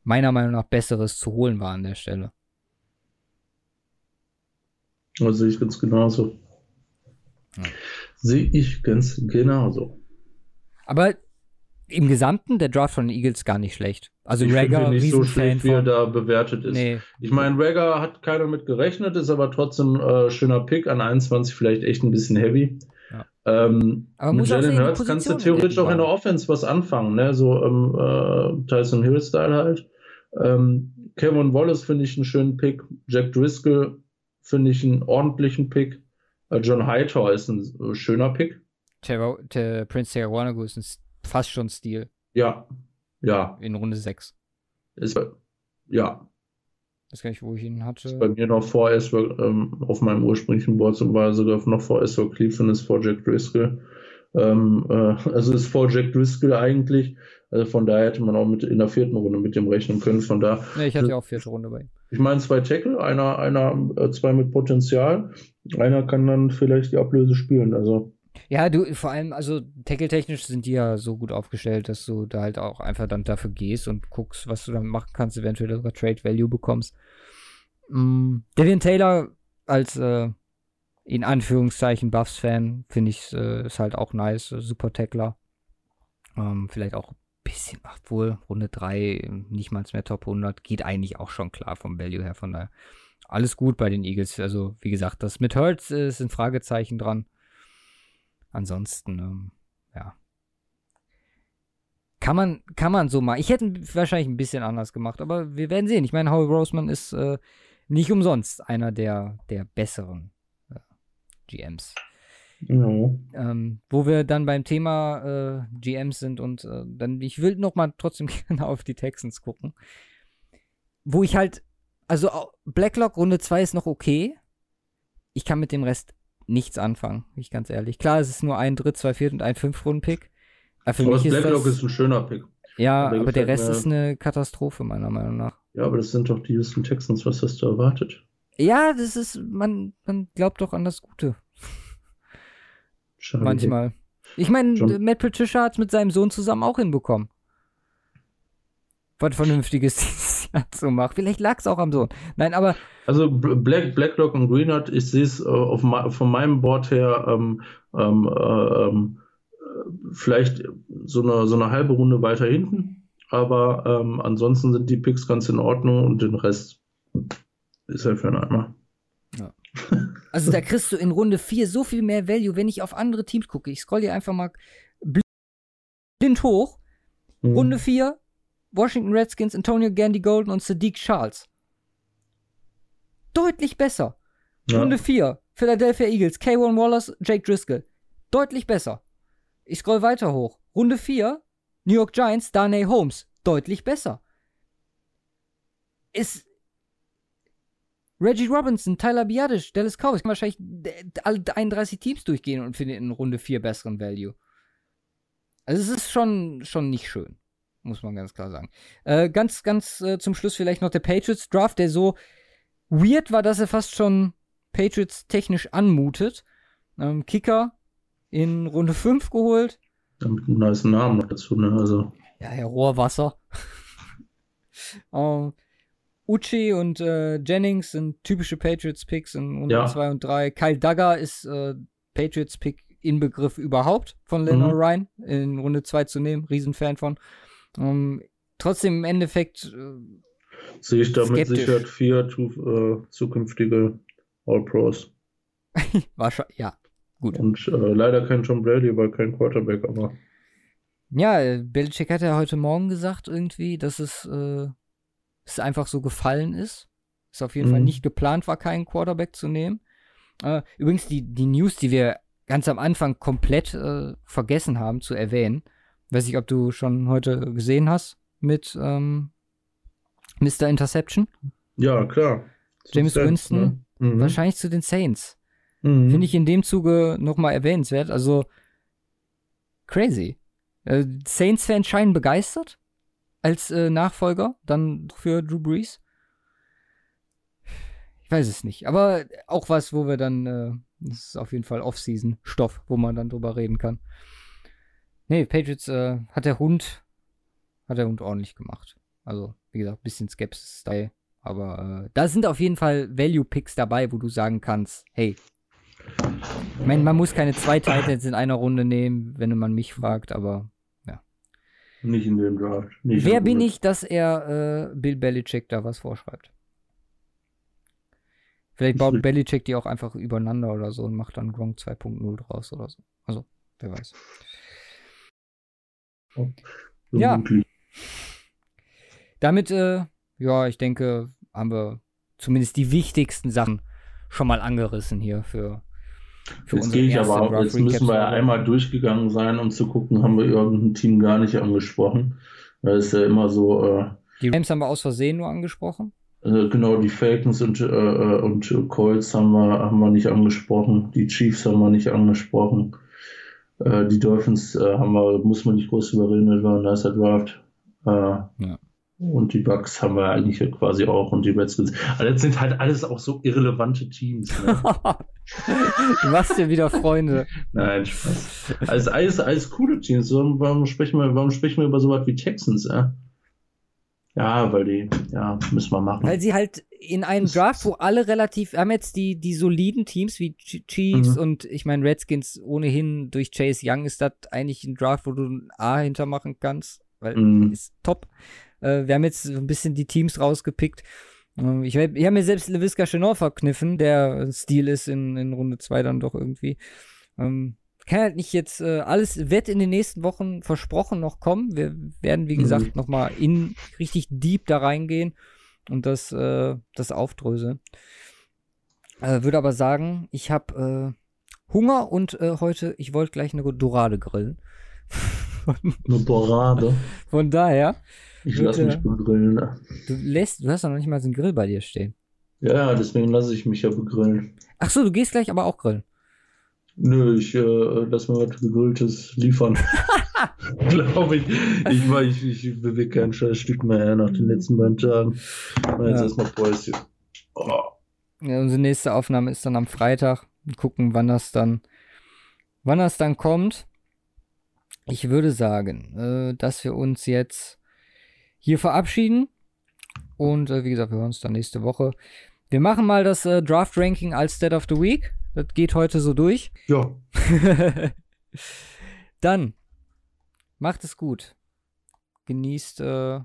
meiner Meinung nach Besseres zu holen war an der Stelle. Das sehe ich ganz genauso. Ja. Sehe ich ganz genauso. Aber im Gesamten der Draft von den Eagles gar nicht schlecht. Also ich finde Rager, nicht so schlecht, wie er da bewertet ist. Nee, Ich meine, Rager hat keiner mit gerechnet, ist aber trotzdem äh, schöner Pick an 21, vielleicht echt ein bisschen heavy. Ja. Ähm, Aber mit Jalen Hurts kannst du theoretisch auch in der. Offense was anfangen, ne? So ähm, äh, Tyson Hill-Style halt. Ähm, Kevin Wallace finde ich einen schönen Pick. Jack Driscoll finde ich einen ordentlichen Pick. Äh, John Hightower ist ein äh, schöner Pick. Terra, Ter, Prince Terrawanagu ist ein, fast schon Stil Ja, ja, in Runde 6. ist ja, Das kann ich, wo ich ihn hatte. bei mir noch vor Eswell, ähm, auf meinem ursprünglichen Board zum war sogar noch vor Eswell Cleveland, ist vor Jack Driscoll. Ähm, äh, also ist vor Jack Driscoll eigentlich. Also von daher hätte man auch mit in der vierten Runde mit dem rechnen können. Von da, Ja, ich hatte ja auch vierte Runde bei ihm. ich meine, zwei Tackle, einer, einer, äh, zwei mit Potenzial. Einer kann dann vielleicht die Ablöse spielen. Also, Ja, du, vor allem, also tackle-technisch sind die ja so gut aufgestellt, dass du da halt auch einfach dann dafür gehst und guckst, was du dann machen kannst, eventuell sogar Trade Value bekommst. Mm, Devian Taylor als äh, in Anführungszeichen Buffs-Fan finde ich äh, ist halt auch nice, äh, super Tackler. Ähm, vielleicht auch ein bisschen, ach wohl, Runde 3, nicht mal mehr Top 100, geht eigentlich auch schon klar vom Value her, von daher alles gut bei den Eagles. Also, wie gesagt, das mit Hurts äh, ist ein Fragezeichen dran. Ansonsten, ähm, ja. Kann man, kann man so machen. Ich hätte wahrscheinlich ein bisschen anders gemacht, aber wir werden sehen. Ich meine, Howie Roseman ist äh, nicht umsonst einer der, der besseren GMs. ja. Ähm, wo wir dann beim Thema äh, GMs sind und äh, dann, ich will noch mal trotzdem gerne auf die Texans gucken. Wo ich halt, also Blacklock Runde 2 ist noch okay. Ich kann mit dem Rest nichts anfangen, bin ich ganz ehrlich. Klar, es ist nur ein Dritt, zwei Viert und ein Fünf-Runden-Pick. Aber für Aber mich ist Blacklock das, ist ein schöner Pick. ja, aber der gefällt Rest mir. ist eine Katastrophe, meiner Meinung nach. Ja, aber das sind doch die Houston Texans. Was hast du erwartet? Ja, das ist, man, man glaubt doch an das Gute. Schade. Manchmal. Ich meine, Schon. Matt Patricia hat es mit seinem Sohn zusammen auch hinbekommen. Was Vernünftiges dieses Jahr zu machen. Vielleicht lag es auch am Sohn. Nein, aber Also Black, Blacklock und Greenard, ich sehe es äh, von meinem Board her ähm, ähm, äh, ähm, äh, vielleicht so eine, so eine halbe Runde weiter hinten. Aber ähm, ansonsten sind die Picks ganz in Ordnung und den Rest ist ja für einen Eimer. also da kriegst du in Runde 4 so viel mehr Value, wenn ich auf andere Teams gucke. Ich scroll hier einfach mal bl- blind hoch. Mhm. Runde 4, Washington Redskins, Antonio Gandy Golden und Sadiq Charles. Deutlich besser. ja. Runde 4, Philadelphia Eagles, K1 Wallace, Jake Driscoll. Deutlich besser. Ich scroll weiter hoch. Runde 4, New York Giants, Darnay Holmes. Deutlich besser. Ist Reggie Robinson, Tyler Biadisch, Dallas Cowboys. Ich kann wahrscheinlich d- alle 31 Teams durchgehen und finde in Runde 4 besseren Value. Also es ist schon, schon nicht schön. Muss man ganz klar sagen. Äh, ganz, ganz äh, zum Schluss vielleicht noch der Patriots Draft, der so weird war, dass er fast schon Patriots technisch anmutet. Ähm, Kicker in Runde 5 geholt. Ja, mit einem nice Namen dazu, ne? Also, Ja, Herr Rohrwasser. ähm, Uchi und äh, Jennings sind typische Patriots-Picks in Runde Ja. 2 und 3. Kyle Duggar ist äh, Patriots-Pick Inbegriff überhaupt von Lenore Mhm. Ryan in Runde 2 zu nehmen. Riesenfan von. Ähm, trotzdem im Endeffekt äh, sehe ich da mit Skeptisch. Sicherheit vier tu- äh, zukünftige All-Pros. wahrscheinlich, ja, gut. Und äh, leider kein John Brady, weil kein Quarterback, aber Ja, äh, Belichick hat ja heute Morgen gesagt irgendwie, dass es, es einfach so gefallen ist. Es auf jeden Mhm. Fall nicht geplant war, keinen Quarterback zu nehmen. Äh, übrigens, die, die News, die wir ganz am Anfang komplett äh, vergessen haben zu erwähnen. Weiß nicht, ob du schon heute gesehen hast mit ähm, Mr. Interception. ja, klar. James Saints, Winston ne? Mhm. wahrscheinlich zu den Saints. Mhm. Finde ich in dem Zuge nochmal erwähnenswert. Also crazy. Äh, Saints-Fans scheinen begeistert als äh, Nachfolger dann für Drew Brees. Ich weiß es nicht. Aber auch was, wo wir dann, äh, das ist auf jeden Fall Off-Season-Stoff, wo man dann drüber reden kann. Nee, Patriots äh, hat der Hund, hat der Hund ordentlich gemacht. Also, wie gesagt, bisschen Skepsis dabei. Aber äh, da sind auf jeden Fall Value-Picks dabei, wo du sagen kannst, hey, ich man muss keine zwei Titans in einer Runde nehmen, wenn man mich fragt, aber Nicht in dem Draft. Nicht wer in bin ich, dass er äh, Bill Belichick da was vorschreibt? Vielleicht baut Ich- Belichick die auch einfach übereinander oder so und macht dann Gronk 2.0 draus oder so. Also, wer weiß. Ja. Vermutlich. Damit, äh, ja, ich denke, haben wir zumindest die wichtigsten Sachen schon mal angerissen hier für, für Jetzt gehe ich aber auch, jetzt müssen wir ja einmal durchgegangen sein, um zu gucken, haben wir irgendein Team gar nicht angesprochen. Da ist ja immer so, äh, Die Rams haben wir aus Versehen nur angesprochen. äh, genau, die Falcons und, äh, äh, und Colts haben wir, haben wir nicht angesprochen. Die Chiefs haben wir nicht angesprochen. Äh, die Dolphins äh, haben wir, muss man nicht groß überreden, das war ein nicer Draft. Ja. Und die Bucks haben wir eigentlich quasi auch und die Redskins. Aber das sind halt alles auch so irrelevante Teams. Ne? du machst dir wieder Freunde. Nein, Spaß. Also alles, alles coole Teams. Warum sprechen wir, warum sprechen wir über sowas wie Texans? Ja, ja weil die, ja, müssen wir machen. Weil sie halt in einem Draft, wo alle relativ, wir haben jetzt die, die soliden Teams wie Ch- Chiefs Mhm. und ich meine Redskins ohnehin durch Chase Young ist das eigentlich ein Draft, wo du ein A hintermachen kannst, weil Mhm. ist top. Äh, wir haben jetzt so ein bisschen die Teams rausgepickt. Ähm, ich ich habe mir selbst LeVisca Chenor verkniffen, der Stil ist in, in Runde 2 dann doch irgendwie. Ähm, kann halt nicht jetzt äh, alles, wird in den nächsten Wochen versprochen noch kommen. Wir werden, wie Mhm. gesagt, noch mal in richtig deep da reingehen und das, äh, das aufdröseln. Äh, würde aber sagen, ich habe äh, Hunger und äh, heute, ich wollte gleich eine Dorade grillen. Eine Dorade. Von daher, Ich Bitte. lasse mich begrillen. ne? du lässt, du hast doch noch nicht mal so einen Grill bei dir stehen. Ja, deswegen lasse ich mich ja begrillen. Ach so, du gehst gleich aber auch grillen. Nö, ich äh, lass mir was Gegrilltes liefern. Glaube ich. Ich, ich, ich bewege kein scheiß Stück mehr nach den letzten beiden Tagen. Jetzt Ja. erstmal Päuschen. Oh. Ja, unsere nächste Aufnahme ist dann am Freitag. Wir gucken, wann das dann, wann das dann kommt. Ich würde sagen, äh, dass wir uns jetzt hier verabschieden. Und äh, wie gesagt, wir hören uns dann nächste Woche. Wir machen mal das äh, Draft Ranking als Stat of the Week. Das geht heute so durch. Ja, dann macht es gut. Genießt äh,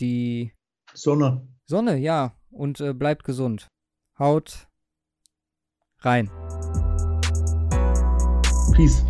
die Sonne. Sonne, ja. Und äh, bleibt gesund. Haut rein. Peace.